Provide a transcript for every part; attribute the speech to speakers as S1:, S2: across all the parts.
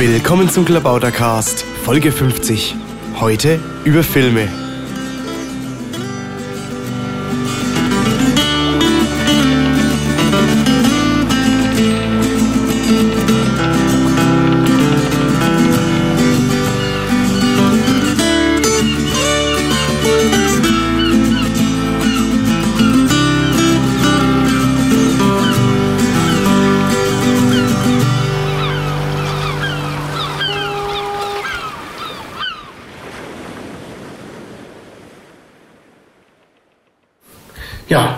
S1: Willkommen zum Klabautercast, Folge 50. Heute über Filme.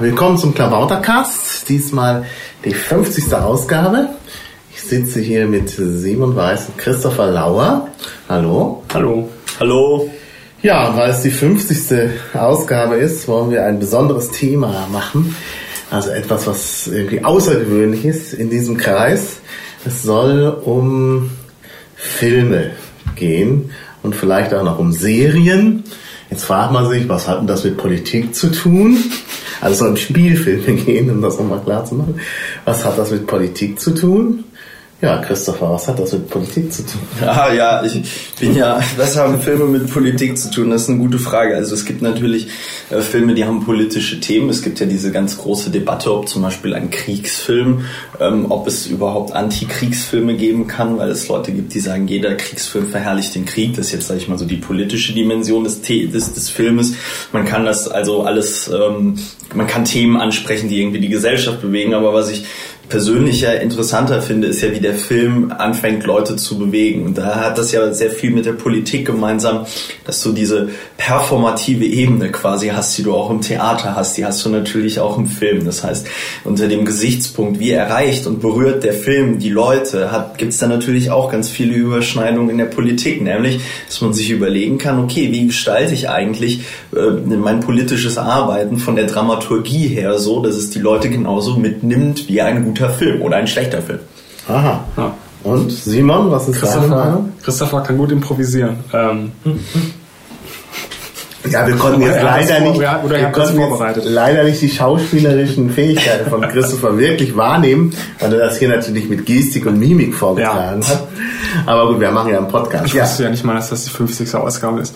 S2: Willkommen zum Klabautercast. Diesmal die 50. Ausgabe. Ich sitze hier mit Simon Weiß und Christopher Lauer. Hallo.
S3: Hallo. Hallo.
S2: Ja, weil es die 50. Ausgabe ist, wollen wir ein besonderes Thema machen. Also etwas, was irgendwie außergewöhnlich ist in diesem Kreis. Es soll um Filme gehen und vielleicht auch noch um Serien. Jetzt fragt man sich, was hat denn das mit Politik zu tun? Also es soll um Spielfilme gehen, um das nochmal klar zu machen. Was hat das mit Politik zu tun? Ja, Christopher, was hat das mit Politik zu tun?
S3: Ah ja, ich bin ja, was haben Filme mit Politik zu tun? Das ist eine gute Frage. Also es gibt natürlich äh, Filme, die haben politische Themen. Es gibt ja diese ganz große Debatte, ob zum Beispiel ein Kriegsfilm, ähm, ob es überhaupt Antikriegsfilme geben kann, weil es Leute gibt, die sagen, jeder Kriegsfilm verherrlicht den Krieg. Das ist jetzt, sage ich mal, so die politische Dimension des, des, des Filmes. Man kann das also alles, ähm, man kann Themen ansprechen, die irgendwie die Gesellschaft bewegen. Aber was ich persönlicher interessanter finde, ist ja, wie der Film anfängt, Leute zu bewegen. Und da hat das ja sehr viel mit der Politik gemeinsam, dass du diese performative Ebene quasi hast, die du auch im Theater hast, die hast du natürlich auch im Film. Das heißt, unter dem Gesichtspunkt, wie erreicht und berührt der Film die Leute, gibt es da natürlich auch ganz viele Überschneidungen in der Politik, nämlich, dass man sich überlegen kann, okay, wie gestalte ich eigentlich äh, mein politisches Arbeiten von der Dramaturgie her so, dass es die Leute genauso mitnimmt wie ein guter Film oder ein schlechter Film.
S2: Aha. Ja. Und Simon, was ist deine Meinung?
S4: Christopher kann gut improvisieren. Ähm.
S2: Ja, wir konnten jetzt leider nicht,
S4: oder wir konnten jetzt
S2: leider nicht die schauspielerischen Fähigkeiten von Christopher wirklich wahrnehmen, weil er das hier natürlich mit Gestik und Mimik vorgetragen ja. hat. Aber gut, wir machen ja einen Podcast.
S4: Ich
S2: ja.
S4: wusste ja nicht mal, dass das die 50. Ausgabe ist.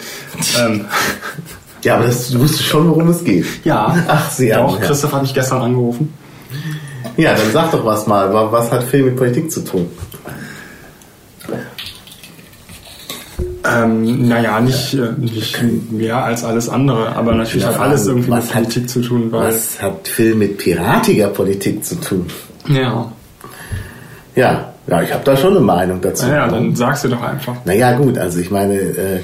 S4: ähm.
S2: Ja, aber das, du wusstest schon, worum es geht.
S4: Ja.
S2: Ach, sehr.
S4: Doch, Christoph hat mich gestern angerufen.
S2: Ja, dann sag doch was mal. Was hat Film mit Politik zu tun?
S4: Ähm, naja, nicht, äh, nicht mehr als alles andere, aber natürlich ja, hat alles irgendwie mit Politik
S2: hat,
S4: zu tun. Weil
S2: was hat Film mit piratiger Politik zu tun?
S4: Ja.
S2: Ja, ja, ich habe da schon eine Meinung dazu.
S4: Naja, dann sagst du doch einfach.
S2: Naja, gut, also ich meine, äh,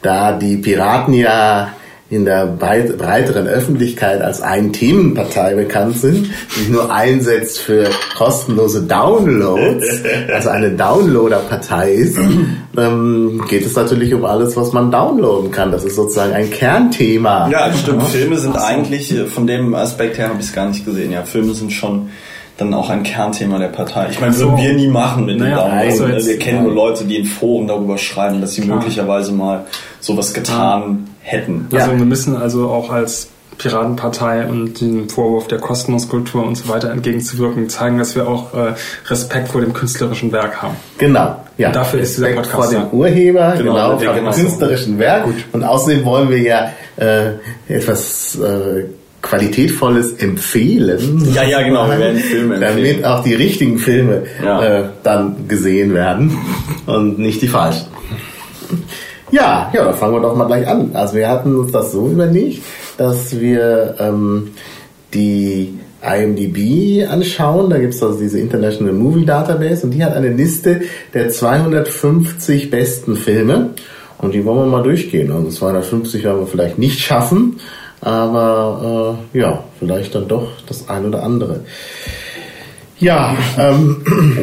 S2: da die Piraten ja in der breiteren Öffentlichkeit als ein Themenpartei bekannt sind, die sich nur einsetzt für kostenlose Downloads, also eine Downloader-Partei ist, ähm, geht es natürlich um alles, was man downloaden kann. Das ist sozusagen ein Kernthema.
S3: Ja, stimmt. Filme sind eigentlich, von dem Aspekt her habe ich es gar nicht gesehen. Ja, Filme sind schon dann auch ein Kernthema der Partei. Ich meine, würden so. wir nie machen mit naja, den Downloads. Also jetzt, wir kennen nur Leute, die in Foren darüber schreiben, dass sie Klar. möglicherweise mal sowas getan hätten.
S4: Also ja. wir müssen also auch als Piratenpartei und dem Vorwurf der Kosmoskultur und so weiter entgegenzuwirken, zeigen, dass wir auch äh, Respekt vor dem künstlerischen Werk haben.
S2: Genau,
S4: ja. Und dafür ist dieser
S2: Respekt Podcast vor dem Urheber, genau, genau vor dem künstlerischen Werk. Gut. Und außerdem wollen wir ja äh, etwas äh, Qualitätvolles empfehlen.
S3: Ja, ja, genau, wir werden Filme
S2: empfehlen. Damit auch die richtigen Filme ja. äh, dann gesehen werden und nicht die falschen. Ja, ja, dann fangen wir doch mal gleich an. Also wir hatten uns das so überlegt, dass wir ähm, die IMDb anschauen. Da gibt's also diese International Movie Database und die hat eine Liste der 250 besten Filme. Und die wollen wir mal durchgehen. Also 250 werden wir vielleicht nicht schaffen, aber äh, ja, vielleicht dann doch das ein oder andere. Ja, ähm,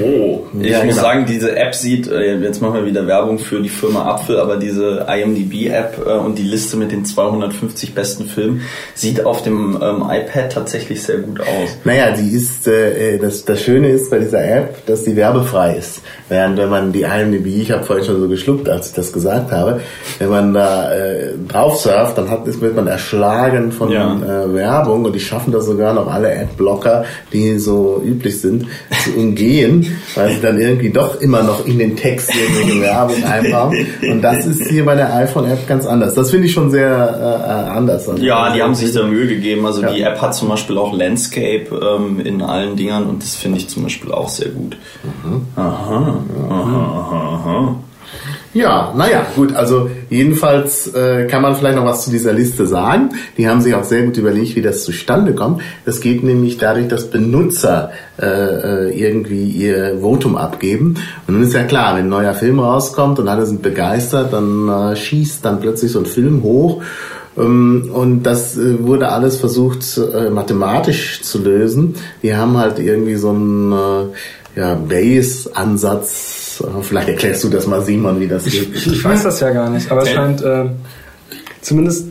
S3: oh, ich muss genau. sagen, diese App sieht, äh, jetzt machen wir wieder Werbung für die Firma Apfel, aber diese IMDb-App äh, und die Liste mit den 250 besten Filmen sieht auf dem ähm, iPad tatsächlich sehr gut aus.
S2: Naja, die ist, äh, das, das Schöne ist bei dieser App, dass sie werbefrei ist. Während wenn man die IMDb, ich habe vorhin schon so geschluckt, als ich das gesagt habe, wenn man da äh, drauf surft, dann hat, wird man erschlagen von ja. äh, Werbung und die schaffen das sogar noch alle Adblocker, die so üblich sind sind, zu umgehen, weil sie dann irgendwie doch immer noch in den Text irgendwelche Werbung einbauen. Und das ist hier bei der iPhone-App ganz anders. Das finde ich schon sehr äh, anders.
S3: Also ja, die haben sich da Mühe gegeben. Also ja. die App hat zum Beispiel auch Landscape ähm, in allen Dingern und das finde ich zum Beispiel auch sehr gut. Mhm. Aha, aha,
S2: aha, aha. Ja, naja, gut, also jedenfalls äh, kann man vielleicht noch was zu dieser Liste sagen. Die haben sich auch sehr gut überlegt, wie das zustande kommt. Das geht nämlich dadurch, dass Benutzer äh, äh, irgendwie ihr Votum abgeben. Und dann ist ja klar, wenn ein neuer Film rauskommt und alle sind begeistert, dann äh, schießt dann plötzlich so ein Film hoch. Ähm, und das äh, wurde alles versucht äh, mathematisch zu lösen. Die haben halt irgendwie so einen ja, Base-Ansatz Vielleicht erklärst du das mal, Simon, wie das geht.
S4: Ich, ich weiß das ja gar nicht, aber es scheint äh, zumindest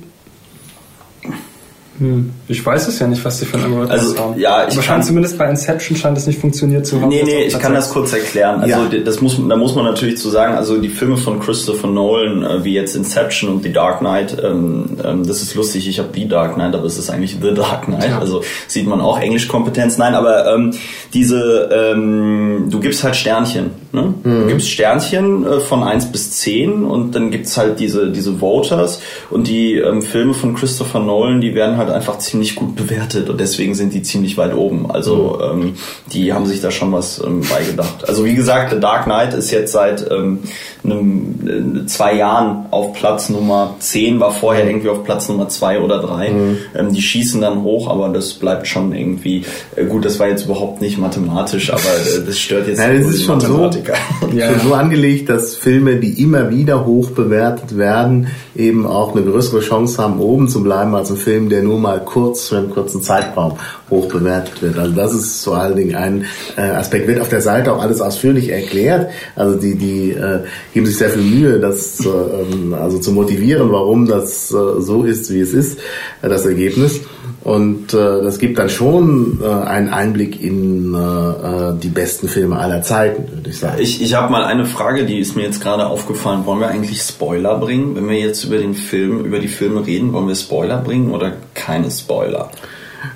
S4: hm. Ich weiß es ja nicht, was die für ein Algorithmus
S3: also, haben. Ja, ich
S4: Aber scheint zumindest bei Inception scheint es nicht funktioniert zu haben.
S3: Nee, nee, ich kann das kurz erklären. Also ja. das muss, da muss man natürlich zu sagen, also die Filme von Christopher Nolan, äh, wie jetzt Inception und The Dark Knight, ähm, ähm, das ist lustig, ich habe The Dark Knight, aber es ist eigentlich The Dark Knight, ja. also sieht man auch Englischkompetenz. Nein, aber ähm, diese, ähm, du gibst halt Sternchen. Ne? Mhm. Du gibst Sternchen äh, von 1 bis 10 und dann gibt's halt diese, diese Voters und die ähm, Filme von Christopher Nolan, die werden halt halt einfach ziemlich gut bewertet und deswegen sind die ziemlich weit oben. Also mhm. ähm, die haben sich da schon was ähm, beigedacht. Also wie gesagt, The Dark Knight ist jetzt seit ähm, einem, äh, zwei Jahren auf Platz Nummer 10, war vorher irgendwie auf Platz Nummer 2 oder 3. Mhm. Ähm, die schießen dann hoch, aber das bleibt schon irgendwie, äh, gut, das war jetzt überhaupt nicht mathematisch, aber äh, das stört jetzt
S2: Nein, das ist schon so, ja. schon so angelegt, dass Filme, die immer wieder hoch bewertet werden, eben auch eine größere Chance haben, oben zu bleiben als ein Film, der nur nur mal kurz für einen kurzen Zeitraum hoch bewertet wird. Also das ist vor allen Dingen ein äh, Aspekt. Wird auf der Seite auch alles ausführlich erklärt. Also die, die äh, geben sich sehr viel Mühe, das äh, ähm, also zu motivieren, warum das äh, so ist, wie es ist, äh, das Ergebnis. Und äh, das gibt dann schon äh, einen Einblick in äh, äh die besten Filme aller Zeiten, würde ich sagen.
S3: Ich, ich habe mal eine Frage, die ist mir jetzt gerade aufgefallen. Wollen wir eigentlich Spoiler bringen, wenn wir jetzt über den Film, über die Filme reden? Wollen wir Spoiler bringen oder keine Spoiler?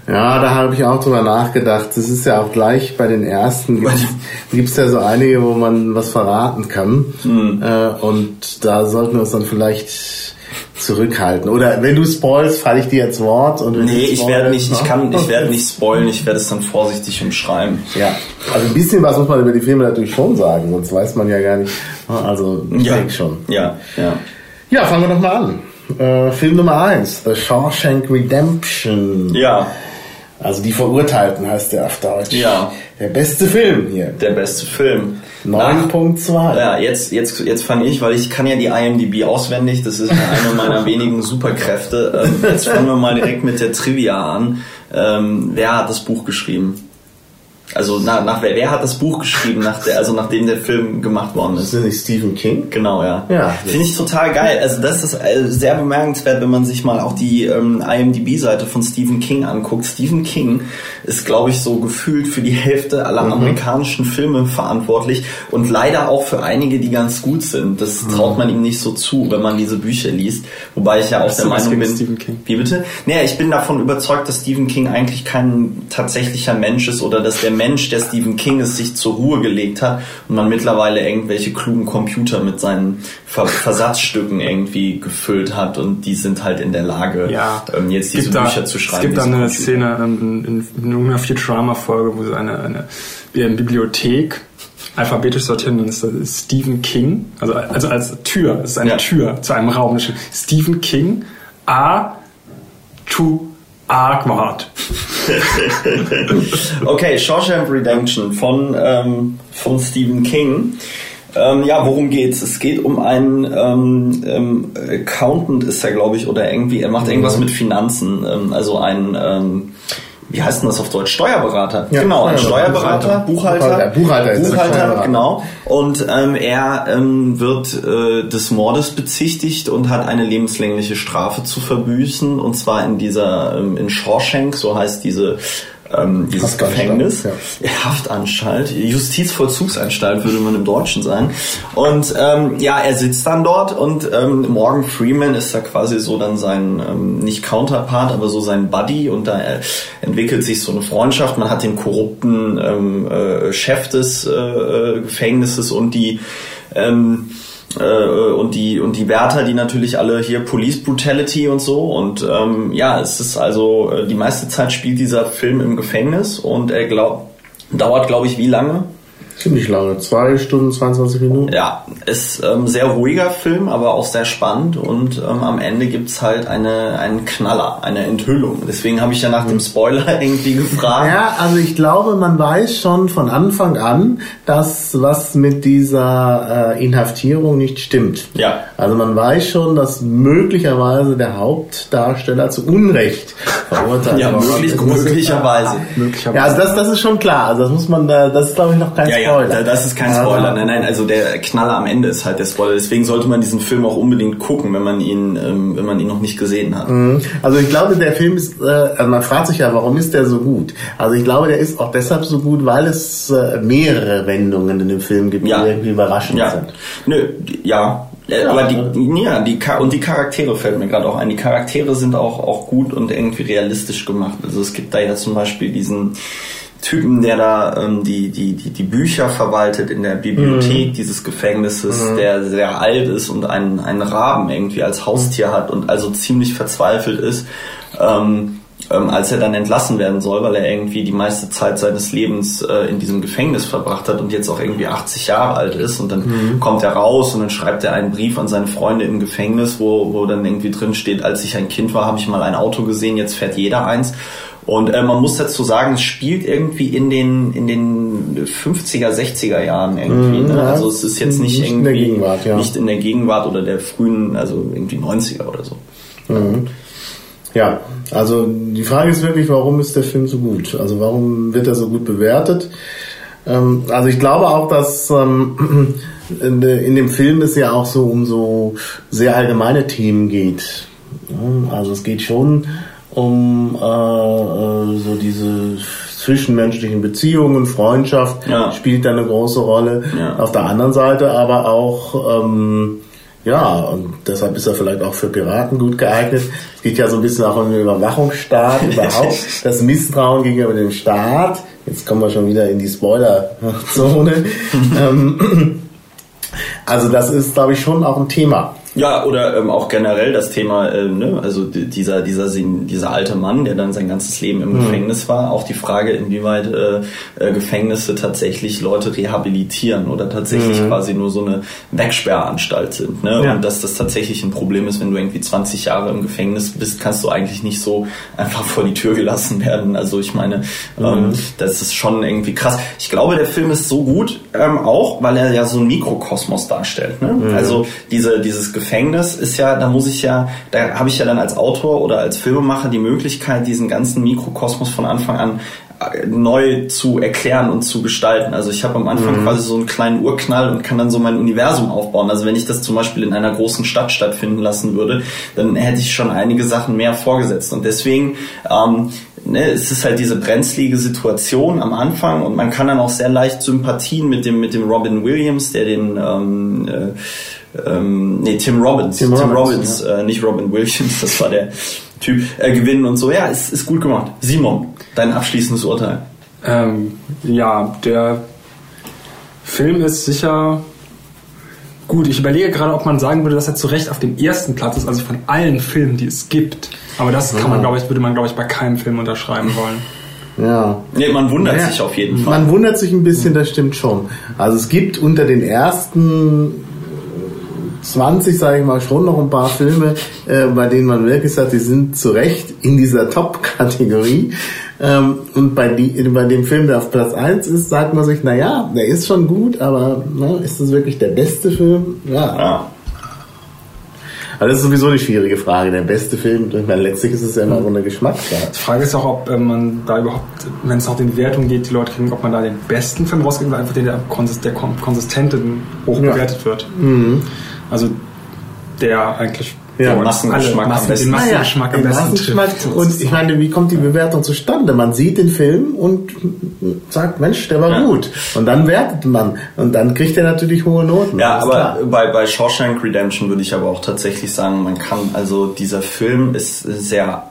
S2: Ja, da habe ich auch drüber nachgedacht. Es ist ja auch gleich bei den ersten gibt es ja so einige, wo man was verraten kann. Mhm. Äh, und da sollten wir uns dann vielleicht zurückhalten. Oder wenn du spoilst, falle ich dir ins Wort. Und
S3: nee, ich werde nicht, ich kann, ich werde nicht spoilen, ich werde es dann vorsichtig umschreiben.
S2: Ja, also ein bisschen was muss man über die Filme natürlich schon sagen, sonst weiß man ja gar nicht. Also ich ja. denke schon.
S3: Ja, ja.
S2: Ja, fangen wir doch mal an. Äh, Film Nummer 1, The Shawshank Redemption.
S3: Ja.
S2: Also die Verurteilten heißt der auf Deutsch.
S3: Ja.
S2: Der beste Film hier.
S3: Der beste Film.
S2: 9.2.
S3: Ja, jetzt, jetzt, jetzt fange ich, weil ich kann ja die IMDb auswendig. Das ist eine meiner wenigen Superkräfte. Ähm, jetzt fangen wir mal direkt mit der Trivia an. Ähm, wer hat das Buch geschrieben? Also nach, nach wer, wer hat das Buch geschrieben, nach der, also nachdem der Film gemacht worden ist?
S2: Ist das nicht Stephen King?
S3: Genau, ja. ja Finde ich total geil. Also das ist äh, sehr bemerkenswert, wenn man sich mal auch die ähm, IMDb-Seite von Stephen King anguckt. Stephen King ist, glaube ich, so gefühlt für die Hälfte aller mhm. amerikanischen Filme verantwortlich und leider auch für einige, die ganz gut sind. Das mhm. traut man ihm nicht so zu, wenn man diese Bücher liest. Wobei ich ja auch der Meinung bin.
S4: Stephen King?
S3: Wie bitte? Naja, ich bin davon überzeugt, dass Stephen King eigentlich kein tatsächlicher Mensch ist oder dass der Mensch, der Stephen King ist, sich zur Ruhe gelegt hat und man mittlerweile irgendwelche klugen Computer mit seinen Ver Versatzstücken irgendwie gefüllt hat und die sind halt in der Lage,
S4: ja,
S3: ähm, jetzt diese Bücher
S4: da,
S3: zu schreiben.
S4: Es gibt da eine Computer. Szene in, in, in irgendeiner Futurama-Folge, wo sie eine, eine, eine Bibliothek alphabetisch sortieren, dann ist das Stephen King, also, also als Tür, es ist eine ja. Tür zu einem Raum. Stephen King, A to Argward.
S3: okay, Shawshank Redemption von, ähm, von Stephen King. Ähm, ja, worum geht's? Es geht um einen ähm, ähm, Accountant ist er, glaube ich, oder irgendwie, er macht irgendwas mhm. mit Finanzen. Ähm, also ein ähm, wie heißt denn das auf Deutsch? Steuerberater. Ja, genau, ein Steuerberater, Buchhalter.
S2: Buchhalter, Buchhalter,
S3: Buchhalter genau. Und ähm, er ähm, wird äh, des Mordes bezichtigt und hat eine lebenslängliche Strafe zu verbüßen. Und zwar in dieser, ähm, in Shawshank, so heißt diese ähm, dieses Gefängnis, ja. Haftanstalt, Justizvollzugsanstalt würde man im Deutschen sagen. Und ähm, ja, er sitzt dann dort und ähm, Morgan Freeman ist da quasi so dann sein, ähm, nicht Counterpart, aber so sein Buddy und da entwickelt sich so eine Freundschaft. Man hat den korrupten ähm, äh, Chef des äh, Gefängnisses und die ähm, äh, und die und die Wärter, die natürlich alle hier Police Brutality und so und ähm, ja, es ist also äh, die meiste Zeit spielt dieser Film im Gefängnis und er glaubt dauert glaube ich wie lange?
S2: Ziemlich lange, zwei Stunden, 22 Minuten.
S3: Ja, ist ähm, sehr ruhiger Film, aber auch sehr spannend und ähm, am Ende gibt's halt eine, einen Knaller, eine Enthüllung. Deswegen habe ich ja nach dem Spoiler irgendwie gefragt.
S2: Ja, also ich glaube, man weiß schon von Anfang an, dass was mit dieser äh, Inhaftierung nicht stimmt.
S3: Ja.
S2: Also man weiß schon, dass möglicherweise der Hauptdarsteller zu Unrecht verurteilt
S3: ja, möglich, möglicherweise. möglicherweise.
S2: Ja, also das, das ist schon klar. Also das muss man, das ist glaube ich noch kein ja,
S3: Ja, das ist kein Spoiler. Nein, nein, also der Knaller am Ende ist halt der Spoiler. Deswegen sollte man diesen Film auch unbedingt gucken, wenn man ihn, ähm, wenn man ihn noch nicht gesehen hat.
S2: Mhm. Also ich glaube, der Film ist, äh, also man fragt sich ja, warum ist der so gut? Also ich glaube, der ist auch deshalb so gut, weil es äh, mehrere Wendungen in dem Film gibt,
S3: ja.
S2: die irgendwie überraschend
S3: ja.
S2: sind.
S3: Nö, ja, ja, aber die, ja, die und die Charaktere fällt mir gerade auch ein. Die Charaktere sind auch auch gut und irgendwie realistisch gemacht. Also es gibt da ja zum Beispiel diesen Typen, der da ähm, die, die, die, die Bücher verwaltet in der Bibliothek mhm. dieses Gefängnisses, mhm. der sehr alt ist und einen, einen Raben irgendwie als Haustier hat und also ziemlich verzweifelt ist. Ähm, ähm, als er dann entlassen werden soll, weil er irgendwie die meiste Zeit seines Lebens äh, in diesem Gefängnis verbracht hat und jetzt auch irgendwie 80 Jahre alt ist und dann mhm. kommt er raus und dann schreibt er einen Brief an seine Freunde im Gefängnis, wo, wo dann irgendwie drin steht, als ich ein Kind war, habe ich mal ein Auto gesehen, jetzt fährt jeder eins. Und äh, man muss dazu sagen, es spielt irgendwie in den in den 50er, 60er Jahren irgendwie. Mhm, ne? Also es ist jetzt nicht, nicht irgendwie in Gegenwart, ja. nicht in der Gegenwart oder der frühen, also irgendwie 90er oder so.
S2: Mhm. Ja, also die Frage ist wirklich, warum ist der Film so gut? Also warum wird er so gut bewertet? Ähm, also ich glaube auch, dass ähm, in, in, dem Film es ja auch so um so sehr allgemeine Themen geht. Also es geht schon um äh, äh, so diese zwischenmenschlichen Beziehungen, Freundschaft ja. spielt da eine große Rolle. Ja. Auf der anderen Seite aber auch ähm, ja, und deshalb ist er vielleicht auch für Piraten gut geeignet. Es geht ja so ein bisschen auch um den Überwachungsstaat überhaupt, das Misstrauen gegenüber dem Staat. Jetzt kommen wir schon wieder in die Spoiler-Zone. Ähm, also das ist, glaube ich, schon auch ein Thema.
S3: Ja, oder ähm, auch generell das Thema, äh, ne? also dieser, dieser, dieser alte Mann, der dann sein ganzes Leben im mhm. Gefängnis war, auch die Frage, inwieweit äh, äh, Gefängnisse tatsächlich Leute rehabilitieren oder tatsächlich mhm. quasi nur so eine Wegsperranstalt sind. Ne? Ja. Und dass das tatsächlich ein Problem ist, wenn du irgendwie 20 Jahre im Gefängnis bist, kannst du eigentlich nicht so einfach vor die Tür gelassen werden. Also ich meine, ähm, mhm. ähm, das ist schon irgendwie krass. Ich glaube, der Film ist so gut, ähm, auch, weil er ja so ein Mikrokosmos darstellt. Ne? Mhm. Also diese, dieses Gefängnis ist ja, da muss ich ja, da habe ich ja dann als Autor oder als Filmemacher die Möglichkeit, diesen ganzen Mikrokosmos von Anfang an äh, neu zu erklären und zu gestalten. Also ich habe am Anfang mhm. quasi so einen kleinen Urknall und kann dann so mein Universum aufbauen. Also wenn ich das zum Beispiel in einer großen Stadt stattfinden lassen würde, dann hätte ich schon einige Sachen mehr vorgesetzt. Und deswegen ähm, ne, es ist halt diese brenzlige Situation am Anfang und man kann dann auch sehr leicht Sympathien mit dem mit dem Robin Williams, der den ähm, äh, ähm, nee, Tim Robbins, Tim, Tim Robbins, ja. äh, nicht Robin Williams, das war der Typ, äh, gewinnen und so. Ja, ist, ist gut gemacht. Simon, dein abschließendes Urteil.
S4: Ähm, ja, der Film ist sicher gut. Ich überlege gerade, ob man sagen würde, dass er zu Recht auf dem ersten Platz ist, also von allen Filmen, die es gibt. Aber das kann man, glaube ich, würde man, glaube ich, bei keinem Film unterschreiben wollen.
S2: Ja.
S3: Nee, man wundert ja, sich auf jeden Fall.
S2: Man wundert sich ein bisschen, das stimmt schon. Also es gibt unter den ersten 20, sage ich mal, schon noch ein paar Filme, äh, bei denen man wirklich sagt, die sind zu Recht in dieser Top-Kategorie. Ähm, und bei, die, bei dem Film, der auf Platz 1 ist, sagt man sich, naja, der ist schon gut, aber ne, ist das wirklich der beste Film? Ja. ja. Aber das ist sowieso die schwierige Frage. Der beste Film, ich meine, letztlich ist es ja immer so eine Geschmackssache.
S4: Die Frage ist auch, ob äh, man da überhaupt, wenn es nach den Wertungen geht, die Leute kriegen, ob man da den besten Film rausgibt oder einfach den, der, der konsistente hoch bewertet ja. wird. Mhm. Also der eigentlich
S2: Ja,
S3: den Massengeschmack
S4: Massen-
S3: am besten.
S4: den Massengeschmack am
S2: den
S4: besten
S2: Massengeschmack.
S4: trifft.
S2: Und ich meine, wie kommt die Bewertung zustande? Man sieht den Film und sagt, Mensch, der war
S3: Ja.
S2: gut. Und dann wertet man. Und dann kriegt er natürlich hohe Noten.
S3: Ja, aber
S2: klar.
S3: bei, bei Shawshank Redemption würde ich aber auch tatsächlich sagen, man kann, also dieser Film ist sehr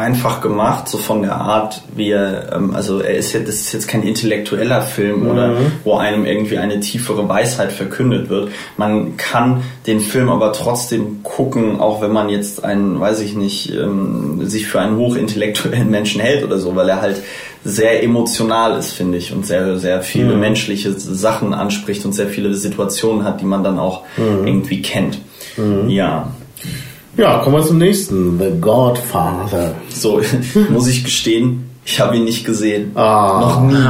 S3: einfach gemacht, so von der Art, wie er, ähm, also er ist jetzt, das ist jetzt kein intellektueller Film oder wo einem irgendwie eine tiefere Weisheit verkündet wird. Man kann den Film aber trotzdem gucken, auch wenn man jetzt einen, weiß ich nicht, ähm, sich für einen hochintellektuellen Menschen hält oder so, weil er halt sehr emotional ist, finde ich, und sehr, sehr viele menschliche Sachen anspricht und sehr viele Situationen hat, die man dann auch irgendwie kennt. Ja.
S2: Ja, kommen wir zum nächsten. The Godfather.
S3: So, muss ich gestehen, ich habe ihn nicht gesehen.
S2: Ah.
S3: Noch nie.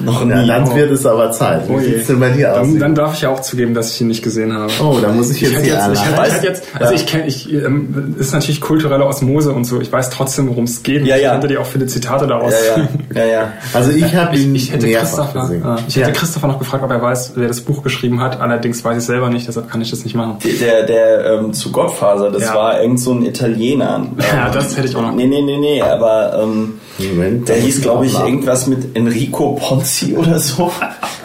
S3: Noch nie.
S2: Ja, dann wird es aber Zeit. Wie
S4: Oh
S2: sieht's denn bei dir aus?
S4: Dann, dann darf ich ja auch zugeben, dass ich ihn nicht gesehen habe.
S2: oh, da muss ich
S4: Ich
S2: jetzt
S4: jetzt, ich ich
S3: weiß-
S4: jetzt, also ich kenne, ich, ähm, ist natürlich kulturelle Osmose und so. Ich weiß trotzdem, worum es geht.
S3: Ja,
S4: ich
S3: ja.
S4: könnte dir auch viele Zitate daraus.
S3: ja, ja, ja, ja.
S2: Also ich habe ihn
S4: Ich, ich hätte Christopher,
S2: gesehen.
S4: ah, ich hätte
S2: Ja.
S4: Christopher noch gefragt, ob er weiß, wer das Buch geschrieben hat. Allerdings weiß ich selber nicht, deshalb kann ich das nicht machen.
S3: Der, der ähm, zu Gottfaser, das
S4: Ja.
S3: war irgend so ein Italiener.
S4: Ja, das hätte ich auch noch.
S3: Nee, nee, nee, nee, aber ähm,
S2: Moment,
S3: der hieß,
S2: ich
S3: glaube ich, irgendwas mit Enrico Ponzi oder so.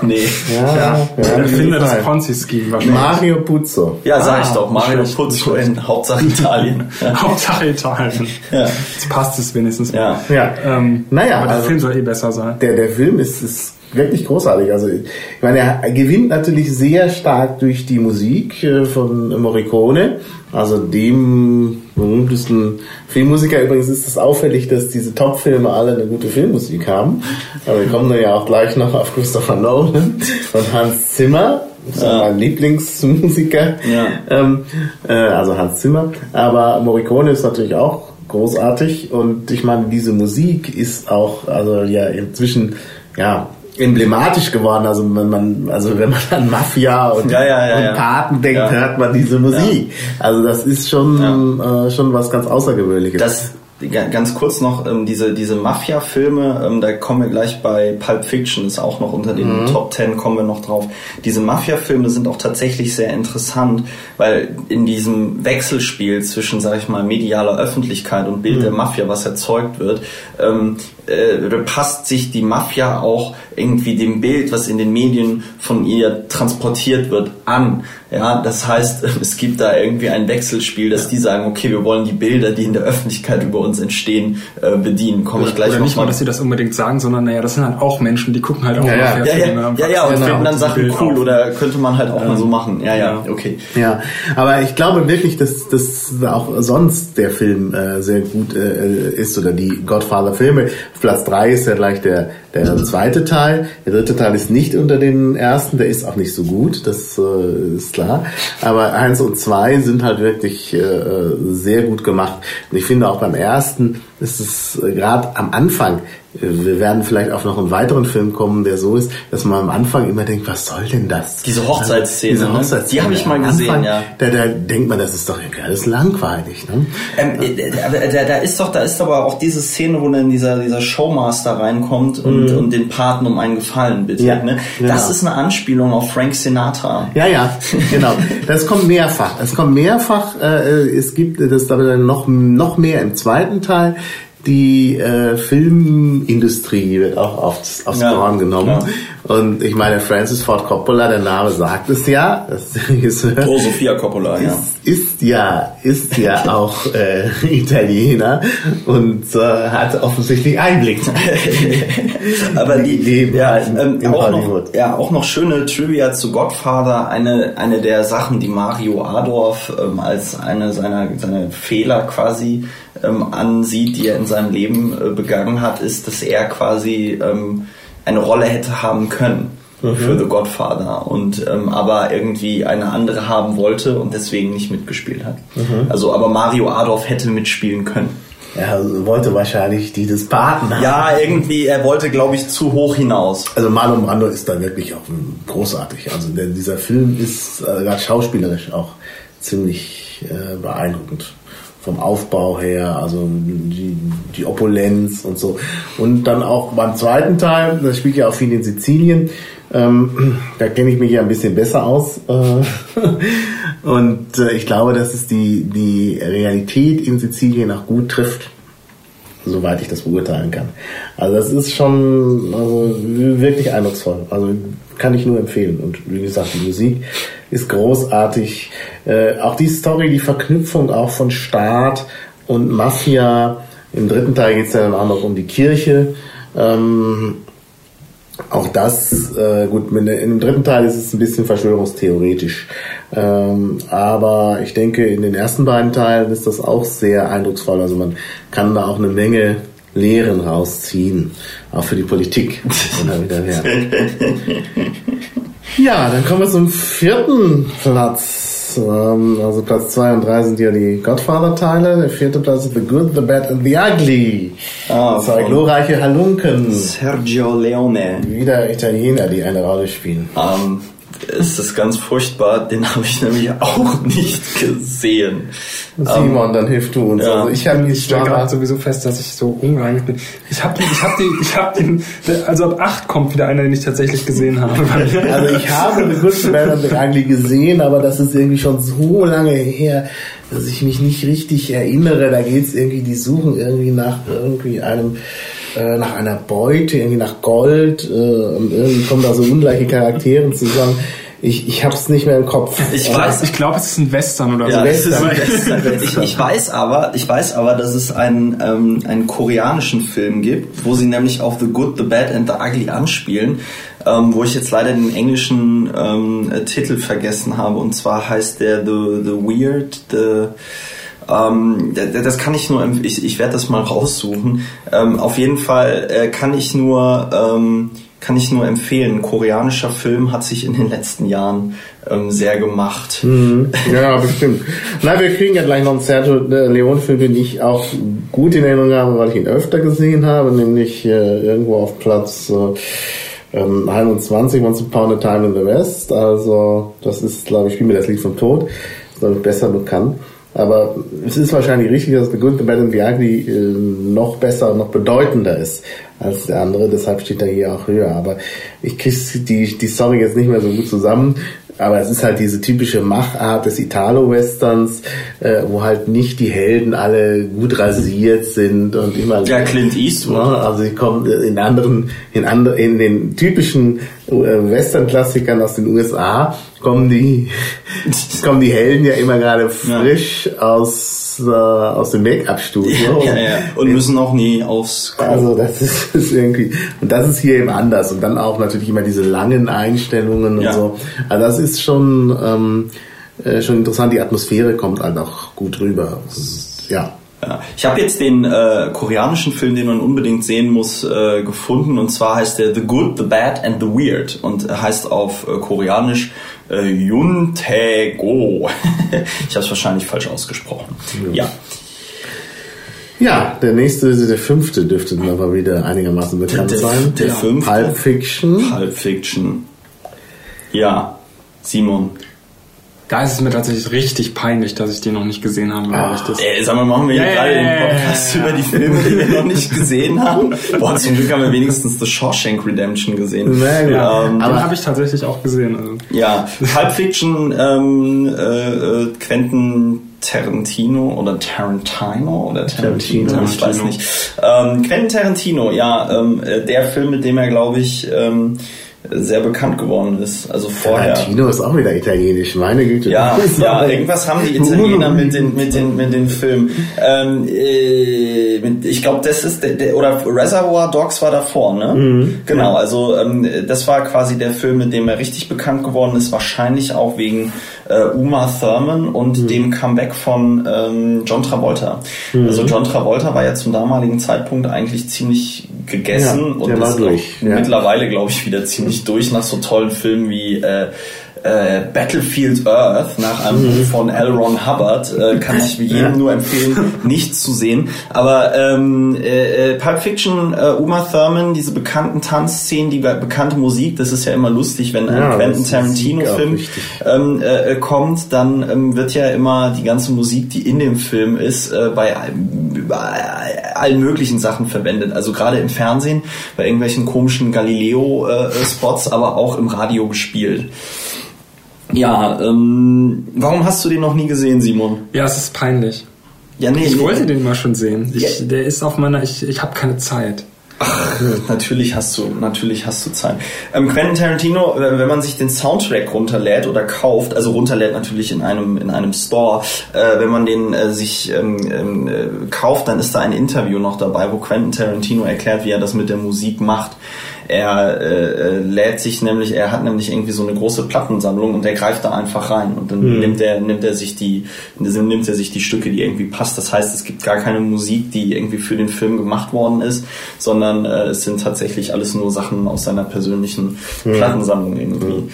S3: Nee.
S2: Ja, ja,
S4: Der Erfinder des
S2: Fall.
S4: Ponzi-Scheme wahrscheinlich.
S2: Mario Puzo.
S3: Ja, sag
S4: Ah,
S3: ich doch, Mario
S4: nicht
S3: in Hauptsache Italien. Ja.
S4: Hauptsache Italien.
S3: Ja.
S4: Jetzt passt es wenigstens.
S3: Ja.
S2: Ja.
S4: Ähm,
S2: Naja,
S4: aber der
S2: also-
S4: Film soll eh besser sein.
S2: Der, der Film ist, ist wirklich großartig. Also ich meine, er gewinnt natürlich sehr stark durch die Musik äh, von Morricone, also dem berühmtesten Filmmusiker. Übrigens ist es auffällig, dass diese Top-Filme alle eine gute Filmmusik haben. Aber wir kommen dann ja auch gleich noch auf Christopher Nolan und Hans Zimmer. Das ist
S3: Ja.
S2: mein Lieblingsmusiker.
S3: Ja.
S2: Ähm, äh, also Hans Zimmer. Aber Morricone ist natürlich auch großartig und ich meine, diese Musik ist auch, also ja, inzwischen, ja, emblematisch geworden. Also wenn man, also wenn man an Mafia und,
S3: Ja, ja, ja,
S2: und. Paten denkt, hört man diese Musik. Also das ist schon, äh, schon was ganz Außergewöhnliches.
S3: Das ga- ganz kurz noch ähm, diese diese Mafia-Filme, ähm, da kommen wir gleich bei Pulp Fiction ist auch noch unter den Top Ten kommen wir noch drauf. Diese Mafia-Filme sind auch tatsächlich sehr interessant, weil in diesem Wechselspiel zwischen sag ich mal medialer Öffentlichkeit und Bild der Mafia, was erzeugt wird, ähm, äh, passt sich die Mafia auch irgendwie dem Bild, was in den Medien von ihr transportiert wird, an. Ja, das heißt, es gibt da irgendwie ein Wechselspiel, dass die sagen, okay, wir wollen die Bilder, die in der Öffentlichkeit über uns entstehen, äh, bedienen. Komme ich gleich
S4: Oder nicht
S3: mal.
S4: mal, dass sie das unbedingt sagen, sondern naja, das sind halt auch Menschen, die gucken halt auch
S2: Ja, ja.
S3: ja,
S4: Mafia-Filme.
S3: ja, ja, ja, und finden dann Sachen
S4: Bild
S3: cool
S4: auf.
S3: oder könnte man halt auch mal so machen. Ja, ja,
S4: Ja.
S3: okay.
S2: Ja, aber ich glaube wirklich, dass, dass auch sonst der Film äh, sehr gut äh, ist oder die Godfather-Filme. Platz drei ist ja gleich der, der zweite Teil. Der dritte Teil ist nicht unter den ersten, der ist auch nicht so gut, das äh, ist klar. Aber eins und zwei sind halt wirklich äh, sehr gut gemacht. Und ich finde auch beim ersten ist es äh, gerade am Anfang, äh, wir werden vielleicht auf noch einen weiteren Film kommen, der so ist, dass man am Anfang immer denkt, was soll denn das?
S3: Diese Hochzeitsszene,
S2: Diese
S3: ne?
S2: Hochzeitsszene.
S3: Die habe ich mal gesehen,
S2: Anfang,
S3: ja.
S2: Da, da denkt man, das ist doch alles langweilig. Ne?
S3: Ähm, äh, aber da, da ist doch, da ist aber auch diese Szene, wo dann dieser, dieser Showmaster reinkommt und, und den Paten um einen Gefallen bittet.
S2: Mhm. Ja,
S3: ne?
S2: genau.
S3: Das ist eine Anspielung auf Frank Sinatra.
S2: Ja, ja, genau. Das kommt mehrfach. Es kommt mehrfach. Äh, es gibt das dann noch noch mehr im zweiten Teil. Die äh, Filmindustrie wird auch aufs, aufs
S3: Ja,
S2: Korn genommen.
S3: klar.
S2: Und ich meine, Francis Ford Coppola, der Name sagt es ja. Regisseur.
S3: Oh, Sophia Coppola, ja.
S2: ist, ist ja ist ja auch äh, Italiener und äh, hat offensichtlich Einblick.
S3: Aber die,
S2: Leben
S3: ja, ähm, auch,
S2: Hollywood.
S3: noch, ja, auch noch schöne Trivia zu Godfather. Eine, eine der Sachen, die Mario Adorf ähm, als eine seiner, seiner Fehler quasi ähm, ansieht, die er in seinem Leben äh, begangen hat, ist, dass er quasi ähm, eine Rolle hätte haben können
S2: Mhm.
S3: für The Godfather und ähm, aber irgendwie eine andere haben wollte und deswegen nicht mitgespielt hat.
S2: Mhm.
S3: Also aber Mario Adorf hätte mitspielen können.
S2: Er wollte wahrscheinlich die des Paten haben.
S3: Ja, irgendwie, er wollte, glaube ich, zu hoch hinaus.
S2: Also Marlon Brando ist da wirklich auch großartig. Also der, dieser Film ist äh, gerade schauspielerisch auch ziemlich äh, beeindruckend. Vom Aufbau her, also die, die Opulenz und so. Und dann auch beim zweiten Teil, das spielt ja auch viel in Sizilien, Ähm, da kenne ich mich ja ein bisschen besser aus. Äh, und äh, ich glaube, dass es die, die Realität in Sizilien auch gut trifft soweit ich das beurteilen kann. Also das ist schon also wirklich eindrucksvoll. Also kann ich nur empfehlen. Und wie gesagt, die Musik ist großartig. Äh, auch die Story, die Verknüpfung auch von Staat und Mafia. Im dritten Teil geht es dann auch noch um die Kirche. Ähm, auch das, äh, gut, in dem dritten Teil ist es ein bisschen verschwörungstheoretisch. Ähm, aber ich denke, in den ersten beiden Teilen ist das auch sehr eindrucksvoll. Also man kann da auch eine Menge Lehren rausziehen, auch für die Politik. ja, dann kommen wir zum vierten Platz. Ähm, also Platz 2 und 3 sind ja die Godfather-Teile. Der vierte Platz ist The Good, The Bad and The Ugly. Ah, Zwei glorreiche Halunken.
S3: Sergio Leone.
S2: Wieder Italiener, die eine Rolle spielen.
S3: Um, ähm, es ist ganz furchtbar, den habe ich nämlich auch nicht gesehen.
S2: Simon, um, dann hilf du uns.
S4: Ja. Also ich habe ich stelle gerade sowieso fest, dass ich so unrein bin. Ich habe ich habe den ich habe den also ab 8 kommt wieder einer, den ich tatsächlich gesehen habe.
S2: also ich habe The Good Man eigentlich gesehen, aber das ist irgendwie schon so lange her, dass ich mich nicht richtig erinnere. Da geht's irgendwie, die suchen irgendwie nach irgendwie einem äh, nach einer Beute, irgendwie nach Gold äh, und irgendwie kommen da so ungleiche Charaktere zusammen. Ich, ich hab's nicht mehr im Kopf.
S4: Ich weiß, ich glaube, es ist ein Western oder
S3: ja, so. Western. Western. ich, ich weiß aber, ich weiß aber, dass es einen, ähm, einen koreanischen Film gibt, wo sie nämlich auf The Good, The Bad and The Ugly anspielen, ähm, wo ich jetzt leider den englischen ähm, Titel vergessen habe. Und zwar heißt der The, The Weird, The ähm, das kann ich nur, ich, ich werde das mal raussuchen. Ähm, auf jeden Fall äh, kann ich nur, ähm, kann ich nur empfehlen. Koreanischer Film hat sich in den letzten Jahren ähm, sehr gemacht.
S2: Mhm. Ja, bestimmt. Na, wir kriegen ja gleich noch einen Sergio Leone-Film, den ich auch gut in Erinnerung habe, weil ich ihn öfter gesehen habe, nämlich äh, irgendwo auf Platz äh, 21, Once Upon a Time in the West. Also, das ist, glaube ich, wie mir das Lied vom Tod. Das ist, glaube ich, besser bekannt. Aber es ist wahrscheinlich richtig, dass The Good, The Bad and the Ugly noch besser noch bedeutender ist als der andere. Deshalb steht er hier auch höher. Aber ich kriege die, die Story jetzt nicht mehr so gut zusammen. Aber es ist halt diese typische Machart des Italo-Westerns, äh, wo halt nicht die Helden alle gut rasiert sind und immer.
S3: Ja, Clint Eastwood.
S2: Ne? Also sie kommen in anderen, in anderen, in den typischen äh, Western-Klassikern aus den USA kommen die, kommen die Helden ja immer gerade frisch ja. aus, äh, aus dem Make-up-Studio.
S3: Ja, ja, ja, Und müssen auch nie aufs
S2: Klo. Also das ist, ist, irgendwie, und das ist hier eben anders. Und dann auch natürlich immer diese langen Einstellungen und so. Also das ist schon, ähm, äh, schon interessant. Die Atmosphäre kommt halt auch gut rüber. Ja.
S3: Ja. Ich habe jetzt den äh, koreanischen Film, den man unbedingt sehen muss, äh, gefunden und zwar heißt der The Good, The Bad and The Weird und heißt auf äh, Koreanisch äh, Yuntego. ich habe es wahrscheinlich falsch ausgesprochen. Ja.
S2: Ja, der nächste, der fünfte dürfte dann aber wieder einigermaßen bekannt
S3: der,
S2: sein.
S3: Der, der fünfte.
S2: Pulp Fiction.
S3: Pulp Fiction. Ja, Simon.
S4: Da ist es mir tatsächlich richtig peinlich, dass ich den noch nicht gesehen habe.
S3: Ah, das ey, sag mal, machen wir hier gerade einen Podcast über die Filme, die wir noch nicht gesehen haben? Boah, zum Glück haben wir wenigstens The Shawshank Redemption gesehen.
S4: Sehr ja, ähm, aber habe ich tatsächlich auch gesehen. Also.
S3: Ja, Pulp Fiction, ähm, äh, äh, Quentin Tarantino oder Tarantino oder Tarantino, Tarantino. ich weiß nicht. Ähm, Quentin Tarantino, ja, ähm, äh, der Film, mit dem er, glaube ich, ähm, sehr bekannt geworden ist. Also vorher.
S2: Tarantino ist auch wieder italienisch, meine Güte.
S3: Ja, ja irgendwas haben die Italiener mit den, mit den, mit den Filmen. Ähm, äh, ich glaube, das ist der, der, oder Reservoir Dogs war davor, ne? Mhm. Genau, also ähm, das war quasi der Film, mit dem er richtig bekannt geworden ist, wahrscheinlich auch wegen äh, Uma Thurman und mhm. dem Comeback von ähm, John Travolta. Mhm. Also John Travolta war ja zum damaligen Zeitpunkt eigentlich ziemlich gegessen ja, und ist durch, ja. mittlerweile, glaube ich, wieder ziemlich durch nach so tollen Filmen wie äh, äh, Battlefield Earth nach einem Buch mhm. von L. Ron Hubbard äh, kann ich jedem nur empfehlen, nicht zu sehen. Aber ähm, äh, äh, Pulp Fiction, äh, Uma Thurman, diese bekannten Tanzszenen, die bekannte Musik, das ist ja immer lustig, wenn ein ja, Quentin Tarantino-Film ähm, äh, kommt, dann ähm, wird ja immer die ganze Musik, die in dem Film ist, äh, bei allen möglichen Sachen verwendet. Also gerade im Fernsehen, bei irgendwelchen komischen Galileo-Spots, aber auch im Radio gespielt. Ja, ähm, warum hast du den noch nie gesehen, Simon?
S4: Ja, es ist peinlich. Ja, nee, ich nee. wollte den mal schon sehen. Ich, ja. Der ist auf meiner, ich, ich habe keine Zeit.
S3: Ach, natürlich hast du, natürlich hast du Zeit. Ähm, Quentin Tarantino, wenn man sich den Soundtrack runterlädt oder kauft, also runterlädt natürlich in einem in einem Store, äh, wenn man den äh, sich ähm, ähm äh, kauft, dann ist da ein Interview noch dabei, wo Quentin Tarantino erklärt, wie er das mit der Musik macht. Er äh, äh, lädt sich nämlich, er hat nämlich irgendwie so eine große Plattensammlung und er greift da einfach rein und dann mhm. nimmt er nimmt er sich die nimmt er sich die Stücke, die irgendwie passt. Das heißt, es gibt gar keine Musik, die irgendwie für den Film gemacht worden ist, sondern äh, es sind tatsächlich alles nur Sachen aus seiner persönlichen mhm. Plattensammlung irgendwie. Mhm.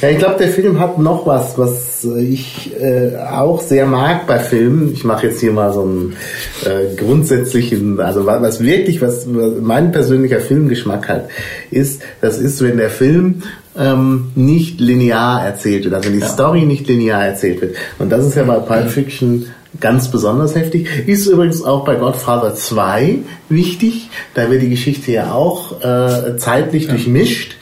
S2: Ja, ich glaube, der Film hat noch was, was ich äh, auch sehr mag bei Filmen. Ich mache jetzt hier mal so einen äh, grundsätzlichen, also was wirklich, was, was mein persönlicher Filmgeschmack hat, ist, das ist, wenn der Film ähm, nicht linear erzählt wird, also wenn die ja. Story nicht linear erzählt wird. Und das ist ja bei Pulp Fiction ganz besonders heftig. Ist übrigens auch bei Godfather 2 wichtig. Da wird die Geschichte ja auch äh, zeitlich ja. durchmischt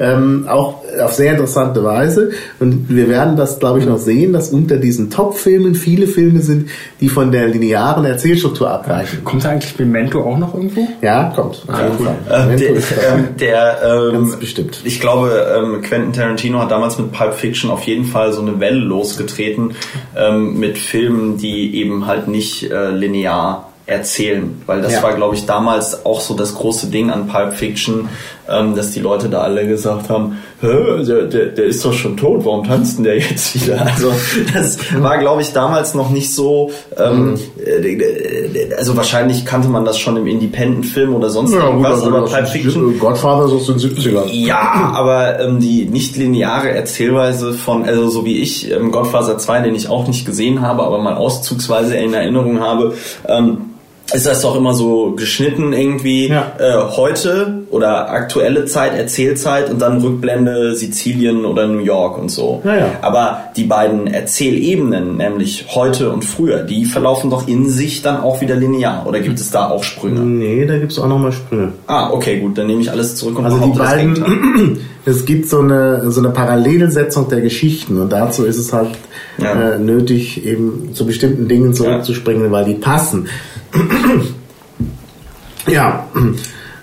S2: ähm, auch auf sehr interessante Weise. Und wir werden das, glaube ich, noch sehen, dass unter diesen Top-Filmen viele Filme sind, die von der linearen Erzählstruktur abweichen.
S4: Kommt da eigentlich Memento auch noch irgendwo?
S2: Ja, kommt.
S3: Ah, cool. äh, der, ähm, der ähm, ganz bestimmt. Ich glaube, ähm, Quentin Tarantino hat damals mit Pulp Fiction auf jeden Fall so eine Welle losgetreten ähm, mit Filmen, die eben halt nicht äh, linear erzählen, weil das ja. war, glaube ich, damals auch so das große Ding an Pulp Fiction, ähm, dass die Leute da alle gesagt haben, der, der, der ist doch schon tot, warum tanzt denn der jetzt wieder? Also das war, glaube ich, damals noch nicht so, ähm, mhm. äh, also wahrscheinlich kannte man das schon im Independent-Film oder sonst ja, irgendwas, gut, aber
S2: Pulp Fiction... Godfather ist aus den 70ern.
S3: Ja, aber ähm, die nicht lineare Erzählweise von, also so wie ich, ähm, Godfather 2, den ich auch nicht gesehen habe, aber mal auszugsweise in Erinnerung habe, ähm, ist das doch immer so geschnitten irgendwie ja. äh, heute oder aktuelle Zeit, Erzählzeit und dann Rückblende Sizilien oder New York und so.
S2: Ja, ja.
S3: Aber die beiden Erzählebenen, nämlich heute und früher, die verlaufen doch in sich dann auch wieder linear. Oder gibt es da auch Sprünge?
S2: Nee, da gibt es auch nochmal Sprünge.
S3: Ah, okay, gut, dann nehme ich alles zurück
S2: und also die beiden, es gibt so eine, so eine Parallelsetzung der Geschichten und dazu ist es halt ja. äh, nötig, eben zu bestimmten Dingen zurückzuspringen, weil die passen. ja.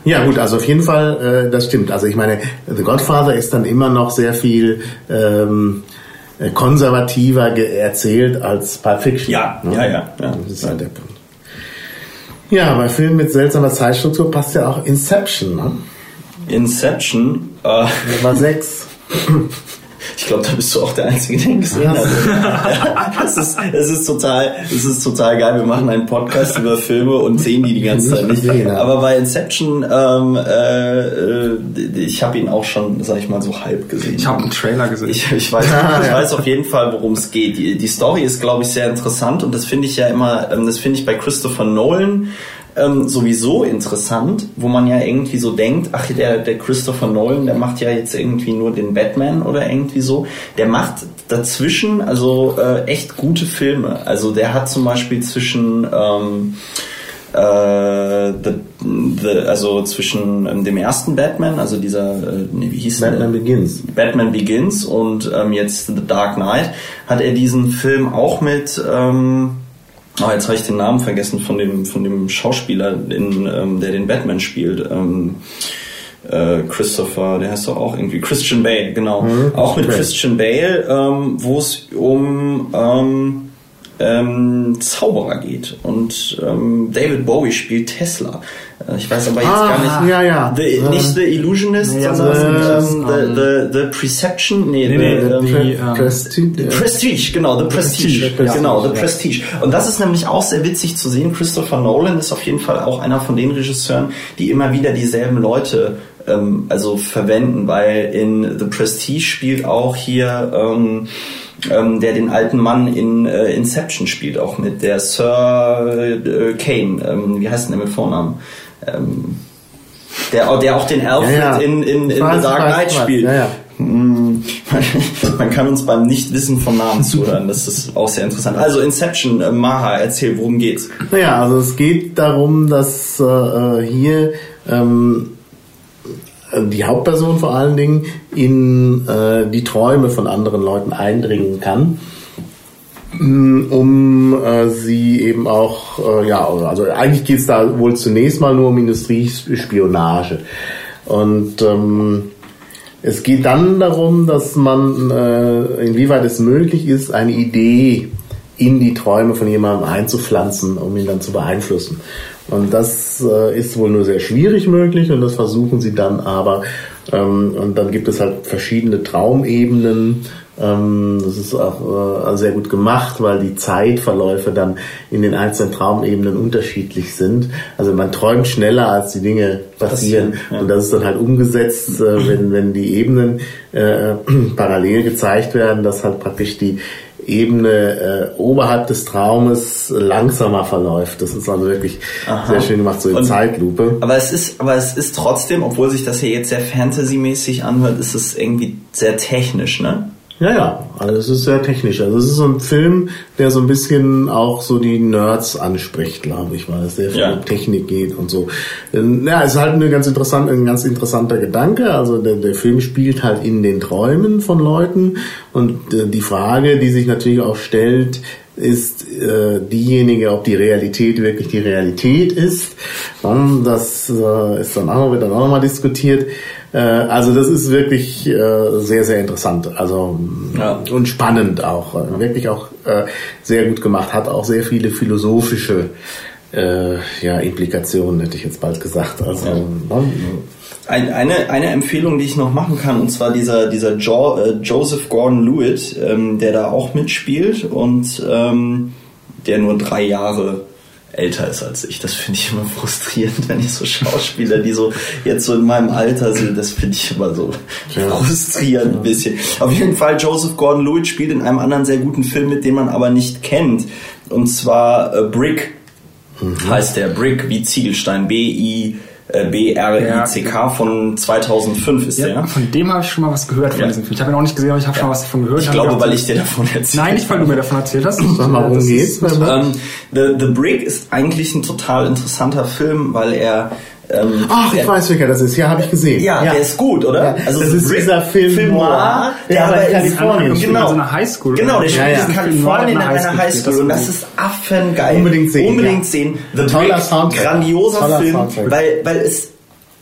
S2: Ja, gut, also auf jeden Fall, äh, das stimmt. Also ich meine, The Godfather ist dann immer noch sehr viel ähm, äh, konservativer erzählt als Pulp Fiction.
S3: Ja, ne? ja, ja, ja.
S2: Das ist halt der Punkt. Ja, bei Filmen mit seltsamer Zeitstruktur passt ja auch Inception. Ne?
S3: Inception?
S2: Äh. Nummer 6.
S3: Ich glaube, da bist du auch der Einzige, der ihn gesehen hat. es, ist, es, ist total, es ist total geil. Wir machen einen Podcast über Filme und sehen die die ganze Zeit nicht. Aber bei Inception, ähm, äh, ich habe ihn auch schon, sag ich mal, so halb gesehen.
S4: Ich habe einen Trailer gesehen.
S3: Ich, ich, weiß, ich weiß auf jeden Fall, worum es geht. Die, die Story ist, glaube ich, sehr interessant und das finde ich ja immer, ähm, das finde ich bei Christopher Nolan ähm, sowieso interessant, wo man ja irgendwie so denkt, ach, der, der Christopher Nolan, der macht ja jetzt irgendwie nur den Batman oder irgendwie so. Der macht dazwischen also äh, echt gute Filme. Also der hat zum Beispiel zwischen ähm, äh, the, the, also zwischen ähm, dem ersten Batman, also dieser, äh, nee, wie hieß
S2: Batman der? Begins.
S3: Batman Begins und ähm, jetzt The Dark Knight, hat er diesen Film auch mit ähm, Oh, jetzt habe ich den Namen vergessen von dem, von dem Schauspieler, in, ähm, der den Batman spielt. Ähm, äh, Christopher, der heißt doch auch irgendwie Christian Bale, genau. Mhm, auch mit okay. Christian Bale, ähm, wo es um ähm, ähm, Zauberer geht. Und ähm, David Bowie spielt Tesla. Äh, ich weiß aber jetzt ah, gar nicht.
S2: Ja, ja.
S3: The, äh, nicht The Illusionist, nee, sondern ähm, the, the, the Perception. Nee, nee, nee the, the, ähm, Prestige. Prestige, genau, The Prestige. Prestige. Genau, The Prestige. Und das ist nämlich auch sehr witzig zu sehen. Christopher Nolan ist auf jeden Fall auch einer von den Regisseuren, die immer wieder dieselben Leute ähm, also verwenden, weil in The Prestige spielt auch hier ähm, ähm, der den alten Mann in äh, Inception spielt, auch mit der Sir äh, Kane. Ähm, wie heißt denn der mit Vornamen? Ähm, der, der auch den Alfred ja, ja. in, in, in The Dark Knight spielt. Ja, hm, Man kann uns beim Nichtwissen von Namen zuhören. Das ist auch sehr interessant. Also Inception, äh, Maha, erzähl, worum geht's?
S2: Naja, also es geht darum, dass äh, hier ähm, die Hauptperson vor allen Dingen in äh, die Träume von anderen Leuten eindringen kann mm, um äh, sie eben auch, äh, ja, also eigentlich geht es da wohl zunächst mal nur um Industriespionage. Und ähm, es geht dann darum, dass man, äh, inwieweit es möglich ist, eine Idee in die Träume von jemandem einzupflanzen, um ihn dann zu beeinflussen. Und das äh, ist wohl nur sehr schwierig möglich und das versuchen sie dann aber. Ähm, und dann gibt es halt verschiedene Traumebenen. Ähm, das ist auch äh, sehr gut gemacht, weil die Zeitverläufe dann in den einzelnen Traumebenen unterschiedlich sind. Also man träumt schneller, als die Dinge passieren. Ja. Und das ist dann halt umgesetzt, äh, wenn, wenn die Ebenen äh, parallel gezeigt werden, dass halt praktisch die Ebene äh, oberhalb des Traumes langsamer verläuft. Das ist also wirklich Aha. sehr schön gemacht, so in Und, Zeitlupe.
S3: Aber es ist, aber es ist trotzdem, obwohl sich das hier jetzt sehr fantasymäßig anhört, ist es irgendwie sehr technisch, ne?
S2: Ja, ja, also es ist sehr technisch. Also es ist so ein Film, der so ein bisschen auch so die Nerds anspricht, glaube ich, weil es sehr viel ja. um Technik geht und so. Ähm, ja, es ist halt eine ganz interessant, ein ganz interessanter Gedanke. Also der, der Film spielt halt in den Träumen von Leuten und äh, die Frage, die sich natürlich auch stellt, ist äh, diejenige, ob die Realität wirklich die Realität ist. Das äh, ist dann auch, wird dann auch nochmal diskutiert. Äh, also das ist wirklich äh, sehr, sehr interessant. Also ja. und spannend auch. Wirklich auch äh, sehr gut gemacht. Hat auch sehr viele philosophische ja, Implikationen, hätte ich jetzt bald gesagt. Also ja.
S3: Ne? Ein, eine, eine Empfehlung, die ich noch machen kann, und zwar dieser, dieser jo, äh, Joseph Gordon-Lewitt, ähm, der da auch mitspielt und ähm, der nur drei Jahre älter ist als ich. Das finde ich immer frustrierend, wenn ich so Schauspieler, die so jetzt so in meinem Alter sind, das finde ich immer so ja. frustrierend ein bisschen. Auf jeden Fall, Joseph Gordon-Lewitt spielt in einem anderen sehr guten Film mit, den man aber nicht kennt. Und zwar äh, Brick mhm. heißt der. Brick wie Ziegelstein. B-I- äh, B-R-I-C-K von 2005 ist ja, der.
S4: Von dem habe ich schon mal was gehört von ja. diesem Film. Ich habe ihn auch nicht gesehen, aber ich habe ja. schon mal was davon gehört.
S3: Ich glaube, weil ich dir davon erzählt
S4: Nein, nicht weil du mir davon erzählt hast.
S2: Worum geht's?
S3: Ähm, The, The Brick ist eigentlich ein total interessanter Film, weil er
S2: ähm, Ach, ich der, weiß, welcher das ist. Ja, habe ich gesehen.
S3: Ja, ja, der ist gut, oder? Ja,
S2: also das ist dieser Film,
S3: Film Noir,
S2: der, aber in Kalifornien
S3: spielt. Genau.
S4: So eine Highschool.
S3: Genau, der spielt in Kalifornien in einer Highschool. Und das ist affengeil.
S2: Unbedingt sehen.
S3: Unbedingt sehen. The Toller Soundtrack. grandioser Toller Film, Soundtrack. weil, weil es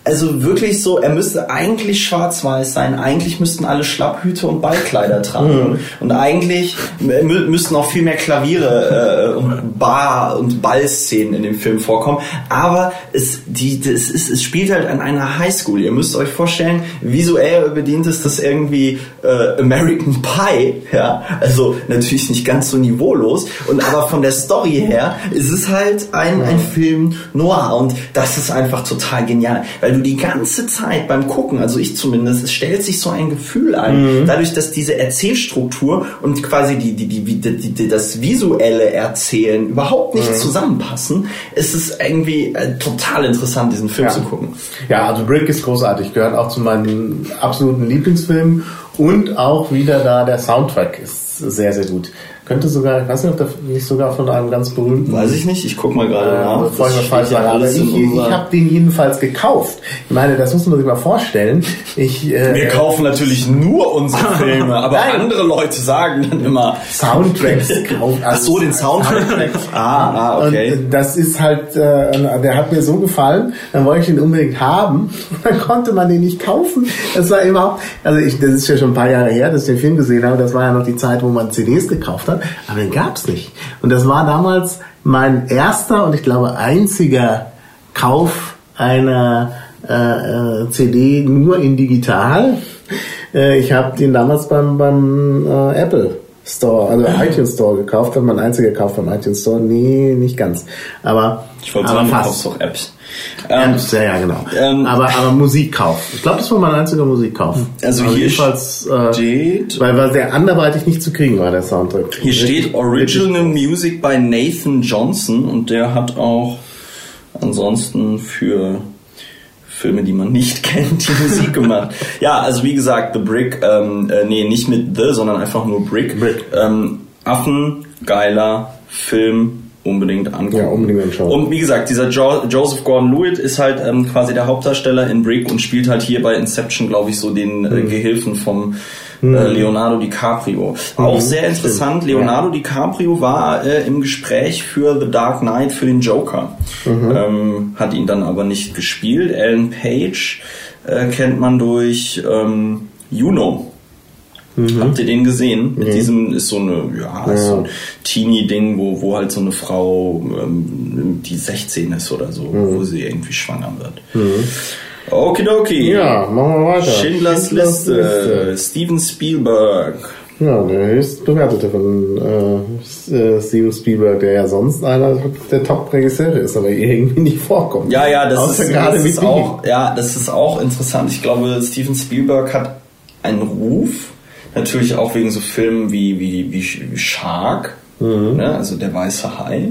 S3: also wirklich so, er müsste eigentlich schwarz-weiß sein. Eigentlich müssten alle Schlapphüte und Ballkleider tragen. Mhm. Und eigentlich müssten auch viel mehr Klaviere äh, und Bar- und Ballszenen in dem Film vorkommen. Aber es, die, das ist, es spielt halt an einer Highschool. Ihr müsst euch vorstellen, visuell bedient ist das irgendwie äh, American Pie. Ja, also natürlich nicht ganz so niveaulos. Und aber von der Story her ist es halt ein, ein Film noir. Und das ist einfach total genial. Weil du die ganze Zeit beim Gucken, also ich zumindest, es stellt sich so ein Gefühl ein, mhm. dadurch, dass diese Erzählstruktur und quasi die, die, die, die, die das visuelle Erzählen überhaupt nicht mhm. zusammenpassen, ist es irgendwie äh, total interessant, diesen Film
S2: ja.
S3: zu gucken.
S2: Ja, also Brick ist großartig, gehört auch zu meinen absoluten Lieblingsfilmen und auch wieder da der Soundtrack ist sehr, sehr gut. Könnte sogar, ich weiß nicht, ob der nicht sogar von einem ganz berühmten.
S3: Weiß ich nicht, ich guck mal gerade äh, nach.
S2: Bevor ich was sage. Aber ich, ich habe den jedenfalls gekauft. Ich meine, das muss man sich mal vorstellen. Ich,
S3: äh, Wir kaufen natürlich nur unsere Filme, aber Nein. andere Leute sagen dann immer
S2: Soundtracks kaufen.
S3: Ach so, den Soundtrack.
S2: ah, ah, okay. Und das ist halt, äh, der hat mir so gefallen, dann wollte ich den unbedingt haben. Dann konnte man den nicht kaufen. Das war überhaupt, also ich, das ist ja schon ein paar Jahre her, dass ich den Film gesehen habe. Das war ja noch die Zeit, wo man CDs gekauft hat aber den gab es nicht. Und das war damals mein erster und ich glaube einziger Kauf einer äh, äh CD nur in digital. Äh, ich habe den damals beim, beim äh, Apple Store, also iTunes Store gekauft, hat mein einziger Kauf beim iTunes Store. Nee, nicht ganz. Aber
S3: ich wollte sagen, fast. doch Apps.
S2: Ähm, Apps, ja, ja, genau. Ähm, aber, aber Musikkauf. Ich glaube, das war mein einziger Musikkauf.
S3: Also, also hier steht...
S2: Äh, weil, weil der anderweitig nicht zu kriegen war, der Soundtrack.
S3: Hier steht Original Music by Nathan Johnson und der hat auch ansonsten für Filme, die man nicht kennt, die Musik gemacht. Ja, also wie gesagt, The Brick, ähm, äh, nee, nicht mit The, sondern einfach nur Brick.
S2: Brick.
S3: Ähm, Affen, geiler Film, unbedingt angucken.
S2: Ja, unbedingt anschauen.
S3: Und wie gesagt, dieser jo Joseph Gordon-Lewitt ist halt ähm, quasi der Hauptdarsteller in Brick und spielt halt hier bei Inception, glaube ich, so den äh,
S2: Mhm.
S3: Gehilfen vom äh, Leonardo DiCaprio. Auch sehr interessant, Leonardo DiCaprio war äh, im Gespräch für The Dark Knight für den Joker.
S2: Mhm.
S3: Ähm, hat ihn dann aber nicht gespielt. Alan Page äh, kennt man durch ähm, Juno.
S2: Mhm.
S3: Habt ihr den gesehen? Mit diesem ist so eine, ja, ist so ein Teenie-Ding, wo, wo halt so eine Frau, ähm, die 16 ist oder so, wo sie irgendwie schwanger wird. Okidoki.
S2: Mhm. Ja, machen wir weiter.
S3: Schindlers, Liste. Steven Spielberg.
S2: Ja, der höchst bewertete von äh, äh, Steven Spielberg, der ja sonst einer der Top-Regisseure ist, aber irgendwie nicht vorkommt.
S3: Ja, ja, das
S2: Außer
S3: ist,
S2: gerade
S3: das ist auch, ja, das ist auch interessant. Ich glaube, Steven Spielberg hat einen Ruf, natürlich auch wegen so Filmen wie, wie, wie, Shark, ne? also der weiße Hai.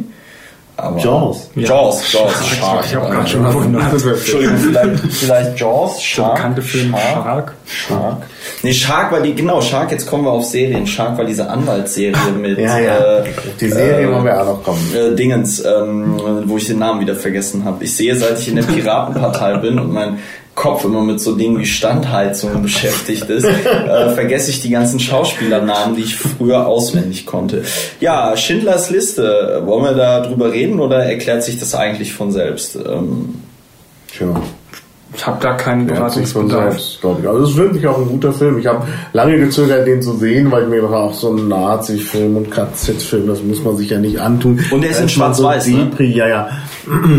S3: Aber
S2: Jaws.
S3: Jaws, Jaws, Shark.
S4: Ich habe
S3: äh,
S4: gerade schon gewundert.
S3: Entschuldigung, vielleicht, vielleicht Jaws,
S4: Der
S3: Shark.
S4: bekannte Film Shark.
S3: Shark. Nee, Shark war die, genau, Shark, jetzt kommen wir auf Serien. Shark war diese Anwaltsserie mit
S2: Ja, ja.
S3: Äh,
S2: die Serie
S3: äh,
S2: wollen wir auch noch kommen.
S3: äh, Dingens, ähm, wo ich den Namen wieder vergessen habe. Ich sehe, seit ich in der Piratenpartei bin und mein Kopf immer mit so Dingen wie Standheizung beschäftigt ist, äh, vergesse ich die ganzen Schauspielernamen, die ich früher auswendig konnte. Ja, Schindlers Liste, wollen wir da drüber reden oder erklärt sich das eigentlich von selbst? Ähm,
S2: Tja.
S4: Ich habe da keinen Beratungsbedarf.
S2: selbst, glaube ich. Also es ist wirklich auch ein guter Film. Ich habe lange gezögert, den zu sehen, weil ich mir dachte, auch so ein Nazi-Film und KZ-Film, das muss man sich ja nicht antun.
S3: Und der ist in Schwarz-Weiß,
S2: so
S3: ne?
S2: Depri, ja, ja.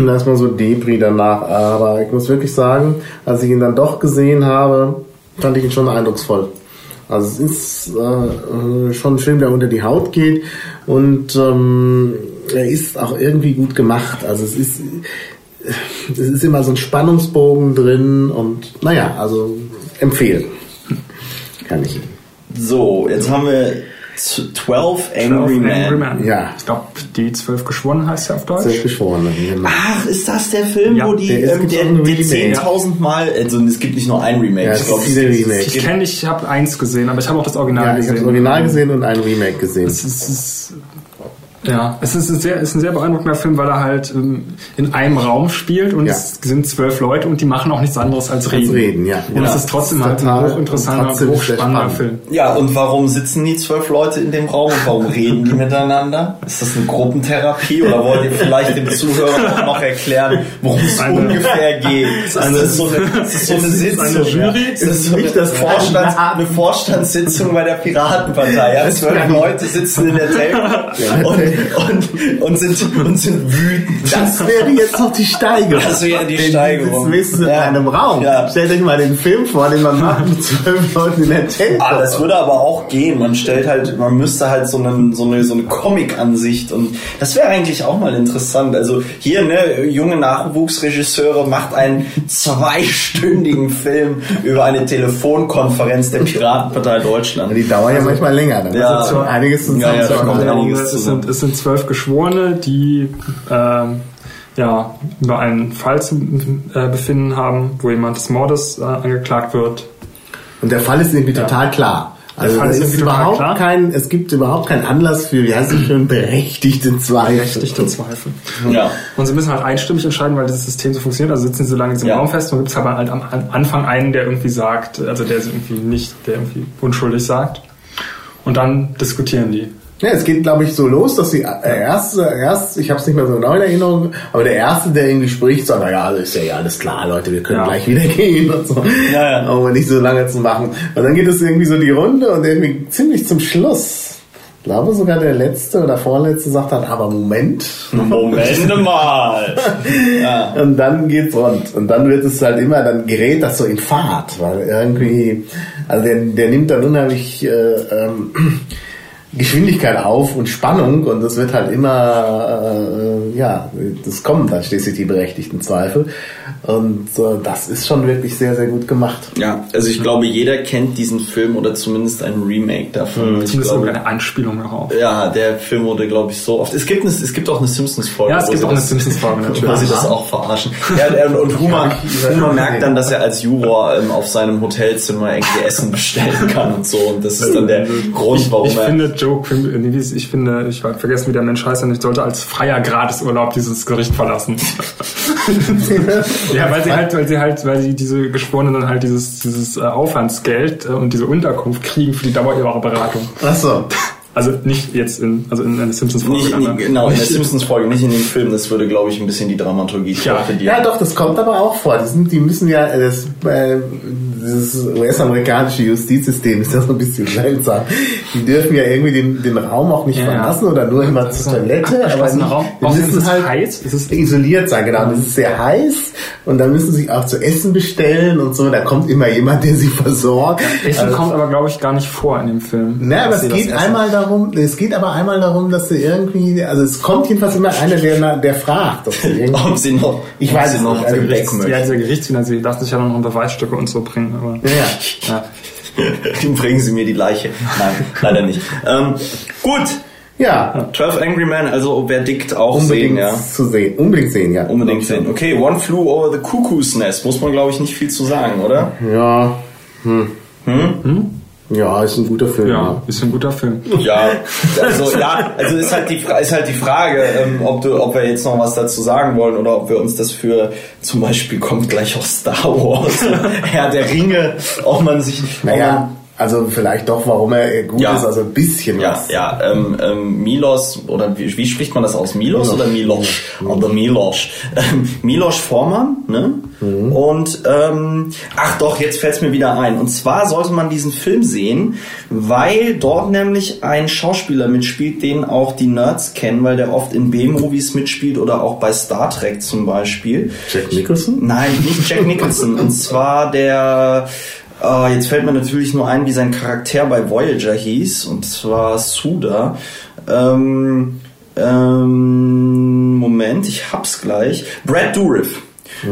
S2: Da ist man so Depri danach. Aber ich muss wirklich sagen, als ich ihn dann doch gesehen habe, fand ich ihn schon eindrucksvoll. Also es ist äh, schon ein Film, der unter die Haut geht und ähm, er ist auch irgendwie gut gemacht. Also es ist es ist immer so ein Spannungsbogen drin und naja, also empfehlen. Kann ich
S3: so, jetzt haben wir z- 12 Angry
S4: Angry
S3: Men.
S4: Man.
S2: Ja.
S4: Ich glaube, die zwölf Geschworenen heißt ja auf Deutsch.
S2: Sehr geschworene. Genau.
S3: Ach, ist das der Film,
S4: Ja,
S3: wo die,
S2: der
S3: ähm, der, der
S2: Remake.
S3: 10.000 Mal, also es gibt nicht nur ein Remake,
S2: Ja,
S3: ich
S2: es
S3: glaube,
S2: gibt viele Remakes.
S4: Ich kenne ich habe eins gesehen, aber ich habe auch das Original
S2: Ja, ich habe
S4: gesehen.
S2: das Original gesehen und ein Remake gesehen.
S4: Es ist, es ist, ja, es ist, ein sehr, ist ein sehr beeindruckender Film, weil er halt ähm, in einem Raum spielt und
S2: Ja.
S4: es sind zwölf Leute und die machen auch nichts anderes als reden.
S2: reden, ja.
S4: Und
S2: Ja.
S4: es ist trotzdem halt ein hochinteressanter, hochspannender
S2: spannend.
S4: Film.
S3: Ja, und warum sitzen die zwölf Leute in dem Raum und warum reden die miteinander? Ist das eine Gruppentherapie oder wollt ihr vielleicht den Zuhörern auch noch erklären, worum es
S4: Eine-
S3: ungefähr geht? Ist das so eine, ist das so eine
S2: Ist es
S3: Sitzung?
S2: eine Jury?
S3: Ist das
S2: Ist
S3: so
S2: nicht
S3: eine,
S2: das
S3: Vorstands, eine Vorstandssitzung bei der Piratenpartei? Ja, zwölf Leute sitzen in der Telco und, und, und, sind, und sind wütend.
S2: Das wäre jetzt noch die Steigerung.
S3: Das wäre die
S2: die
S3: Steigerung.
S2: sitzen in
S3: Ja.
S2: einem Raum.
S3: Ja.
S2: Stellt euch mal den Film vor, den man macht mit zwölf Leuten in der Telco.
S3: Ah, das würde aber auch gehen. Man stellt halt, man müsste halt so, einen, so eine, so eine Comic-Ansicht und das wäre eigentlich auch mal interessant. Also hier, ne, junge Nachwuchsregisseure macht einen zweistündigen Film über eine Telefonkonferenz der Piratenpartei Deutschland.
S2: Die dauern ja manchmal länger. Dann
S3: Ja.
S2: ist schon einiges zusammen.
S3: Ja, ja, da kommt einiges
S4: es,
S3: zusammen.
S4: Sind, es sind zwölf Geschworene, die ähm, ja, über einen Fall zu äh, befinden haben, wo jemand des Mordes äh, angeklagt wird.
S2: Und der Fall ist irgendwie total klar. Also es
S4: ist
S2: überhaupt
S4: klar.
S2: kein, es gibt überhaupt keinen Anlass für, wie heißt es schön, berechtigte Zweifel.
S4: Berechtigte Zweifel.
S3: Ja.
S4: Und sie müssen halt einstimmig entscheiden, weil dieses System so funktioniert. Also sitzen sie so lange in diesem
S3: Ja.
S4: Raum fest und gibt es aber halt am am Anfang einen, der irgendwie sagt, also der irgendwie nicht, der irgendwie unschuldig sagt. Und dann diskutieren die.
S2: Ja, es geht, glaube ich, so los, dass die äh, erste, erst, ich habe es nicht mehr so genau in Erinnerung, aber der erste, der irgendwie spricht, sagt, naja, also ist ja, ja alles klar, Leute, wir können
S4: Ja.
S2: gleich wieder gehen und so.
S3: Ja, ja.
S2: Um nicht so lange zu machen. Und dann geht es irgendwie so die Runde und irgendwie ziemlich zum Schluss. Ich glaube sogar der letzte oder vorletzte sagt dann, aber Moment.
S3: Moment mal. Ja.
S2: Und dann geht's rund. Und dann wird es halt immer, dann gerät das so in Fahrt, weil irgendwie, also der, der nimmt dann unheimlich äh, ähm, Geschwindigkeit auf und Spannung und das wird halt immer, äh, ja, das kommen dann schließlich die berechtigten Zweifel und äh, das ist schon wirklich sehr, sehr gut gemacht.
S3: Ja, also ich glaube, jeder kennt diesen Film oder zumindest ein Remake davon.
S4: Mhm.
S3: Ich
S4: Zumindest
S3: glaube,
S4: eine Anspielung darauf.
S3: ja, der Film wurde, glaube ich, so oft. Es gibt, eine, es gibt auch eine Simpsons-Folge.
S4: Ja, es
S3: wo
S4: gibt auch eine Simpsons-Folge
S3: Wo
S4: natürlich.
S3: sie das auch verarschen. Ja, und, und Humor, Humor merkt dann, dass er als Juror ähm, auf seinem Hotelzimmer irgendwie Essen bestellen kann und so. Und das ist dann der Grund, warum
S4: Ich
S3: er.
S4: finde, Ist- ich finde, ich habe vergessen, wie der Mensch heißt, und ich sollte als freier Gratisurlaub dieses Gericht verlassen. ja, weil sie halt, weil sie halt, weil sie diese Geschworenen dann halt dieses, dieses äh, Aufwandsgeld äh, und diese Unterkunft kriegen für die Dauer ihrer Beratung.
S2: Achso.
S4: Also nicht jetzt in, also in einer Simpsons-Folge.
S3: genau, in der Simpsons-Folge, nicht in dem Film. Das würde, glaube ich, ein bisschen die Dramaturgie
S4: Ja.
S3: torpedieren.
S2: Ja, doch, das kommt aber auch vor. Die, sind, die müssen ja, das, äh, das US-amerikanische Justizsystem ist ja so ein bisschen seltsam. Die dürfen ja irgendwie den, den Raum auch nicht
S4: Ja,
S2: verlassen oder nur immer zur Toilette. Aber nicht,
S4: Raum.
S2: die müssen
S4: ist es
S2: halt
S4: heiß. Es ist-
S2: isoliert sein, genau. Und es ist sehr heiß und dann müssen sie sich auch zu essen bestellen und so. Da kommt immer jemand, der sie versorgt.
S4: Essen
S2: Also-
S4: kommt aber, glaube ich, gar nicht vor in dem Film.
S2: na, aber es
S4: das
S2: geht einmal darum, es geht aber einmal darum, dass sie irgendwie, also es kommt jedenfalls immer einer, der, der fragt, ob sie irgendwie,
S3: Ob sie noch,
S2: Ich
S3: ob
S2: weiß
S3: sie
S2: es
S3: noch
S2: nicht, also das-
S3: möchten.
S4: Ja, Gerichtsdiener, sie lassen sich ja noch Beweisstücke und so bringen. Aber,
S2: ja, ja.
S4: ja.
S3: Bringen Sie mir die Leiche. Nein, leider nicht. Ähm, gut.
S2: Ja,
S3: 12 Angry Men, also Verdikt auch
S2: unbedingt
S3: sehen, ja.
S2: zu sehen. Unbedingt sehen, ja.
S3: Unbedingt sehen. Okay, One Flew Over the Cuckoo's Nest. Muss man, glaube ich, nicht viel zu sagen, oder?
S2: Ja. Hm. Ja, ist ein guter Film.
S4: ja, ist ein guter Film.
S3: Ja, also ja, also ist halt die, Fra- ist halt die Frage, ähm, ob, du, ob wir jetzt noch was dazu sagen wollen oder ob wir uns das für zum Beispiel kommt gleich auch Star Wars, Herr der Ringe, ob man sich,
S2: Naja, also vielleicht doch, warum er gut
S3: Ja.
S2: ist, also ein bisschen
S3: Ja,
S2: was.
S3: ja, ähm, ähm, Milos, oder wie, wie spricht man das aus? Milos oder Milos? Oder Milos. Ähm, Milos Forman, ne? Und, ähm, ach doch, jetzt fällt's mir wieder ein. Und zwar sollte man diesen Film sehen, weil dort nämlich ein Schauspieler mitspielt, den auch die Nerds kennen, weil der oft in B-Movies mitspielt oder auch bei Star Trek zum Beispiel.
S2: Jack Nicholson?
S3: Nein, nicht Jack Nicholson. und zwar der. Äh, jetzt fällt mir natürlich nur ein, wie sein Charakter bei Voyager hieß. Und zwar Suda. Ähm, ähm, Moment, ich hab's gleich. Brad Dourif.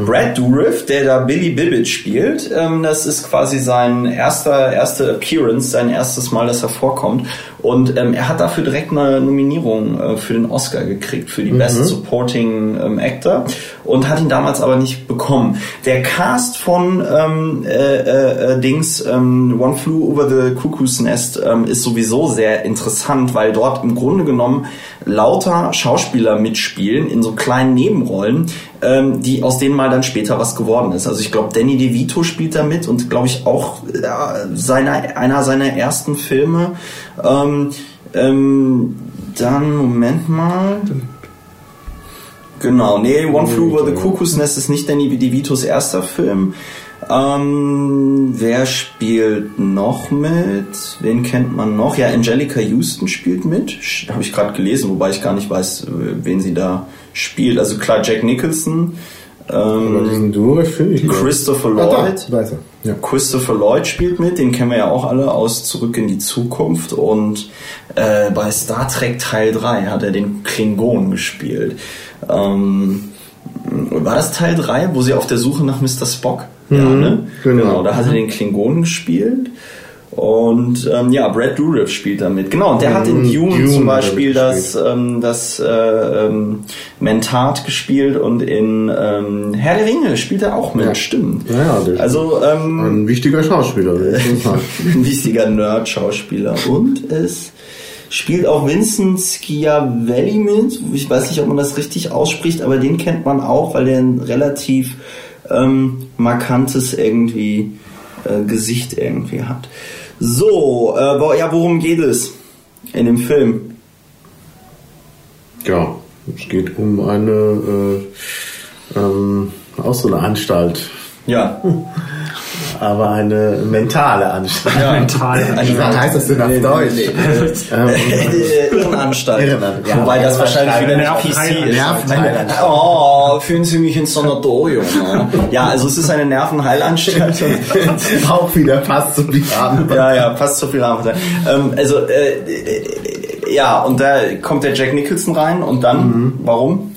S3: Brad Dourif, der da Billy Bibbit spielt, ähm, das ist quasi sein erster erste Appearance, sein erstes Mal, dass er vorkommt. Und ähm, er hat dafür direkt eine Nominierung äh, für den Oscar gekriegt, für die Best Supporting ähm, Actor und hat ihn damals aber nicht bekommen. Der Cast von ähm, äh, äh, äh, Dings ähm, One Flew Over the Cuckoo's Nest ähm, ist sowieso sehr interessant, weil dort im Grunde genommen lauter Schauspieler mitspielen in so kleinen Nebenrollen, ähm, die aus denen mal dann später was geworden ist. Also ich glaube, Danny DeVito spielt da mit und glaube ich auch äh, seiner, einer seiner ersten Filme. Ähm, ähm, dann, Moment mal. Genau, nee, One Flew Over the Cuckoo's Nest ist nicht Danny DeVitos erster Film. Ähm, wer spielt noch mit? Wen kennt man noch? Ja, Angelica Houston spielt mit. Habe ich gerade gelesen, wobei ich gar nicht weiß, wen sie da spielt. Also klar, Jack Nicholson. Ähm. Christopher
S2: Ah,
S3: Lloyd.
S2: er. Ja.
S3: Christopher Lloyd spielt mit, den kennen wir ja auch alle aus Zurück in die Zukunft und äh, bei Star Trek Teil 3 hat er den Klingon gespielt. Ähm, war das Teil 3, wo sie auf der Suche nach Mr. Spock? ja, ne?
S2: genau.
S3: da hat er den Klingon gespielt. Und ähm, ja, Brad Dourif spielt damit. Genau, und der hat in
S2: Mhm,
S3: Dune,
S2: Dune
S3: zum Beispiel das, ähm, das äh, ähm, Mentat gespielt und in ähm, Herr der Ringe spielt er auch mit,
S2: Ja.
S3: stimmt.
S2: Ja, ja,
S3: also ähm,
S2: Ein wichtiger Schauspieler,
S3: ein wichtiger Nerd-Schauspieler. Und es spielt auch Vincent Schiavelli mit. Ich weiß nicht, ob man das richtig ausspricht, aber den kennt man auch, weil der ein relativ ähm, markantes irgendwie äh, Gesicht irgendwie hat. So, äh, ja, worum geht es in dem Film?
S2: Ja, es geht um eine, äh, ähm, auch so eine Anstalt.
S3: Ja,
S2: aber eine mentale Anstalt.
S4: Ja, mentale
S2: Wie heißt das denn auf Deutsch? Ähm,
S3: Irrenanstalt.
S2: Irrenanstalt, ja.
S3: Wobei das wahrscheinlich wieder nicht PC ist.
S2: Nervenheilanstalt.
S3: Oh, fühlen Sie mich ins Sanatorium. ne? Ja, also es ist eine Nervenheilanstalt.
S2: auch wieder fast so wie Abend.
S3: ja, ja, passt zu viel Abend. Ähm, also, äh, äh, ja, und da kommt der Jack Nicholson rein und dann, warum?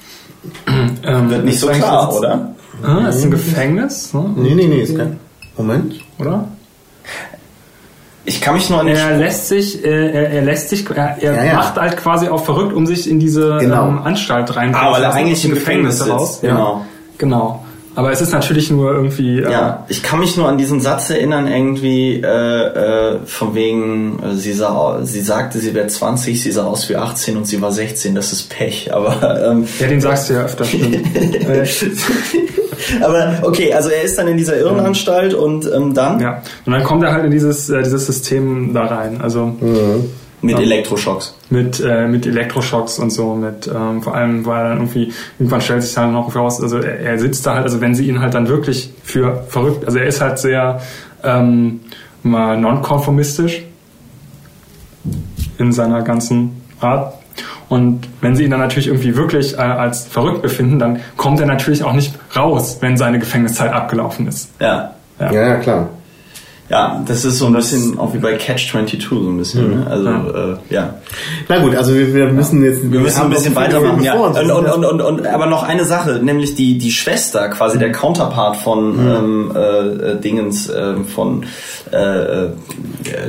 S4: Ähm,
S3: Wird nicht so klar, oder?
S4: Ah, ist ein Gefängnis, ne?
S2: Nee, nee, nee, ist kein. Moment.
S4: oder?
S3: Ich kann mich nur an den
S4: Er lässt sich, äh, er, er lässt sich, er, er
S2: Ja, ja.
S4: macht halt quasi auch verrückt, um sich in diese
S2: Genau.
S4: ähm, Anstalt rein.
S3: Ah, weil er eigentlich im Gefängnis sitzt.
S4: raus.
S3: Genau.
S4: Genau. Aber es ist natürlich nur irgendwie. Äh,
S3: Ja, ich kann mich nur an diesen Satz erinnern, irgendwie äh, äh, von wegen, äh, sie sah, sie sagte, sie wäre 20, sie sah aus wie 18 und sie war 16. Das ist Pech, aber ähm,
S4: Ja, den sagst du ja öfter. Stimmt.
S3: aber okay, also er ist dann in dieser Irrenanstalt und ähm, dann
S4: ja. Und dann kommt er halt in dieses, äh, dieses System da rein. Also
S3: mit Elektroschocks.
S4: mit, äh, mit Elektroschocks und so, mit ähm, vor allem, weil dann irgendwie, irgendwann stellt sich dann noch raus, also er, er sitzt da halt, also wenn sie ihn halt dann wirklich für verrückt, also er ist halt sehr ähm, mal nonkonformistisch in seiner ganzen Art. Und wenn sie ihn dann natürlich irgendwie wirklich äh, als verrückt befinden, dann kommt er natürlich auch nicht raus, wenn seine Gefängniszeit abgelaufen ist.
S3: Ja.
S2: Ja, ja, klar.
S3: Ja, das ist so ein bisschen auch wie bei Catch 22 so ein bisschen. Ne? Also
S4: Ja.
S3: Äh, ja.
S2: Na gut, also wir, wir müssen jetzt.
S3: Wir müssen ein bisschen weitermachen, ja. Und,
S2: Und,
S3: und, und, und, aber noch eine Sache, nämlich die, die Schwester, quasi der Counterpart von ähm, äh, äh, Dingens, äh, von äh,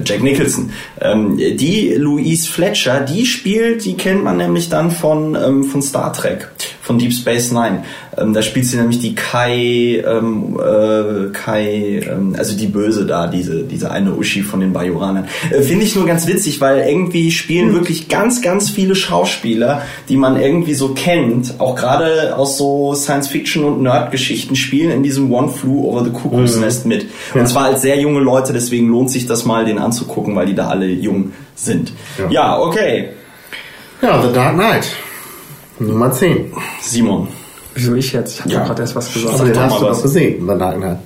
S3: Jack Nicholson. Ähm, die Louise Fletcher, die spielt, die kennt man nämlich dann von, ähm, von Star Trek, von Deep Space Nine. Ähm, da spielt sie nämlich die Kai, ähm, äh, Kai, ähm, also die Böse da, diese, diese eine Uschi von den Bajoranern. Äh, Finde ich nur ganz witzig, weil irgendwie spielen wirklich ganz, ganz viele Schauspieler, die man irgendwie so kennt, auch gerade aus so Science-Fiction und Nerd-Geschichten, spielen in diesem One Flew Over the Cuckoo's Nest mit. Und zwar als sehr junge Leute, deswegen lohnt sich das mal, den anzugucken, weil die da alle jung sind.
S2: Ja.
S3: Ja, okay.
S2: Ja, The Dark Knight. Nummer 10.
S3: Simon.
S4: Wieso ich jetzt? Ich habe
S3: Ja.
S4: gerade erst was gesagt.
S2: Aber den hast du
S3: was.
S2: doch gesehen, Knight.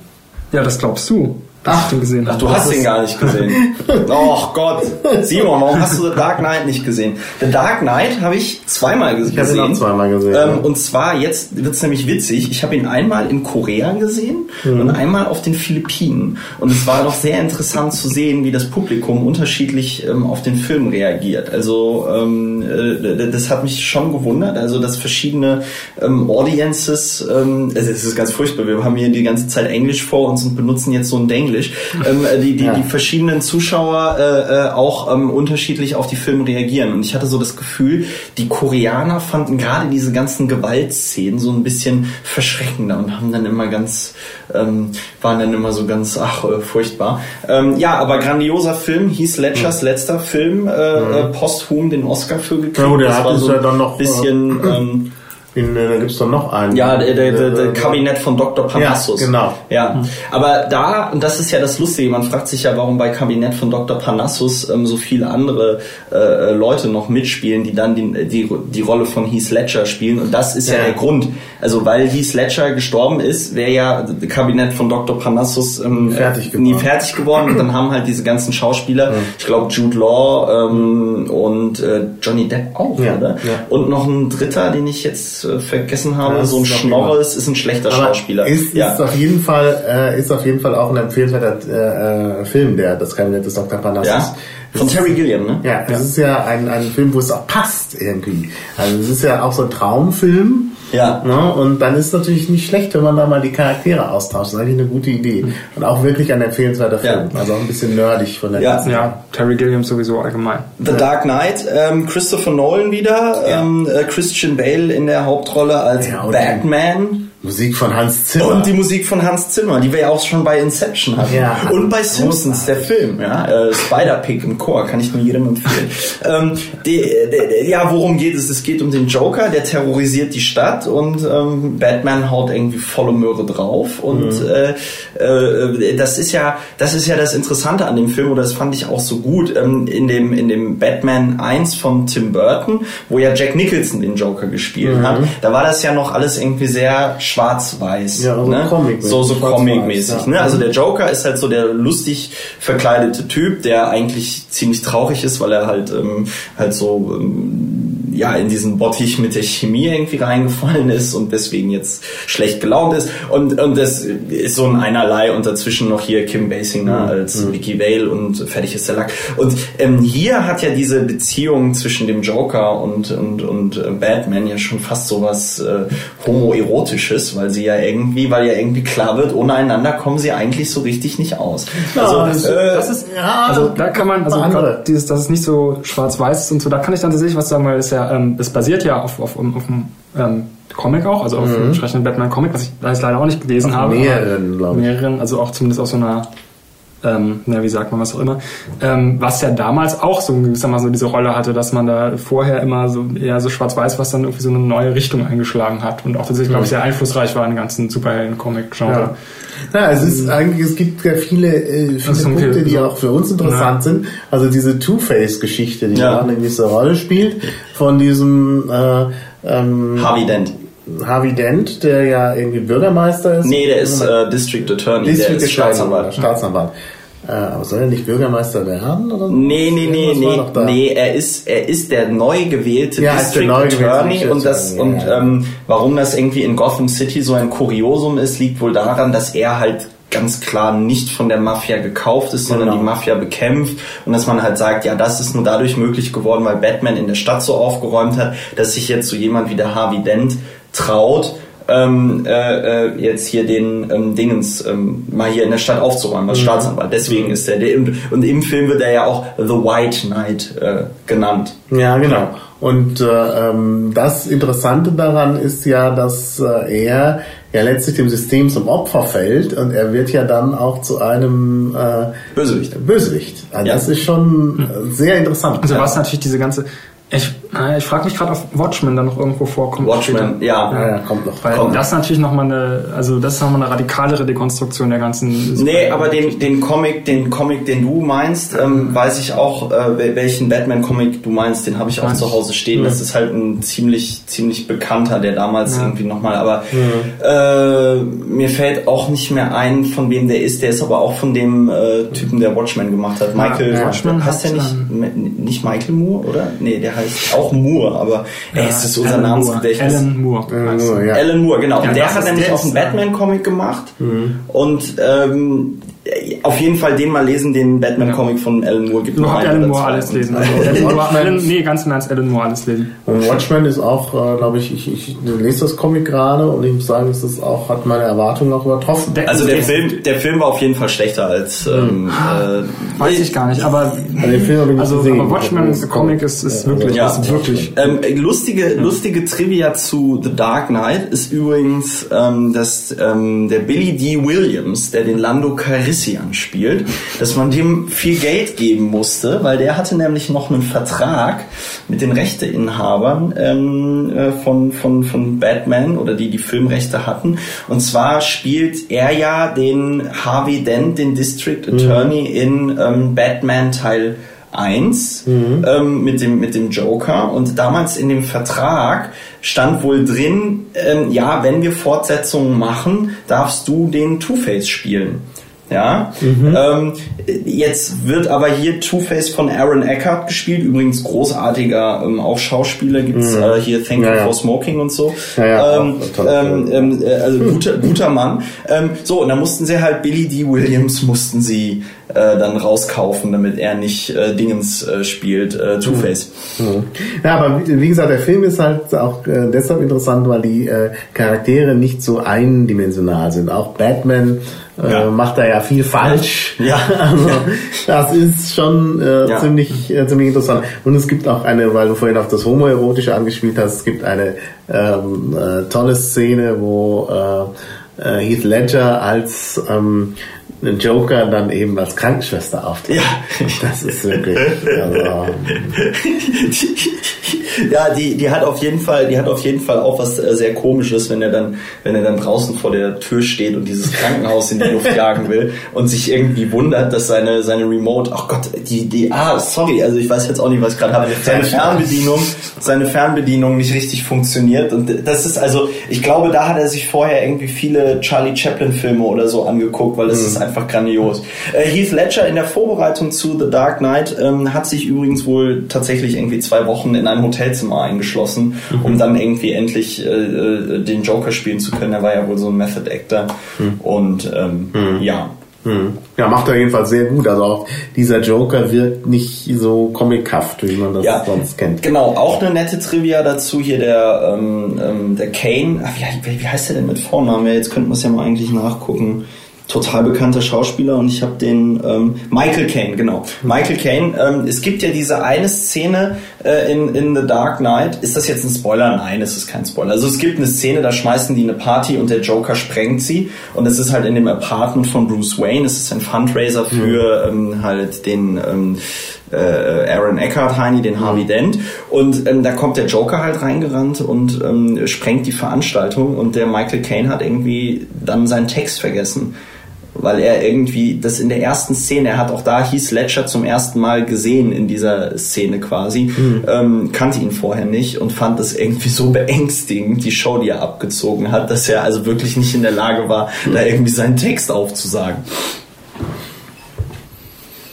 S4: Ja, das glaubst du, ich den gesehen
S3: Ach, du hast den gar nicht gesehen. Och Gott. Simon, warum hast du The Dark Knight nicht gesehen? The Dark Knight habe ich zweimal ges-
S2: Ich habe
S3: gesehen.
S2: ihn auch zweimal gesehen.
S3: Ähm,
S2: ja.
S3: und zwar, jetzt wird's nämlich witzig, ich habe ihn einmal in Korea gesehen
S2: Mhm.
S3: und einmal auf den Philippinen. Und es war doch sehr interessant zu sehen, wie das Publikum unterschiedlich ähm, auf den Film reagiert. Also ähm, äh, das hat mich schon gewundert, also dass verschiedene ähm, Audiences, ähm, also es ist ganz furchtbar, wir haben hier die ganze Zeit Englisch vor uns und benutzen jetzt so ein Denglisch, ähm, die, die,
S2: Ja.
S3: die verschiedenen Zuschauer äh, äh, auch ähm, unterschiedlich auf die Filme reagieren. Und ich hatte so das Gefühl, die Koreaner fanden gerade diese ganzen Gewaltszenen so ein bisschen verschreckender und haben dann immer ganz, ähm, waren dann immer so ganz, ach, äh, furchtbar. Ähm, ja, aber grandioser Film, hieß Ledgers letzter Film, äh, äh, posthum den Oscar für gekriegt.
S2: Ja, gut, der
S3: Das
S2: hat
S3: war so
S2: ja dann noch,
S3: bisschen, ähm,
S2: In, äh, da gibt's doch noch einen.
S3: ja, der, der, der, der
S2: Äh,
S3: Kabinett von Dr. Parnassus.
S2: Ja, genau.
S3: Ja, aber da, und das ist ja das Lustige, man fragt sich ja, warum bei Kabinett von Dr. Parnassus ähm, so viele andere äh, Leute noch mitspielen, die dann die, die, die Rolle von Heath Ledger spielen. Und das ist ja,
S2: Ja.
S3: der Grund. Also weil Heath Ledger gestorben ist, wäre ja Kabinett von Dr. Parnassus ähm,
S2: Fertig
S3: nie fertig geworden. Und dann haben halt diese ganzen Schauspieler, ich glaube Jude Law ähm, und äh, Johnny Depp auch,
S2: Ja,
S3: oder?
S2: ja.
S3: Und noch ein dritter, den ich jetzt äh, vergessen habe,
S2: Ja, das
S3: so ein
S2: ist jeden
S3: Schnorres ist ein schlechter
S2: Aber
S3: Schauspieler.
S2: Ist,
S3: ja.
S2: ist auf jeden Fall, äh, ist auf jeden Fall auch ein empfehlenswerter äh, äh, Film, der das Kabinett des Dr. Parnassus.
S3: ja? Von Terry Gilliam, ne?
S2: Ja, das ist ja ein, ein Film, wo es auch passt irgendwie. Also es ist ja auch so ein Traumfilm.
S3: Ja.
S2: Ne? Und dann ist es natürlich nicht schlecht, wenn man da mal die Charaktere austauscht. Das ist eigentlich eine gute Idee. Und auch wirklich ein empfehlenswerter Film.
S3: Ja.
S2: Also auch ein bisschen nerdig von der
S3: Ja.
S2: ganzen
S4: Ja, Terry Gilliam sowieso allgemein.
S3: The Dark Knight, ähm, Christopher Nolan wieder,
S2: Ja.
S3: ähm, äh, Christian Bale in der Hauptrolle als Batman.
S2: Musik von Hans Zimmer.
S3: Und die Musik von Hans Zimmer, die wir ja auch schon bei Inception hatten.
S2: Ja.
S3: und bei Simpsons, der Film, ja. Äh, Spider-Pig im Chor, kann ich nur jedem empfehlen. ähm, die, die, ja, worum geht es? Es geht um den Joker, der terrorisiert die Stadt und ähm, Batman haut irgendwie volle Möhre drauf. Und äh, äh, das ist ja, das ist ja das Interessante an dem Film, oder das fand ich auch so gut, ähm, in dem, in dem Batman 1 von Tim Burton, wo ja Jack Nicholson den Joker gespielt hat. Da war das ja noch alles irgendwie sehr schwarz-weiß.
S2: Ja, also
S3: ne?
S2: Comic
S3: so so Comic-mäßig.
S2: Ja.
S3: Ne? Also der Joker ist halt so der lustig verkleidete Typ, der eigentlich ziemlich traurig ist, weil er halt ähm, halt so ähm, ja in diesen Bottich mit der Chemie irgendwie reingefallen ist und deswegen jetzt schlecht gelaunt ist. Und, und das ist so ein Einerlei und dazwischen noch hier Kim Basinger
S2: Mhm.
S3: als Vicky Vale und fertig ist der Lack. Und ähm, hier hat ja diese Beziehung zwischen dem Joker und, und, und äh, Batman ja schon fast sowas äh, homoerotisches, weil sie ja irgendwie, weil ja irgendwie klar wird, ohne einander kommen sie eigentlich so richtig nicht aus. Also,
S2: das-
S3: äh,
S4: Das ist,
S2: Ja,
S4: also da kann man, also
S2: andere.
S4: grad dieses, dass es nicht so schwarz-weiß ist und so, da kann ich dann tatsächlich was sagen, weil es ja, ähm, es basiert ja auf, auf, auf, auf einem ähm, Comic auch, also auf einem entsprechenden Batman-Comic, was ich jetzt leider auch nicht gelesen
S2: Auf
S4: habe.
S2: mehreren,
S4: aber-
S2: glaub ich.
S4: Mehreren, also auch zumindest aus so einer ähm, na, wie sagt man, was auch immer, ähm, was ja damals auch so gewissermaßen so diese Rolle hatte, dass man da vorher immer so eher so schwarz-weiß, was dann irgendwie so eine neue Richtung eingeschlagen hat und auch tatsächlich, glaube ich, sehr einflussreich war in den ganzen Superhelden-Comic-Genre.
S2: Ja. ja, es ist eigentlich, es gibt ja viele, äh, viele Punkte,
S4: viele-
S2: die auch für uns interessant
S4: Ja.
S2: sind. Also diese Two-Face-Geschichte, die
S3: Ja.
S2: da eine gewisse Rolle spielt, von diesem äh, ähm,
S3: Harvey Dent.
S2: Harvey Dent, der ja irgendwie Bürgermeister ist.
S3: Nee, der ist äh, District Attorney,
S2: District
S3: der ist Staatsanwalt.
S2: Staatsanwalt. Äh, aber soll er nicht Bürgermeister werden? Oder?
S3: Nee, nee, nee, nee, nee, er ist, er ist der neu gewählte
S2: Ja,
S3: District
S2: neu gewählte
S3: Attorney
S2: District
S3: und das,
S2: Attorney,
S3: und
S2: ja, ja.
S3: ähm, warum das irgendwie in Gotham City so ein Kuriosum ist, liegt wohl daran, dass er halt ganz klar nicht von der Mafia gekauft ist, sondern
S2: Genau.
S3: die Mafia bekämpft und dass man halt sagt, ja, das ist nur dadurch möglich geworden, weil Batman in der Stadt so aufgeräumt hat, dass sich jetzt so jemand wie der Harvey Dent traut, ähm, äh, äh, jetzt hier den ähm, Dingens ähm, mal hier in der Stadt aufzuräumen als Staatsanwalt. Deswegen ist er der und, und im Film wird er ja auch The White Knight äh, genannt.
S2: Ja, genau. Und äh, ähm, das Interessante daran ist ja, dass äh, er ja letztlich dem System zum Opfer fällt und er wird ja dann auch zu einem äh,
S3: Bösewicht.
S2: Bösewicht. Also
S3: Ja.
S2: Das ist schon äh, sehr interessant.
S4: Also was natürlich diese ganze. Ich, ich frage mich gerade, ob Watchmen da noch irgendwo vorkommt.
S3: Watchmen, ja.
S2: ja, ja, kommt noch.
S4: Weil
S3: Kommt.
S4: das natürlich nochmal eine, also das ist nochmal eine radikalere Dekonstruktion der ganzen.
S3: Nee, aber den, den Comic, den Comic, den du meinst, ähm, weiß ich auch, äh, wel- welchen Batman-Comic du meinst, den habe ich auch
S4: Meinst
S3: zu Hause stehen. Das ist halt ein ziemlich, ziemlich bekannter, der damals
S4: Ja.
S3: irgendwie nochmal, aber äh, mir fällt auch nicht mehr ein, von wem der ist. Der ist aber auch von dem äh, Typen, der Watchmen gemacht hat. Michael,
S2: ja.
S4: Watchmen
S3: heißt der nicht, nicht Michael Moore, oder? Nee, der heißt auch Moore, aber ey, ist das unser
S4: Alan
S3: Namensgedächtnis?
S4: Moore. Alan Moore. Du?
S2: nur, ja.
S3: Alan Moore, genau.
S4: Ja,
S3: und der hat nämlich auch einen Batman-Comic gemacht. Und ähm, auf jeden Fall den mal lesen, den Batman-Comic von Alan Moore gibt.
S4: Überhaupt
S3: einen
S4: Alan Moore alles lesen. Also Alan nee, ganz im Ernst, Alan Moore alles lesen.
S2: Und Watchmen ist auch, äh, glaube ich, ich, ich lese das Comic gerade und ich muss sagen, es ist auch, hat meine Erwartungen auch übertroffen.
S3: Also der Film, der Film war auf jeden Fall schlechter als ähm, äh,
S4: Weiß ich gar nicht, aber
S2: Also den Film habe ich nicht
S4: also
S2: gesehen.
S4: aber Watchmen der Comic ist, ist
S2: Ja,
S4: wirklich,
S3: Ja.
S4: ist wirklich.
S3: Ähm, lustige, lustige Trivia zu The Dark Knight ist übrigens, ähm, dass ähm, der Billy D. Williams, der den Lando Calrissian spielt, dass man dem viel Geld geben musste, weil der hatte nämlich noch einen Vertrag mit den Rechteinhabern ähm, äh, von, von, von Batman oder die die Filmrechte hatten. Und zwar spielt er ja den Harvey Dent, den District Attorney in ähm, Batman Teil 1 ähm, mit, dem, mit dem Joker und damals in dem Vertrag stand wohl drin, ähm, ja, wenn wir Fortsetzungen machen, darfst du den Two-Face spielen. Ja, ähm, jetzt wird aber hier Two-Face von Aaron Eckhart gespielt, übrigens großartiger ähm, auch Schauspieler, gibt's äh, hier Thank You
S2: ja.
S3: for Smoking und so.
S2: Ja,
S3: ähm, ähm, ähm, äh, also guter, guter Mann. Ähm, so, und dann mussten sie halt Billy D. Williams mussten sie äh, dann rauskaufen, damit er nicht äh, Dingens äh, spielt, äh, Two-Face.
S2: Ja, aber wie wie gesagt, der Film ist halt auch äh, deshalb interessant, weil die äh, Charaktere nicht so eindimensional sind. Auch Batman äh,
S3: Ja.
S2: macht da ja viel falsch.
S3: Ja.
S2: Also das ist schon äh,
S3: Ja.
S2: ziemlich, äh, ziemlich interessant. Und es gibt auch eine, weil du vorhin auf das Homoerotische angespielt hast, es gibt eine ähm, äh, tolle Szene, wo äh, äh, Heath Ledger als ähm, Joker dann eben als Krankenschwester auftritt.
S3: Ja.
S2: Das ist wirklich. Also,
S3: ja, die, die hat auf jeden Fall, die hat auf jeden Fall auch was äh, sehr komisches, wenn er dann, wenn er dann draußen vor der Tür steht und dieses Krankenhaus in die Luft jagen will und sich irgendwie wundert, dass seine, seine Remote, ach Gott, die, die, ah, sorry, also ich weiß jetzt auch nicht, was ich gerade habe, seine Fernbedienung, seine Fernbedienung nicht richtig funktioniert und das ist also, ich glaube, da hat er sich vorher irgendwie viele Charlie Chaplin Filme oder so angeguckt, weil das mhm. ist einfach grandios. Äh, Heath Ledger in der Vorbereitung zu The Dark Knight ähm, hat sich übrigens wohl tatsächlich irgendwie zwei Wochen in ein Hotelzimmer eingeschlossen, mhm. um dann irgendwie endlich äh, äh, den Joker spielen zu können. Er war ja wohl so ein Method Actor. Mhm. Und ähm, mhm. ja.
S2: Mhm. Ja, macht er jedenfalls sehr gut. Also auch dieser Joker wirkt nicht so comichaft, wie man das ja, sonst kennt.
S3: Genau, auch eine nette Trivia dazu hier der, ähm, ähm der Kane. Wie, wie heißt der denn mit Vornamen? Jetzt könnten wir es ja mal eigentlich nachgucken total bekannter Schauspieler und ich habe den ähm, Michael Caine, genau. Michael Caine, ähm, es gibt ja diese eine Szene äh, in, in The Dark Knight. Ist das jetzt ein Spoiler? Nein, es ist kein Spoiler. Also es gibt eine Szene, da schmeißen die eine Party und der Joker sprengt sie und es ist halt in dem Apartment von Bruce Wayne. Es ist ein Fundraiser für mhm. ähm, halt den ähm, äh, Aaron Eckhart Heini, den Harvey mhm. Dent. Und ähm, da kommt der Joker halt reingerannt und ähm, sprengt die Veranstaltung und der Michael Caine hat irgendwie dann seinen Text vergessen weil er irgendwie das in der ersten Szene, er hat auch da Heath Ledger zum ersten Mal gesehen in dieser Szene quasi, mhm. ähm, kannte ihn vorher nicht und fand das irgendwie so beängstigend, die Show, die er abgezogen hat, dass er also wirklich nicht in der Lage war, mhm. da irgendwie seinen Text aufzusagen.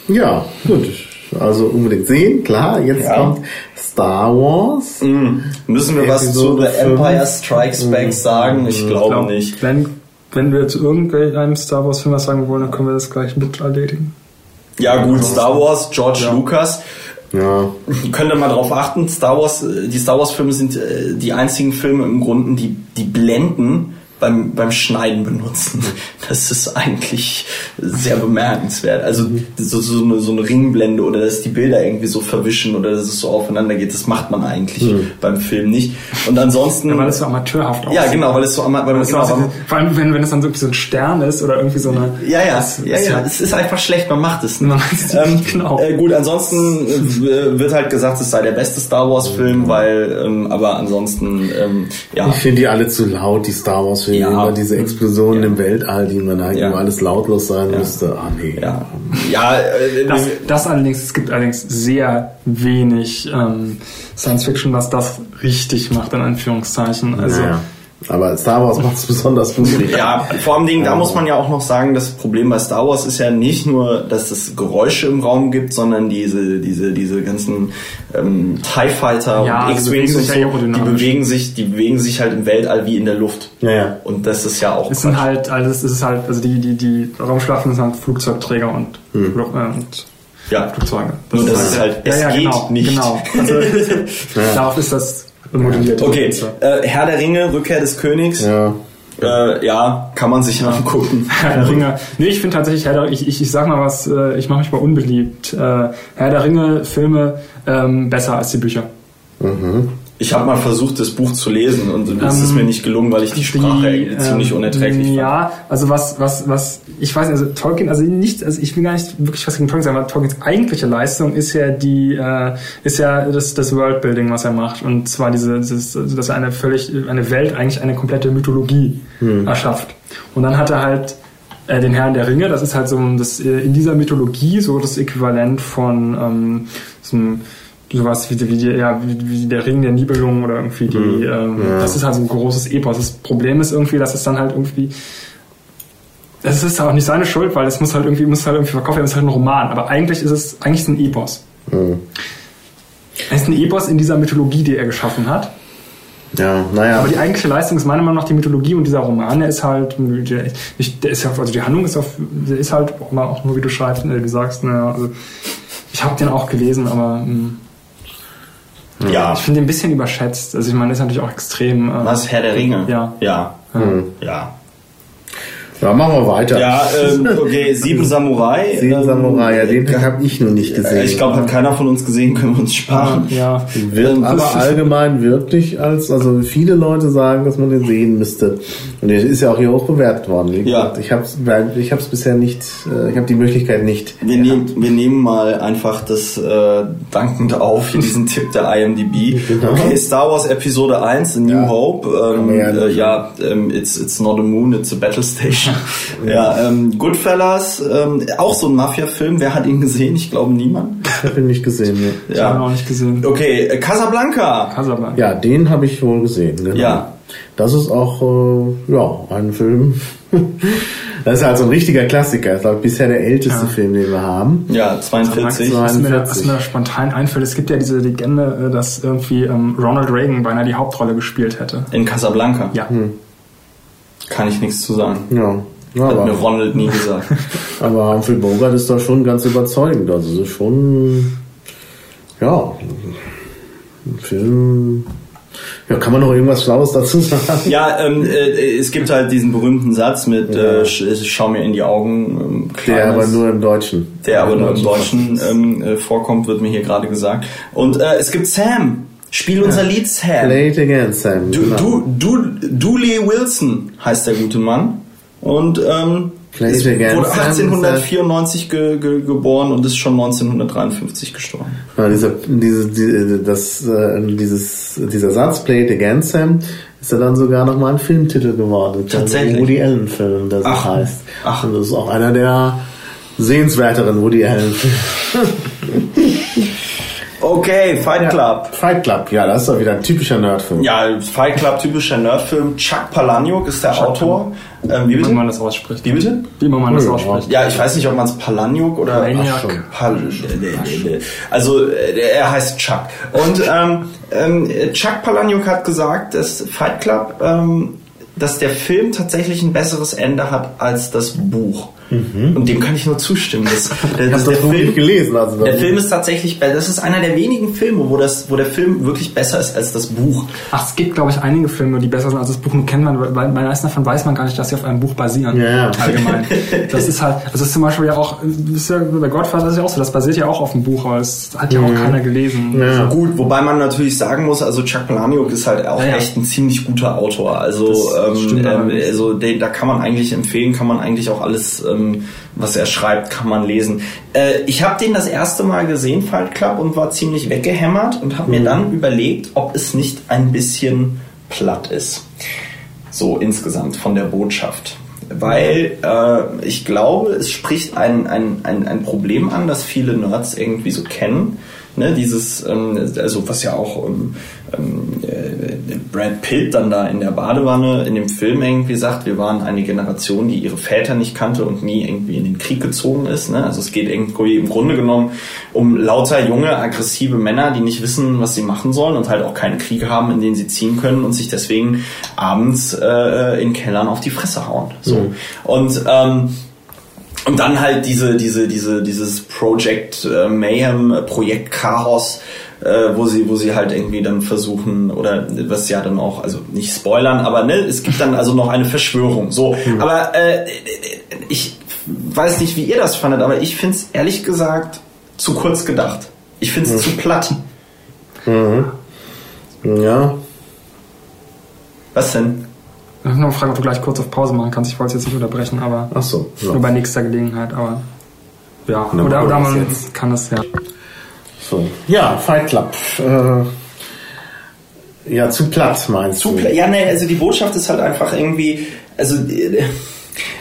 S2: Ja, gut. Also unbedingt sehen, klar. Jetzt ja. kommt Star Wars.
S3: Mhm. Müssen wir was zu The Empire Strikes Back mhm. sagen? Ich glaube glaub, nicht.
S4: Wenn wenn wir zu irgendeinem Star Wars Film was sagen wollen, dann können wir das gleich mit erledigen.
S3: Ja gut, Star Wars, George ja. Lucas. Ja. Könnt ihr mal drauf achten, Star Wars, äh, die Star Wars Filme sind äh, die einzigen Filme im Grunde, die, die blenden beim, beim Schneiden benutzen. Das ist eigentlich sehr bemerkenswert. Also so, so, eine, so eine Ringblende oder dass die Bilder irgendwie so verwischen oder dass es so aufeinander geht, das macht man eigentlich mhm. beim Film nicht. Und ansonsten...
S4: Ja, weil es so amateurhaft
S3: aussieht. Ja, genau, weil es so amateurhaft
S4: genau, aussieht. Vor allem, wenn, wenn es dann so, ein Stern ist oder irgendwie so eine...
S3: Ja, ja, das, ja, ja, es ist einfach schlecht, man macht es. Ne? Ähm, genau. Äh, gut, ansonsten äh, wird halt gesagt, es sei der beste Star Wars Film, weil, ähm, aber ansonsten, ähm, ja.
S2: Ich finde die alle zu laut, die Star Wars Filme. Ja, diese Explosionen ja. im Weltall, die man eigentlich ja. alles lautlos sein ja. müsste. Ah, nee.
S3: Ja, ja
S4: äh, das, das, allerdings, es gibt allerdings sehr wenig ähm, Science Fiction, was das richtig macht, in Anführungszeichen. Also, naja.
S2: Aber Star Wars macht es besonders gut.
S3: ja, vor allem Dingen, da muss man ja auch noch sagen, das Problem bei Star Wars ist ja nicht nur, dass es Geräusche im Raum gibt, sondern diese, diese, diese ganzen ähm, TIE Fighter ja, und X-Wings und so, die bewegen sich, die bewegen sich halt im Weltall wie in der Luft.
S2: Ja, ja.
S3: Und das ist ja auch.
S4: Es sind halt, also es ist halt, also die, die, die Raumschlachten sind halt Flugzeugträger und, hm. und
S3: ja.
S4: Flugzeuge.
S3: Das Nur das ist halt, es ja, ja, geht
S4: genau,
S3: nicht.
S4: Genau. Also, darauf ist das
S3: modelliert. Okay, äh, Herr der Ringe, Rückkehr des Königs.
S2: Ja.
S3: Äh, ja, kann man sich angucken.
S4: Herr der Ringe. Nee, ich finde tatsächlich, Herr der, ich, ich, ich sag mal was, äh, ich mache mich mal unbeliebt. Äh, Herr der Ringe Filme ähm, besser als die Bücher.
S3: Mhm. Ich habe mal versucht, das Buch zu lesen und es ähm, ist mir nicht gelungen, weil ich die Sprache die, ziemlich ähm, unerträglich
S4: fand. Ja, also was, was, was, ich weiß, also Tolkien, also nicht, also ich will gar nicht wirklich was gegen Tolkien sagen, aber Tolkiens eigentliche Leistung ist ja die, äh, ist ja das, das Worldbuilding, was er macht. Und zwar diese, dieses, also dass er eine völlig, eine Welt, eigentlich eine komplette Mythologie hm. erschafft. Und dann hat er halt äh, den Herrn der Ringe, das ist halt so das, äh, in dieser Mythologie so das Äquivalent von ähm, so einem sowas wie, wie, die, ja, wie, wie der Ring der Nibelungen oder irgendwie die, mhm. ähm, ja. das ist halt so ein großes Epos. Das Problem ist irgendwie, dass es dann halt irgendwie, es ist auch nicht seine Schuld, weil es muss halt irgendwie, muss halt irgendwie verkauft werden, es ist halt ein Roman, aber eigentlich ist es, eigentlich ist es ein Epos. Mhm. Es ist ein Epos in dieser Mythologie, die er geschaffen hat.
S2: Ja, naja.
S4: Aber die eigentliche Leistung ist meiner Meinung nach die Mythologie und dieser Roman, der ist halt, der, der ist ja, also die Handlung ist auf, der ist halt auch, mal, auch nur wie du schreibst, äh, du sagst, naja, also ich habe den auch gelesen, aber mh, hm. Ja. Ich finde ihn ein bisschen überschätzt. Also ich meine, ist natürlich auch extrem.
S3: Äh, Was, Herr der Ringe?
S4: Ja.
S3: Ja.
S2: Mhm.
S3: Ja.
S2: Ja, machen wir weiter.
S3: Ja, ähm, okay, Sieben Samurai.
S2: Sieben
S3: ähm,
S2: Samurai, ja, den habe ich noch nicht gesehen.
S3: Ich glaube, hat keiner von uns gesehen, können wir uns sparen.
S4: Ja.
S2: Wird
S3: Ähm,
S2: aber allgemein wirklich als, also viele Leute sagen, dass man den sehen müsste. Und der ist ja auch hier hoch bewertet worden. Wie
S3: Ja.
S2: gesagt, Ich habe es ich hab's bisher nicht, äh, ich habe die Möglichkeit nicht.
S3: Wir, nehmen, wir nehmen mal einfach das äh, dankend auf, hier diesen Tipp der IMDb.
S2: Genau.
S3: Okay, Star Wars Episode 1, A New
S2: Ja.
S3: Hope. Ähm,
S2: ja
S3: äh, ja, ähm, it's, it's not a moon, it's a battle station. ja, ähm, Goodfellas, ähm, auch so ein Mafia-Film. Wer hat ihn gesehen? Ich glaube niemand.
S2: Ich habe ihn nicht gesehen. Ja,
S4: Ich habe ihn noch nicht gesehen.
S3: Okay, äh, Casablanca.
S4: Casablanca.
S2: ja den habe ich wohl gesehen. Genau.
S3: Ja.
S2: Das ist auch äh, ja ein Film. das ist halt so ein richtiger Klassiker. Das ist bisher der älteste
S4: Ja.
S2: Film, den wir haben.
S3: Ja, 42.
S2: Casablanca.
S4: Was mir,
S2: 41.
S4: was mir spontan einfällt, es gibt ja diese Legende, äh, dass irgendwie ähm, Ronald Reagan beinahe die Hauptrolle gespielt hätte.
S3: In Casablanca.
S4: Ja.
S3: Kann ich nichts zu sagen.
S2: Ja. Ja,
S3: Hat mir Ronald nie gesagt.
S2: aber Humphrey Bogart ist da schon ganz überzeugend. Also es ist schon ja ein Film. Ja, kann man noch irgendwas Schlaues dazu sagen?
S3: Ja, ähm, äh, es gibt halt diesen berühmten Satz mit
S2: Ja.
S3: äh, sch, schau mir in die Augen. Ähm,
S2: Der
S3: Kleines,
S2: aber nur im Deutschen.
S3: der aber nur im
S2: Deutschen.
S3: Deutschen ähm, äh, vorkommt, wird mir hier gerade gesagt. Und äh, es gibt Sam. Spiel unser Lied Sam.
S2: Play it again, Sam.
S3: Du,
S2: Genau.
S3: du, du, Dooley Wilson heißt der gute Mann. Und ähm,
S2: Play it again,
S3: wurde
S2: Sam,
S3: 1894 ge, ge, geboren und ist schon 1953 gestorben.
S2: Ja, dieser, diese, die, das, äh, dieses, dieser Satz, Play it again, Sam, ist ja dann sogar nochmal ein Filmtitel geworden.
S3: Tatsächlich?
S2: Ein Woody Allen-Film, der so
S3: Ach.
S2: heißt.
S3: Ach.
S2: Und das ist auch einer der sehenswerteren Woody Allen-Filme.
S3: Okay, Fight Club.
S2: Fight Club, ja, das ist doch wieder ein typischer Nerdfilm.
S3: Ja, Fight Club, typischer Nerdfilm. Chuck Palahniuk ist der Autor. Ähm, wie
S4: Wie man das ausspricht.
S3: Wie bitte?
S4: Wie man das
S2: Ja.
S4: ausspricht.
S3: Ja, ich weiß nicht, ob man es Palahniuk oder
S4: Palahniuk.
S3: Pal. Also äh, er heißt Chuck. Und ähm, ähm, Chuck Palahniuk hat gesagt, dass Fight Club, ähm, dass der Film tatsächlich ein besseres Ende hat als das Buch. Und dem kann ich nur zustimmen. Das, der,
S2: hab
S3: der
S2: das Buch nicht gelesen. Also
S3: der Film ist tatsächlich, das ist einer der wenigen Filme, wo das, wo der Film wirklich besser ist als das Buch.
S4: Ach, es gibt, glaube ich, einige Filme, die besser sind als das Buch. Nur kennt man, weil bei meisten davon weiß man gar nicht, dass sie auf einem Buch basieren.
S2: Ja, ja.
S4: Allgemein. Das ist halt, das ist zum Beispiel ja auch, das ist ja, bei Godfather ist ja auch so, das basiert ja auch auf dem Buch, aber das hat ja auch keiner gelesen.
S2: Ja.
S3: Gut, wobei man natürlich sagen muss, also Chuck Palahniuk ist halt auch
S4: Ja,
S3: echt ein ziemlich guter Autor. Also,
S4: Das
S3: ähm,
S4: stimmt
S3: ähm, also den, da kann man eigentlich empfehlen, kann man eigentlich auch alles, ähm, was er schreibt, kann man lesen. Äh, ich habe den das erste Mal gesehen, Fight Club, und war ziemlich weggehämmert und habe mir dann überlegt, ob es nicht ein bisschen platt ist. So insgesamt von der Botschaft. Weil äh, ich glaube, es spricht ein, ein, ein, ein Problem an, das viele Nerds irgendwie so kennen. Ne, dieses, ähm, also was ja auch ähm, ähm, äh, Brad Pitt dann da in der Badewanne in dem Film irgendwie sagt, wir waren eine Generation, die ihre Väter nicht kannte und nie irgendwie in den Krieg gezogen ist. Ne? Also es geht irgendwie im Grunde genommen um lauter junge, aggressive Männer, die nicht wissen, was sie machen sollen und halt auch keine Kriege haben, in denen sie ziehen können und sich deswegen abends äh, in Kellern auf die Fresse hauen. So. Und ähm, und dann halt diese, diese, diese, dieses Project äh, Mayhem, äh, Projekt Chaos, äh, wo sie, wo sie halt irgendwie dann versuchen, oder was ja dann auch, also nicht spoilern, aber ne, es gibt dann also noch eine Verschwörung. So, aber äh, ich weiß nicht, wie ihr das fandet, aber ich finde es ehrlich gesagt zu kurz gedacht. Ich finde es zu platt.
S2: Ja,
S3: Was denn?
S4: Ich habe noch eine Frage, ob du gleich kurz auf Pause machen kannst. Ich wollte es jetzt nicht unterbrechen, aber
S2: ach so.
S4: nur
S2: Ja.
S4: bei nächster Gelegenheit, aber ja.
S2: Na,
S4: oder oder man
S2: jetzt.
S4: kann das ja.
S2: So. ja Fight Club. Äh, ja, zu platt meinst
S3: Zu
S2: du?
S3: pla- ja, ne, also die Botschaft ist halt einfach irgendwie, also äh,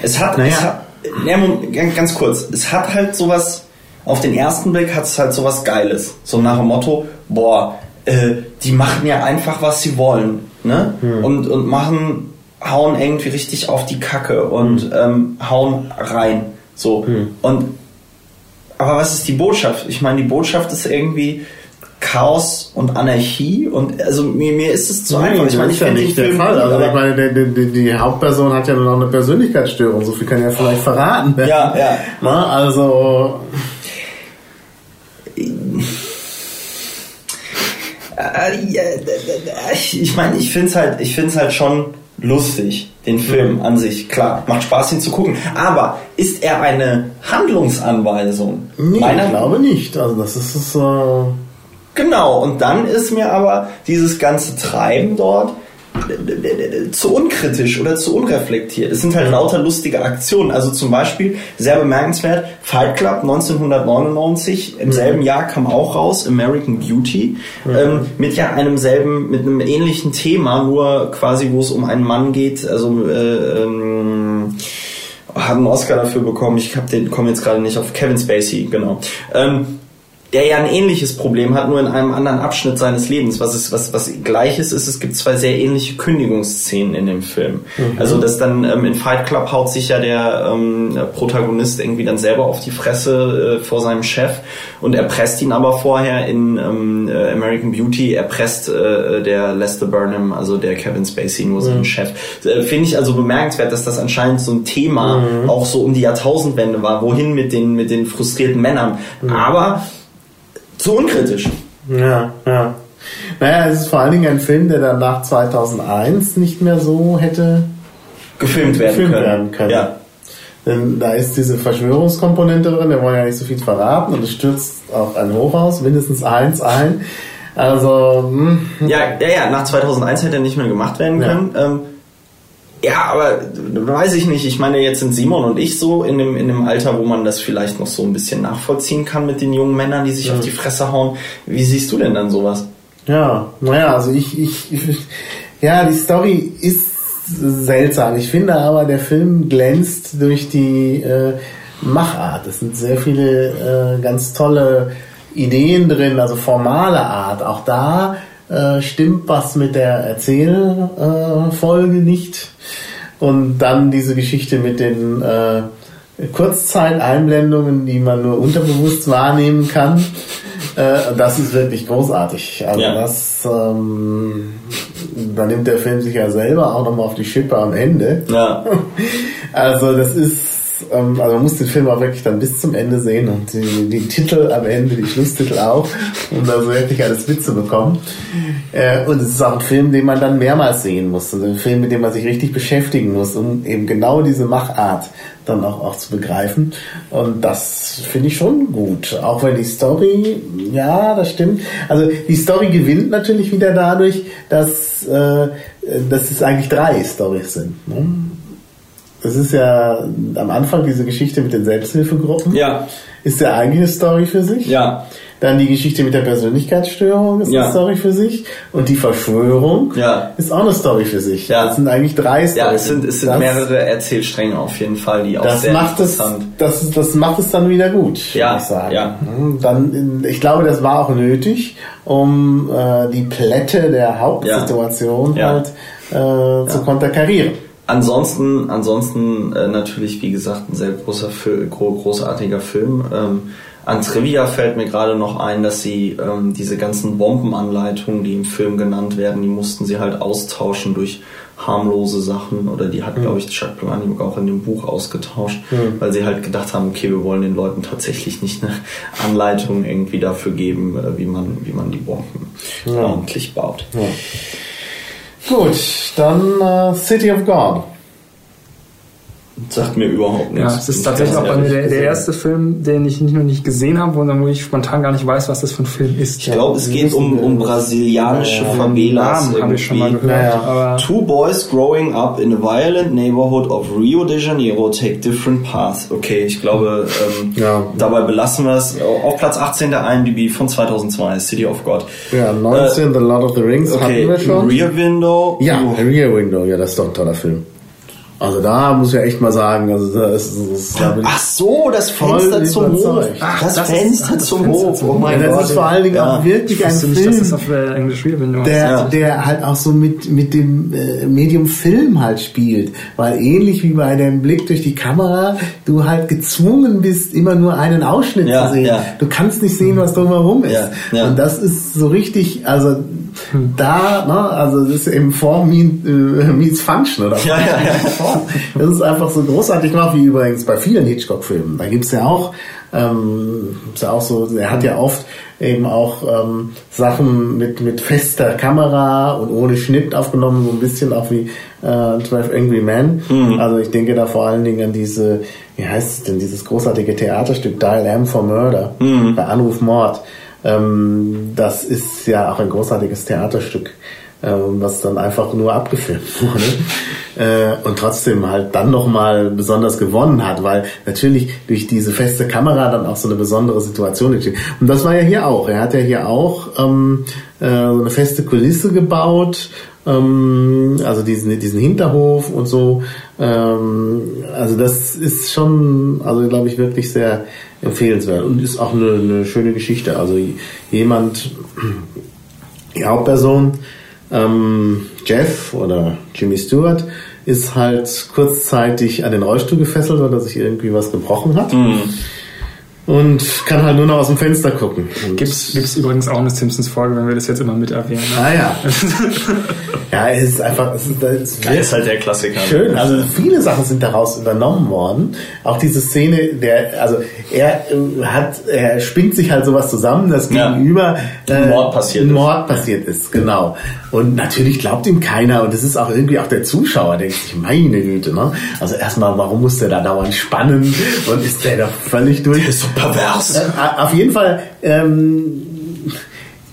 S3: es hat,
S2: Naja.
S3: es hat Moment, ganz- kurz, es hat halt sowas, auf den ersten Blick hat es halt sowas Geiles. So nach dem Motto, boah, äh, die machen ja einfach, was sie wollen, ne? Und, und machen, hauen irgendwie richtig auf die Kacke und ähm, hauen rein. So. Und aber was ist die Botschaft? Ich meine, die Botschaft ist irgendwie Chaos und Anarchie und also mir, mir ist es zu einfach. Ich
S2: das
S3: meine, ich
S2: ist ja nicht der
S3: Film
S2: Fall.
S3: gut,
S2: Also ich meine, die, die, die Hauptperson hat ja noch eine Persönlichkeitsstörung. So viel kann ja vielleicht verraten. werden.
S3: Ja, ja.
S2: Na, also
S3: äh, d- ich ich meine, ich finde es halt, ich finde es halt schon lustig, den Film an sich. Klar, macht Spaß, ihn zu gucken. Aber ist er eine Handlungsanweisung?
S2: Nee, Meiner ich glaube nicht. Also das ist äh
S3: Genau, und dann ist mir aber dieses ganze Treiben dort zu unkritisch oder zu unreflektiert. Es sind halt lauter lustige Aktionen. Also zum Beispiel, sehr bemerkenswert, Fight Club 1999, im mhm. selben Jahr kam auch raus, American Beauty, mhm. ähm, mit ja einem selben, mit einem ähnlichen Thema, nur quasi, wo es um einen Mann geht, also äh, ähm, hat einen Oscar dafür bekommen, ich hab den, komme jetzt gerade nicht auf Kevin Spacey, genau. Ähm, der ja ein ähnliches Problem hat, nur in einem anderen Abschnitt seines Lebens. Was ist, was, was gleiches ist, es gibt zwei sehr ähnliche Kündigungsszenen in dem Film. Mhm. Also dass dann ähm, in Fight Club haut sich ja der ähm, Protagonist irgendwie dann selber auf die Fresse äh, vor seinem Chef und erpresst ihn aber vorher in ähm, äh, American Beauty, erpresst äh, der Lester Burnham, also der Kevin Spacey, nur seinen mhm. Chef. Äh, Finde ich also bemerkenswert, dass das anscheinend so ein Thema mhm. auch so um die Jahrtausendwende war. Wohin mit den, mit den frustrierten Männern? Mhm. Aber zu unkritisch.
S2: Ja, ja. Naja, es ist vor allen Dingen ein Film, der dann nach 2001 nicht mehr so hätte
S3: gefilmt werden gefilmt können. Werden können.
S2: Ja. Denn da ist diese Verschwörungskomponente drin, wir wollen ja nicht so viel verraten und es stürzt auch ein Hochhaus, mindestens eins ein. Also,
S3: mh. Hm. ja, ja, ja, nach 2001 hätte er nicht mehr gemacht werden können. Ja. Ähm, ja, aber weiß ich nicht. Ich meine, jetzt sind Simon und ich so in dem, in dem Alter, wo man das vielleicht noch so ein bisschen nachvollziehen kann mit den jungen Männern, die sich ja. auf die Fresse hauen. Wie siehst du denn dann sowas?
S2: Ja, naja, also ich, ich, ich ja, die Story ist seltsam. Ich finde aber, der Film glänzt durch die äh, Machart. Es sind sehr viele äh, ganz tolle Ideen drin, also formale Art. Auch da äh, stimmt was mit der Erzählfolge nicht. Und dann diese Geschichte mit den äh, Kurzzeiteinblendungen, die man nur unterbewusst wahrnehmen kann. Äh, das ist wirklich großartig. Also ja. das, ähm, da nimmt der Film sich ja selber auch nochmal auf die Schippe am Ende. Ja. Also das ist ähm, also man muss den Film auch wirklich dann bis zum Ende sehen und die, die Titel am Ende, die Schlusstitel auch, um da so wirklich alles mitzubekommen. Äh, und es ist auch ein Film, den man dann mehrmals sehen muss. Also ein Film, mit dem man sich richtig beschäftigen muss, um eben genau diese Machart dann auch, auch zu begreifen. Und das finde ich schon gut. Auch wenn die Story, ja, das stimmt. Also die Story gewinnt natürlich wieder dadurch, dass, äh, dass es eigentlich drei Stories sind. Ne? Das ist ja am Anfang diese Geschichte mit den Selbsthilfegruppen.
S3: Ja.
S2: Ist ja eigentlich eine Story für sich.
S3: Ja.
S2: Dann die Geschichte mit der Persönlichkeitsstörung ist ja. eine Story für sich. Und die Verschwörung
S3: ja.
S2: ist auch eine Story für sich.
S3: Ja.
S2: Das sind eigentlich drei Storys.
S3: Ja, es sind, es sind das, mehrere Erzählstränge auf jeden Fall, die auch
S2: das
S3: sehr
S2: macht
S3: interessant
S2: es, das, das macht es dann wieder gut,
S3: ja.
S2: ich sagen.
S3: Ja.
S2: Mhm. Dann, ich glaube, das war auch nötig, um äh, die Plätte der Hauptsituation halt äh, zu konterkarieren.
S3: Ansonsten, ansonsten äh, natürlich, wie gesagt, ein sehr großer, großartiger Film. Ähm, an Trivia fällt mir gerade noch ein, dass sie ähm, diese ganzen Bombenanleitungen, die im Film genannt werden, die mussten sie halt austauschen durch harmlose Sachen oder die hat, mhm. glaube ich, Chuck Palahniuk auch in dem Buch ausgetauscht, mhm. weil sie halt gedacht haben, okay, wir wollen den Leuten tatsächlich nicht eine Anleitung irgendwie dafür geben, äh, wie man, wie man die Bomben ja. ordentlich baut.
S2: Ja. Gut, dann äh, City of God.
S3: Sagt mir überhaupt nichts.
S4: Ja, es ist tatsächlich auch bei mir der, der, erste Film, den ich nicht nur nicht gesehen habe, sondern wo ich spontan gar nicht weiß, was das für ein Film ist.
S3: Ich glaube, es geht um, um brasilianische ja, Favelas.
S4: Namen habe ich schon mal gehört.
S3: Naja. Two boys growing up in a violent neighborhood of Rio de Janeiro take different paths. Okay, ich glaube, ähm, ja. dabei belassen wir es. Auf Platz 18 der IMDb von 2002, City of God.
S2: Ja, 19 äh, The Lord of the Rings
S3: okay, hatten wir schon. Rear Window.
S2: Ja, Rear Window, ja, das ist doch ein toller Film. Also da muss ich echt mal sagen, also das,
S3: das, da Ach so, das Fenster zum Hof. Ach, das, das Fenster ist, zum Hof.
S2: Oh mein ja, das Gott. ist vor allen Dingen ja. auch wirklich ein Film, nicht, dass das auf Englisch der, ja. der halt auch so mit mit dem äh, Medium Film halt spielt, weil ähnlich wie bei dem Blick durch die Kamera, du halt gezwungen bist, immer nur einen Ausschnitt
S3: ja,
S2: zu sehen.
S3: Ja.
S2: Du kannst nicht sehen, was drumherum ist. Und das ist so richtig, also da, ne, also das ist eben Form meets Function oder
S3: ja, ja, ja.
S2: Das ist einfach so großartig gemacht, wie übrigens bei vielen Hitchcock-Filmen. Da gibt's ja auch ähm, ist ja auch so, er hat ja oft eben auch ähm, Sachen mit, mit fester Kamera und ohne Schnitt aufgenommen, so ein bisschen auch wie äh, 12 Angry Men. Mhm. Also ich denke da vor allen Dingen an diese, wie heißt es denn, dieses großartige Theaterstück Dial M for Murder, mhm. bei Anruf Mord. Ähm, das ist ja auch ein großartiges Theaterstück was dann einfach nur abgefilmt wurde äh, und trotzdem halt dann nochmal besonders gewonnen hat, weil natürlich durch diese feste Kamera dann auch so eine besondere Situation entsteht. Und das war ja hier auch. Er hat ja hier auch ähm, äh, eine feste Kulisse gebaut, ähm, also diesen, diesen Hinterhof und so. Ähm, also das ist schon, also glaube ich, wirklich sehr empfehlenswert und ist auch eine, eine schöne Geschichte. Also jemand, die Hauptperson, ähm, Jeff oder Jimmy Stewart ist halt kurzzeitig an den Rollstuhl gefesselt, weil er sich irgendwie was gebrochen hat. Mhm und kann halt nur noch aus dem Fenster gucken.
S4: Gibt es übrigens auch eine Simpsons-Folge, wenn wir das jetzt immer mit erwähnen.
S2: Ne? Ah ja. ja, es ist einfach, es ist, es
S3: ist, ist halt der Klassiker.
S2: Schön, also viele Sachen sind daraus übernommen worden. Auch diese Szene, der, also er äh, hat, er spinnt sich halt sowas zusammen, dass ja. gegenüber
S3: äh, ein Mord passiert
S2: ein Mord ist. passiert ist, genau. Und natürlich glaubt ihm keiner und es ist auch irgendwie auch der Zuschauer denkt sich, meine Güte, ne? Also erstmal, warum muss der da dauernd spannen und ist der doch völlig durch?
S3: pervers. Äh,
S2: auf jeden Fall ähm,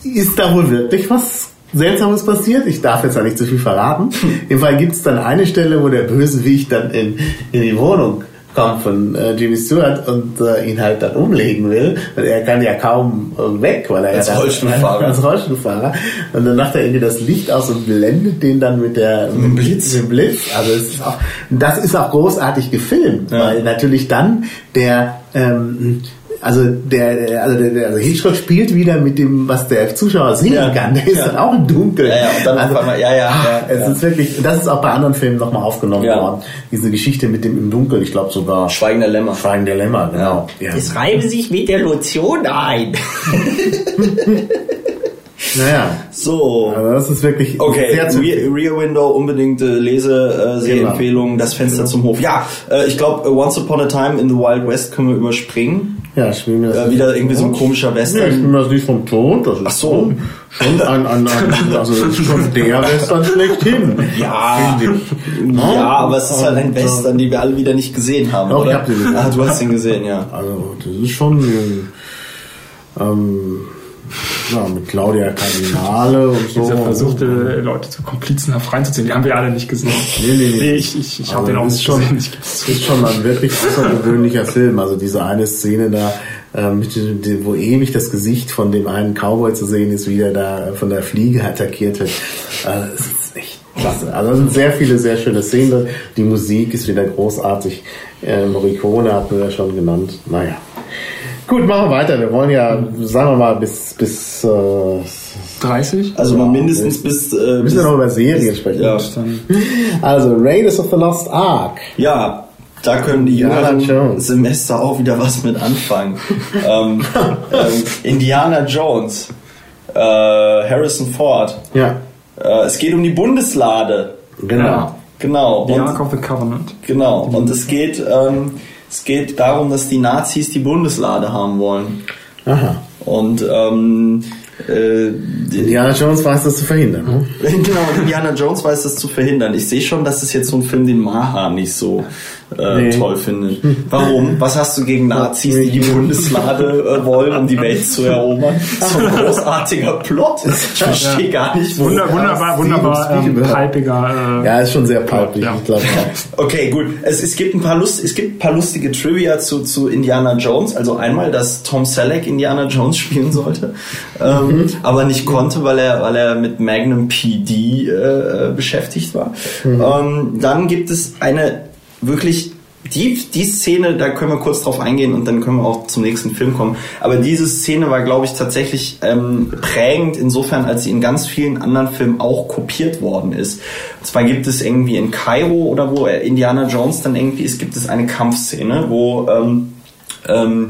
S2: ist da wohl wirklich was Seltsames passiert. Ich darf jetzt ja nicht zu viel verraten. Hm. Jedenfalls gibt es dann eine Stelle, wo der Bösewicht dann in, in die Wohnung kommt von äh, Jimmy Stewart und äh, ihn halt dann umlegen will. Und er kann ja kaum äh, weg, weil er
S3: als
S2: ja
S3: Rollstuhlfahrer.
S2: als Rollstuhlfahrer. Und dann macht er irgendwie das Licht aus und blendet den dann mit der
S3: mit dem Blitz.
S2: Mit dem Blitz. Also es ist auch, das ist auch großartig gefilmt, ja. weil natürlich dann der ähm, also der, also der, also Hitchcock spielt wieder mit dem, was der Zuschauer sehen ja, kann. Der ist ja. dann auch im Dunkeln.
S3: Ja, ja, und dann also, einmal, ja, ja,
S2: ach, ja, Es ist wirklich, das ist auch bei anderen Filmen nochmal aufgenommen worden. Diese Geschichte mit dem im Dunkeln, ich glaube sogar.
S3: Schweigen der Lämmer.
S2: Schweigen der Lämmer, genau.
S3: Ja. Es reiben sich mit der Lotion ein.
S2: Naja.
S3: So.
S2: Also das ist wirklich
S3: okay. sehr zu Rear, Rear Window, unbedingte Lesesehempfehlung, das Fenster zum Hof. Ja, äh, ich glaube, Once Upon a Time in the Wild West können wir überspringen.
S2: Ja, ich will mir
S3: das äh, Wieder irgendwie so ein komischer Western.
S2: Nee, ich will mir das nicht vom Ton. Das ist
S3: Ach so.
S2: Schon ein, ein, ein, also das ist schon der Western schlechthin.
S3: Ja. Ja, aber es ist halt ein Western, den wir alle wieder nicht gesehen haben.
S2: Doch,
S3: oder?
S2: ich hab den gesehen.
S3: Ah, du hast ihn gesehen, ja.
S2: Also, das ist schon, ähm, ja, mit Claudia Cardinale und so.
S4: Dieser versuchte, Leute zu komplizenhaft reinzuziehen, die haben wir alle nicht gesehen.
S2: Nee, nee, nee.
S4: nee ich ich, ich habe den auch nicht
S2: schon,
S4: gesehen.
S2: Das ist schon ein wirklich außergewöhnlicher Film. Also diese eine Szene da, ähm, wo ewig das Gesicht von dem einen Cowboy zu sehen ist, wie der da von der Fliege attackiert wird. Also, es ist echt klasse. Also es sind sehr viele sehr schöne Szenen. Die Musik ist wieder großartig. Äh, Morricone hat wir ja schon genannt. Naja. Gut, machen wir weiter. Wir wollen ja, sagen wir mal, bis, bis äh,
S4: 30?
S3: Also mal mindestens bis. Äh,
S2: wir müssen ja noch über Serien sprechen.
S3: Ja.
S2: Also Raiders of the Lost Ark.
S3: Ja, da können die jüngeren Semester auch wieder was mit anfangen. ähm, ähm, Indiana Jones, äh, Harrison Ford.
S2: Ja.
S3: Äh, es geht um die Bundeslade.
S2: Genau. Ja.
S3: Genau.
S4: The Ark of the Covenant.
S3: Genau. Und es geht. Ähm, es geht darum, dass die Nazis die Bundeslade haben wollen.
S2: Aha.
S3: Und ähm, äh,
S2: Indiana Jones weiß das zu verhindern. Ne?
S3: genau, Indiana Jones weiß das zu verhindern. Ich sehe schon, dass es jetzt so ein Film, den Maha nicht so äh, nee. toll findet. Warum? Was hast du gegen Nazis, die die Bundeslade äh, wollen, um die Welt zu erobern? So ein großartiger Plot. Ich verstehe ja. gar nicht.
S4: Wunder, wunderbar, wunderbar ähm, palpiger.
S2: Äh, ja, ist schon sehr palpig. Ja. Ich glaube.
S3: okay, gut. Es, es gibt ein paar Lust, es gibt ein paar lustige Trivia zu, zu Indiana Jones. Also einmal, dass Tom Selleck Indiana Jones spielen sollte, ähm, mhm. aber nicht konnte, weil er, weil er mit Magnum PD äh, beschäftigt war. Mhm. Ähm, dann gibt es eine wirklich die, die Szene, da können wir kurz drauf eingehen und dann können wir auch zum nächsten Film kommen. Aber diese Szene war, glaube ich, tatsächlich ähm, prägend insofern, als sie in ganz vielen anderen Filmen auch kopiert worden ist. Und zwar gibt es irgendwie in Kairo oder wo Indiana Jones dann irgendwie ist, gibt es eine Kampfszene, wo ähm, ähm,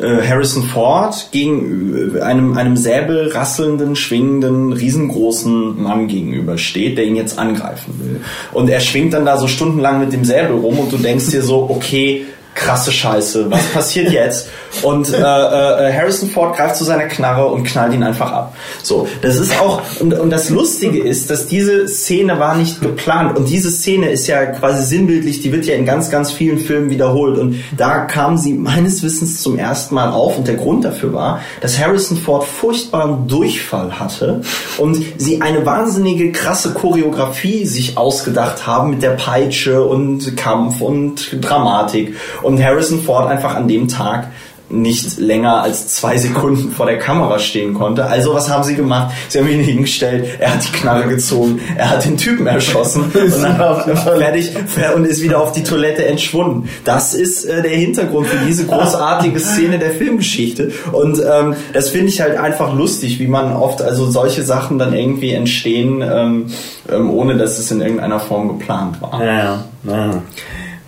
S3: äh, Harrison Ford gegen äh, einem, einem säbelrasselnden, schwingenden, riesengroßen Mann gegenübersteht, der ihn jetzt angreifen will. Und er schwingt dann da so stundenlang mit dem Säbel rum und du denkst dir so, okay, krasse Scheiße, was passiert jetzt? Und äh, äh, Harrison Ford greift zu seiner Knarre und knallt ihn einfach ab. So, das ist auch, und, und das Lustige ist, dass diese Szene war nicht geplant. Und diese Szene ist ja quasi sinnbildlich, die wird ja in ganz, ganz vielen Filmen wiederholt. Und da kam sie meines Wissens zum ersten Mal auf. Und der Grund dafür war, dass Harrison Ford furchtbaren Durchfall hatte und sie eine wahnsinnige krasse Choreografie sich ausgedacht haben mit der Peitsche und Kampf und Dramatik. und Harrison Ford einfach an dem Tag nicht länger als zwei Sekunden vor der Kamera stehen konnte. Also was haben sie gemacht? Sie haben ihn hingestellt, er hat die Knarre gezogen, er hat den Typen erschossen und dann fertig und ist wieder auf die Toilette entschwunden. Das ist äh, der Hintergrund für diese großartige Szene der Filmgeschichte und ähm, das finde ich halt einfach lustig, wie man oft also solche Sachen dann irgendwie entstehen, ähm, ähm, ohne dass es in irgendeiner Form geplant war.
S2: Ja, ja.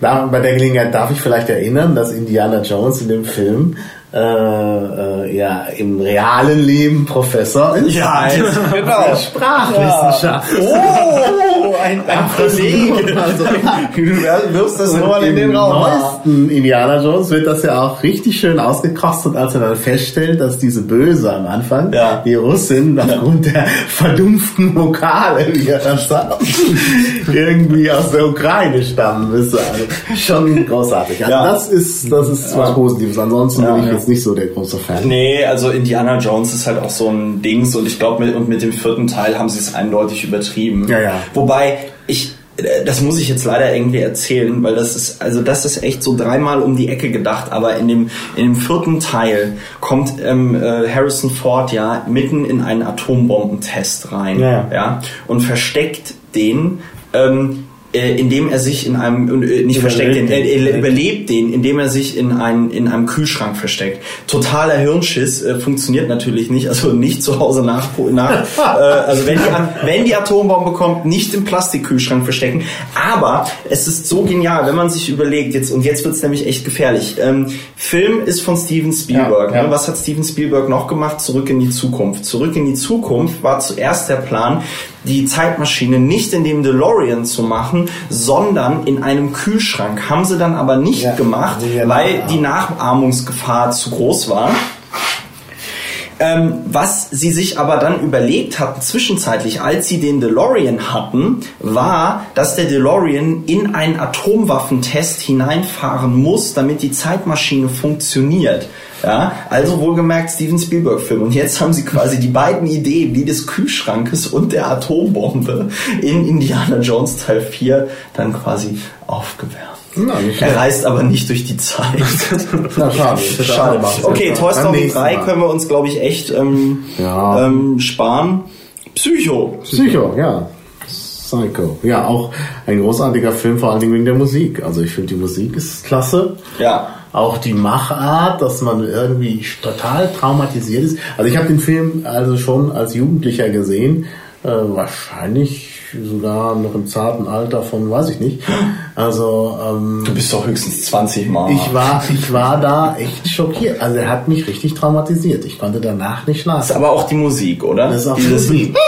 S2: Da, bei der Gelegenheit darf ich vielleicht erinnern, dass Indiana Jones in dem Film äh, äh, ja im realen Leben Professor ist.
S3: Ja, genau.
S2: Sprachwissenschaft.
S3: Ja. Oh, ein, ein Kollege.
S2: Also, du wirfst das nur mal in den Raum. neuesten Indiana Jones wird das ja auch richtig schön ausgekostet, als er dann feststellt, dass diese Böse am Anfang,
S3: ja.
S2: die Russin, aufgrund der verdumpften Vokale, wie er dann sagt, irgendwie aus der Ukraine stammen. Ist also schon großartig. Also
S3: Ja.
S2: das ist, das ist was Positives. Ansonsten bin ich jetzt nicht so der große Fan.
S3: Nee, also Indiana Jones ist halt auch so ein Dings und ich glaube, mit, und mit dem vierten Teil haben sie es eindeutig übertrieben.
S2: Ja, ja.
S3: Wobei, ich, das muss ich jetzt leider irgendwie erzählen, weil das ist, also das ist echt so dreimal um die Ecke gedacht, aber in dem, in dem vierten Teil kommt ähm, äh, Harrison Ford ja mitten in einen Atombombentest rein,
S2: Ja.
S3: ja und versteckt den, ähm, äh, indem er sich in einem, äh, nicht versteckt den,
S2: Überlebt
S3: er,
S2: den.
S3: er überlebt den, indem er sich in, ein, in einem Kühlschrank versteckt. Totaler Hirnschiss äh, funktioniert natürlich nicht, also nicht zu Hause nach, nach äh, also wenn die, wenn die Atombombe kommt, nicht im Plastikkühlschrank verstecken. Aber es ist so genial, wenn man sich überlegt, jetzt und jetzt wird's nämlich echt gefährlich. Ähm, Film ist von Steven Spielberg.
S2: Ja, ja.
S3: Ne? Was hat Steven Spielberg noch gemacht? Zurück in die Zukunft. Zurück in die Zukunft war zuerst der Plan, die Zeitmaschine nicht in dem DeLorean zu machen, sondern in einem Kühlschrank. Haben sie dann aber nicht
S2: Ja,
S3: gemacht,
S2: ja,
S3: weil die Nachahmungsgefahr zu groß war. Ähm, was sie sich aber dann überlegt hatten, zwischenzeitlich, als sie den DeLorean hatten, war, dass der DeLorean in einen Atomwaffentest hineinfahren muss, damit die Zeitmaschine funktioniert. Ja, also wohlgemerkt Steven Spielberg-Film. Und jetzt haben sie quasi die beiden Ideen, die des Kühlschrankes und der Atombombe in Indiana Jones Teil 4 dann quasi aufgewärmt.
S2: Na,
S3: Er reist aber nicht durch die Zeit.
S2: Na, schade.
S3: Schade. Okay, Toy Story
S2: nächsten
S3: 3
S2: Mal.
S3: können wir uns, glaube ich, echt ähm,
S2: Ja.
S3: ähm, sparen. Psycho.
S2: Psycho, ja. Psycho. Ja, auch ein großartiger Film, vor allen Dingen wegen der Musik. Also ich finde, die Musik ist klasse.
S3: Ja.
S2: Auch die Machart, dass man irgendwie total traumatisiert ist. Also ich habe den Film also schon als Jugendlicher gesehen. Äh, wahrscheinlich sogar noch im zarten Alter von, weiß ich nicht. Also ähm,
S3: Du bist doch höchstens 20 Mal.
S2: ich war, ich war da echt schockiert. Also er hat mich richtig traumatisiert. Ich konnte danach nicht
S3: das ist
S2: schlafen.
S3: aber auch die Musik, oder?
S2: Das ist auch die Musik.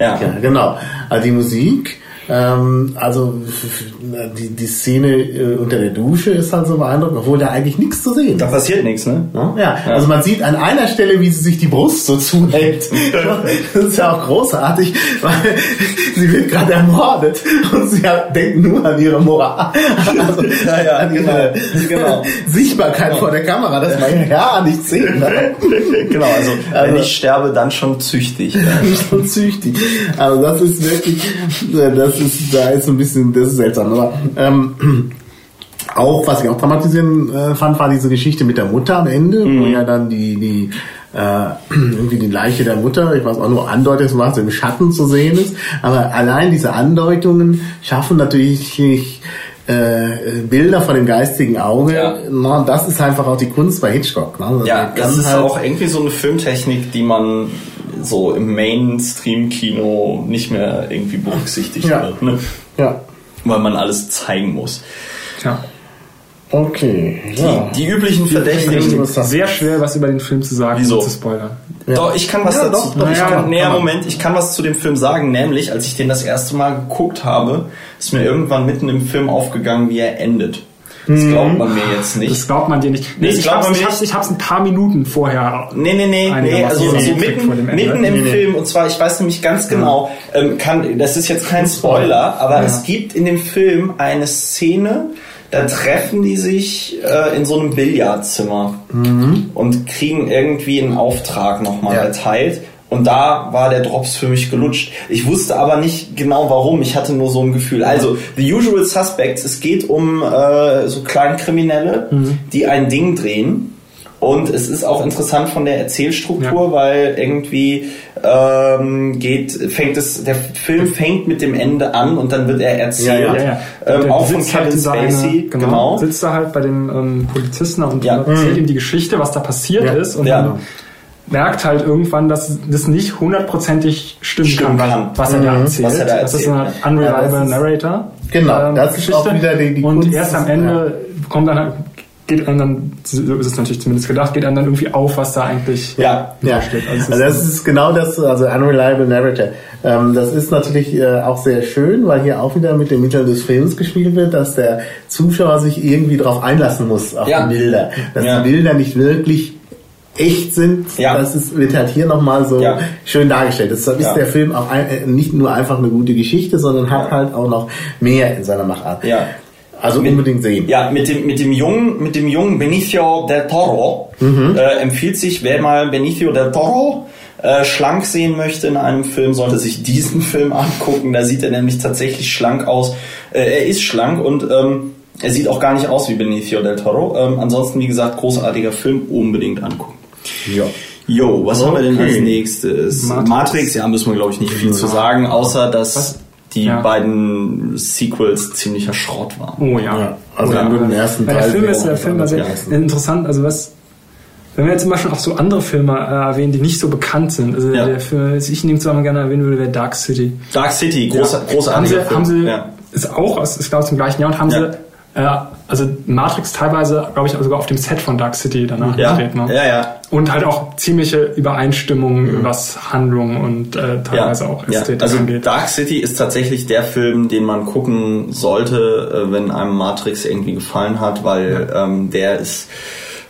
S3: Ja.
S2: Ja, genau. Also die Musik, ähm, also die, die Szene äh, unter der Dusche ist halt so beeindruckend, obwohl da eigentlich nichts zu sehen
S3: Da
S2: ist.
S3: passiert nichts, ne?
S2: Ja, ja, also man sieht an einer Stelle, wie sie sich die Brust so zuhält. Das ist ja auch großartig, weil sie wird gerade ermordet und sie hat, denkt nur an ihre Moral. Also,
S3: Ja, ja,
S2: an ihre
S3: genau.
S2: Sichtbarkeit vor der Kamera, dass man ja nicht sehen ne?
S3: genau, also, wenn
S2: Also-
S3: ich sterbe, dann schon züchtig.
S2: nicht so züchtig. Also das ist wirklich, das ist, da ist so ein bisschen, das ist seltsam. Aber ähm, auch, was ich auch dramatisieren äh, fand, war diese Geschichte mit der Mutter am Ende, wo ja dann die, die äh, irgendwie die Leiche der Mutter, ich weiß auch nur andeutet, was im Schatten zu sehen ist. Aber allein diese Andeutungen schaffen natürlich äh, Bilder von dem geistigen Auge.
S3: Ja.
S2: Na, das ist einfach auch die Kunst bei Hitchcock. Ne? Also
S3: Ja, das ist
S2: halt-
S3: auch irgendwie so eine Filmtechnik, die man so im Mainstream-Kino nicht mehr irgendwie berücksichtigt
S2: Ja.
S3: wird, ne?
S2: Ja.
S3: weil man alles zeigen muss.
S4: Tja,
S2: Okay. Ja.
S3: Die, die üblichen Verdächtigen.
S2: das-
S4: sehr schwer, was über den Film zu sagen
S3: Wieso?
S4: zu spoilern.
S3: Doch, ich kann was
S2: Ja,
S3: dazu.
S2: doch, doch,
S3: ich
S2: ja,
S3: kann, nee,
S2: kann.
S3: Moment, ich kann was zu dem Film sagen, nämlich, als ich den das erste Mal geguckt habe, ist mir irgendwann mitten im Film aufgegangen, wie er endet. Das glaubt man mir jetzt nicht.
S4: Das glaubt man dir nicht.
S3: Nee,
S4: ich, hab's,
S3: man mir
S4: ich, hab's, ich hab's ein paar Minuten vorher.
S3: Nee, nee, nee, nee, also so mitten, mitten im
S4: Nee.
S3: Film, und zwar, ich weiß nämlich ganz genau, ähm, kann, das ist jetzt kein Spoiler, aber es gibt in dem Film eine Szene, da treffen die sich äh, in so einem Billardzimmer und kriegen irgendwie einen Auftrag nochmal
S2: Ja.
S3: erteilt. Und da war der Drops für mich gelutscht. Ich wusste aber nicht genau warum. Ich hatte nur so ein Gefühl. Also, The Usual Suspects, es geht um äh, so Kleinkriminelle, die ein Ding drehen. Und es ist auch interessant von der Erzählstruktur,
S4: Ja.
S3: weil irgendwie ähm, geht, fängt es, der Film fängt mit dem Ende an und dann wird er erzählt.
S2: Ja,
S4: Ja, ja.
S3: Ähm, auch von
S4: halt
S3: Kevin
S4: eine-
S3: Spacey, genau.
S4: Sitzt da halt bei dem ähm, Polizisten und
S3: Ja.
S4: erzählt ihm die Geschichte, was da passiert
S2: Ja.
S4: ist. Und
S3: Ja.
S4: dann merkt halt irgendwann, dass das nicht hundertprozentig stimmen,
S3: Stimmen
S4: kann,
S3: kann.
S4: was er da erzählt.
S3: Was er da
S4: das ist
S3: erzählt,
S4: eine unreliable
S2: Ja,
S4: Narrator.
S2: Genau,
S4: ähm,
S2: das ist auch wieder die- die
S4: Und
S2: Kunst
S4: erst am Ende kommt dann halt, geht einem dann, so ist es natürlich zumindest gedacht, geht einem dann irgendwie auf, was da eigentlich
S3: Ja.
S2: Ja,
S4: steht. Also
S2: also das ist genau das, also Unreliable Narrator. Ähm, das ist natürlich äh, auch sehr schön, weil hier auch wieder mit den Mitteln des Films gespielt wird, dass der Zuschauer sich irgendwie darauf einlassen muss, auf
S3: Ja.
S2: die Bilder. Dass
S3: Ja.
S2: die Bilder nicht wirklich echt sind,
S3: Ja.
S2: das ist, wird halt hier nochmal so
S3: Ja.
S2: schön dargestellt. Deshalb ist
S3: Ja.
S2: der Film auch ein, äh, nicht nur einfach eine gute Geschichte, sondern hat halt auch noch mehr in seiner Machart.
S3: Ja.
S2: Also unbedingt sehen.
S3: Ja, mit dem, mit dem jungen, mit dem jungen Benicio del Toro äh, empfiehlt sich, wer mal Benicio del Toro äh, schlank sehen möchte in einem Film, sollte sich diesen Film angucken. Da sieht er nämlich tatsächlich schlank aus. Äh, er ist schlank und ähm, er sieht auch gar nicht aus wie Benicio del Toro. Ähm, ansonsten, wie gesagt, großartiger Film, unbedingt angucken.
S2: Ja.
S3: Jo, was haben wir denn
S2: Okay.
S3: als nächstes?
S4: Matrix.
S3: Matrix, ja, müssen wir glaube ich nicht viel zu sagen, außer dass
S4: Was?
S3: die
S4: Ja.
S3: beiden Sequels ziemlicher Schrott waren.
S4: Oh ja.
S2: Ja, also
S3: Ja.
S2: nur den ersten Teil.
S4: der Film ist, der Film
S2: interessant,
S4: also interessant, also was, wenn wir jetzt zum Beispiel auch so andere Filme äh, erwähnen, die nicht so bekannt sind, also
S3: Ja.
S4: der Film, was ich nehme zwar mal gerne erwähnen würde, wäre Dark City.
S3: Dark City, großer,
S4: haben
S3: großartiger
S4: sie,
S3: Film.
S4: haben sie,
S3: ja.
S4: ist auch, aus, ich glaube, zum gleichen Jahr und haben
S3: Ja.
S4: sie, äh, also Matrix teilweise, glaube ich, sogar auf dem Set von Dark City danach
S3: Ja.
S4: gedreht. Ne?
S3: ja, ja.
S4: Und halt auch ziemliche Übereinstimmungen, was Handlung und äh, teilweise auch
S3: ja.
S4: Ästhetik
S3: Also
S4: angeht.
S3: Dark City ist tatsächlich der Film, den man gucken sollte, äh, wenn einem Matrix irgendwie gefallen hat, weil ähm, der ist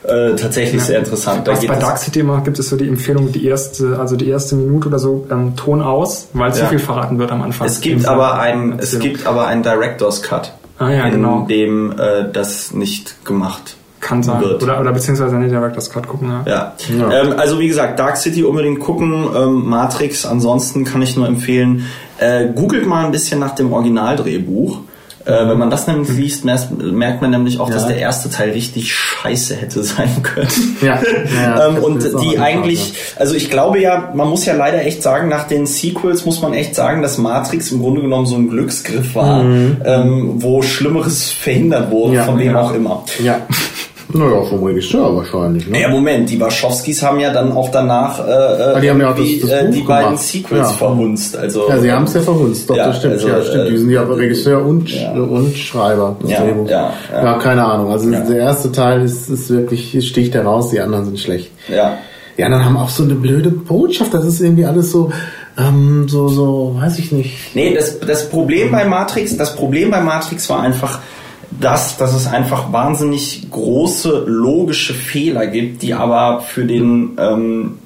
S3: äh, tatsächlich sehr interessant. Da
S4: Was bei Dark City immer gibt es so die Empfehlung, die erste, also die erste Minute oder so ähm, Ton aus, weil zu
S3: Ja.
S4: viel verraten wird am Anfang.
S3: es gibt aber
S4: dieser
S3: ein, es gibt aber einen Director's Cut,
S4: Ah ja,
S3: in
S4: genau.
S3: dem äh, das nicht gemacht
S4: Kann sein.
S3: wird.
S4: Oder, oder beziehungsweise nee, Director's Cut gucken, ja.
S3: Ja.
S2: Ja.
S3: Ähm, also wie gesagt, Dark City unbedingt gucken, ähm, Matrix, ansonsten kann ich nur empfehlen, äh, googelt mal ein bisschen nach dem Originaldrehbuch. Äh, wenn man das nämlich liest, merkt, man nämlich auch, dass
S2: Ja.
S3: der erste Teil richtig scheiße hätte sein können.
S2: Ja, ja,
S3: ähm, und die eigentlich, also ich glaube ja, man muss ja leider echt sagen, nach den Sequels muss man echt sagen, dass Matrix im Grunde genommen so ein Glücksgriff war, ähm, wo Schlimmeres verhindert wurde,
S2: Mhm.
S3: Von wem auch immer.
S2: Ja. Naja, vom Regisseur wahrscheinlich. Ne?
S3: Naja, Moment, die Wachowskis haben ja dann auch danach äh, äh,
S2: die haben ja auch das- das
S3: äh,
S2: Buch
S3: die beiden
S2: gemacht.
S3: Sequels
S2: Ja.
S3: verhunzt. Also,
S2: Ja, sie haben es ja verhunzt, doch,
S3: Ja,
S2: das stimmt.
S3: also,
S2: ja, stimmt.
S3: äh,
S2: Die sind ja Regisseur und,
S3: ja.
S2: und Schreiber
S3: Ja, ja, ja.
S2: ja, keine Ahnung. Also
S3: Ja.
S2: der erste Teil ist, ist wirklich, sticht heraus, die anderen sind schlecht.
S3: ja.
S2: Die anderen haben auch so eine blöde Botschaft. Das ist irgendwie alles so, ähm, so, so, weiß ich nicht.
S3: Nee, das, das Problem bei Matrix, das Problem bei Matrix war einfach das, dass es einfach wahnsinnig große logische Fehler gibt, die aber für den ähm,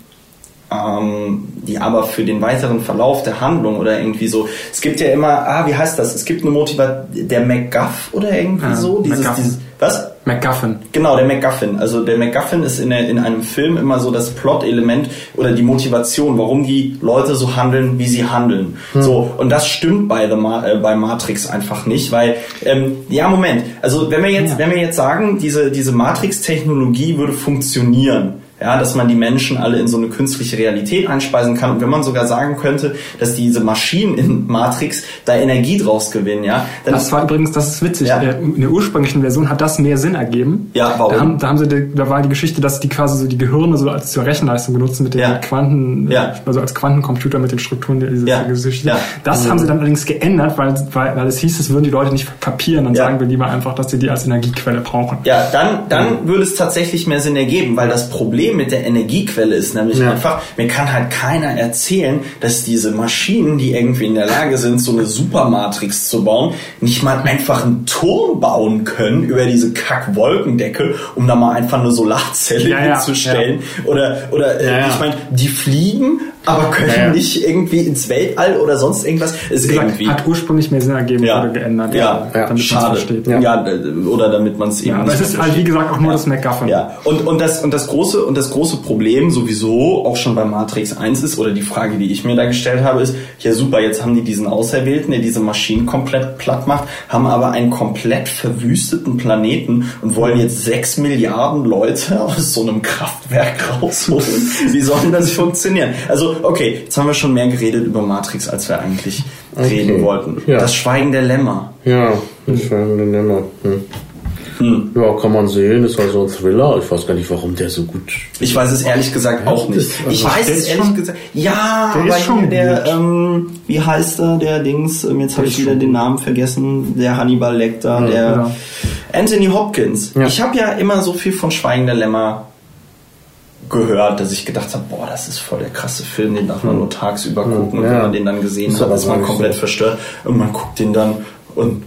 S3: ähm, die aber für den weiteren Verlauf der Handlung oder irgendwie so. Es gibt ja immer, ah, wie heißt das? Es gibt eine Motivation, der MacGuff oder irgendwie
S4: Ja,
S3: so. Dieses, dieses, was?
S4: MacGuffin.
S3: Genau, der MacGuffin. Also der MacGuffin ist in, der, in einem Film immer so das Plot-Element oder die Motivation, warum die Leute so handeln, wie sie handeln. So und das stimmt bei, The Ma äh, bei Matrix einfach nicht, weil ähm, ja Moment. Also wenn wir jetzt,
S4: Ja.
S3: wenn wir jetzt sagen, diese diese Matrix-Technologie würde funktionieren. Ja, dass man die Menschen alle in so eine künstliche Realität einspeisen kann und wenn man sogar sagen könnte, dass diese Maschinen in Matrix da Energie draus gewinnen, ja, dann
S4: Das war übrigens, das ist witzig.
S3: Ja.
S4: In der ursprünglichen Version hat das mehr Sinn ergeben.
S3: Ja, warum?
S4: Da haben, da haben sie, die, da war die Geschichte, dass die quasi so die Gehirne so als zur Rechenleistung benutzen mit den
S3: Ja.
S4: Quanten,
S3: Ja.
S4: also als Quantencomputer mit den Strukturen dieser
S3: Ja.
S4: Geschichte.
S3: Ja.
S4: Das haben sie dann allerdings geändert, weil, weil, weil es hieß, es würden die Leute nicht kapieren. Dann sagen wir lieber einfach, dass sie die als Energiequelle brauchen.
S3: Ja, dann, dann würde es tatsächlich mehr Sinn ergeben, weil das Problem Problem mit der Energiequelle ist nämlich ja. einfach, mir kann halt keiner erzählen, dass diese Maschinen, die irgendwie in der Lage sind, so eine Supermatrix zu bauen, nicht mal einfach einen Turm bauen können über diese Kackwolkendecke, um da mal einfach eine Solarzelle ja, hinzustellen. Ja. Oder, oder äh, ich meine, die fliegen, aber können ja, ja. nicht irgendwie ins Weltall oder sonst irgendwas.
S4: Ist gesagt, irgendwie hat ursprünglich mehr Sinn ergeben,
S3: ja.
S4: wurde geändert.
S3: Ja, ja. damit schade. versteht. Ja. ja. oder damit man es eben. Ja,
S4: aber es ist halt wie gesagt auch nur das MacGuffin.
S3: Ja, und und das und das große und das große Problem sowieso auch schon bei Matrix 1 ist oder die Frage, die ich mir da gestellt habe, ist ja super. Jetzt haben die diesen Auserwählten, der diese Maschinen komplett platt macht, haben aber einen komplett verwüsteten Planeten und wollen jetzt sechs Milliarden Leute aus so einem Kraftwerk rausholen. Wie soll denn das funktionieren? Also okay, jetzt haben wir schon mehr geredet über Matrix, als wir eigentlich okay. reden wollten. Ja. Das Schweigen der Lämmer.
S2: Ja, das Schweigen der Lämmer. Hm. Hm. Ja, kann man sehen, ist halt so ein Thriller. Ich weiß gar nicht, warum der so gut.
S3: Ich weiß es ehrlich gesagt auch nicht. Also ich weiß es ehrlich schon, gesagt. Ja, der ist schon der, ähm, wie heißt er, der Dings, ähm, jetzt habe ich wieder den Namen vergessen, der Hannibal Lecter, ja, der ja. Anthony Hopkins. Ja. Ich habe ja immer so viel von Schweigen der Lämmer gehört, dass ich gedacht habe, boah, das ist voll der krasse Film, den darf man hm. nur tagsüber gucken. Und wenn man den dann gesehen hat, ist man komplett so. verstört. Und man guckt den dann und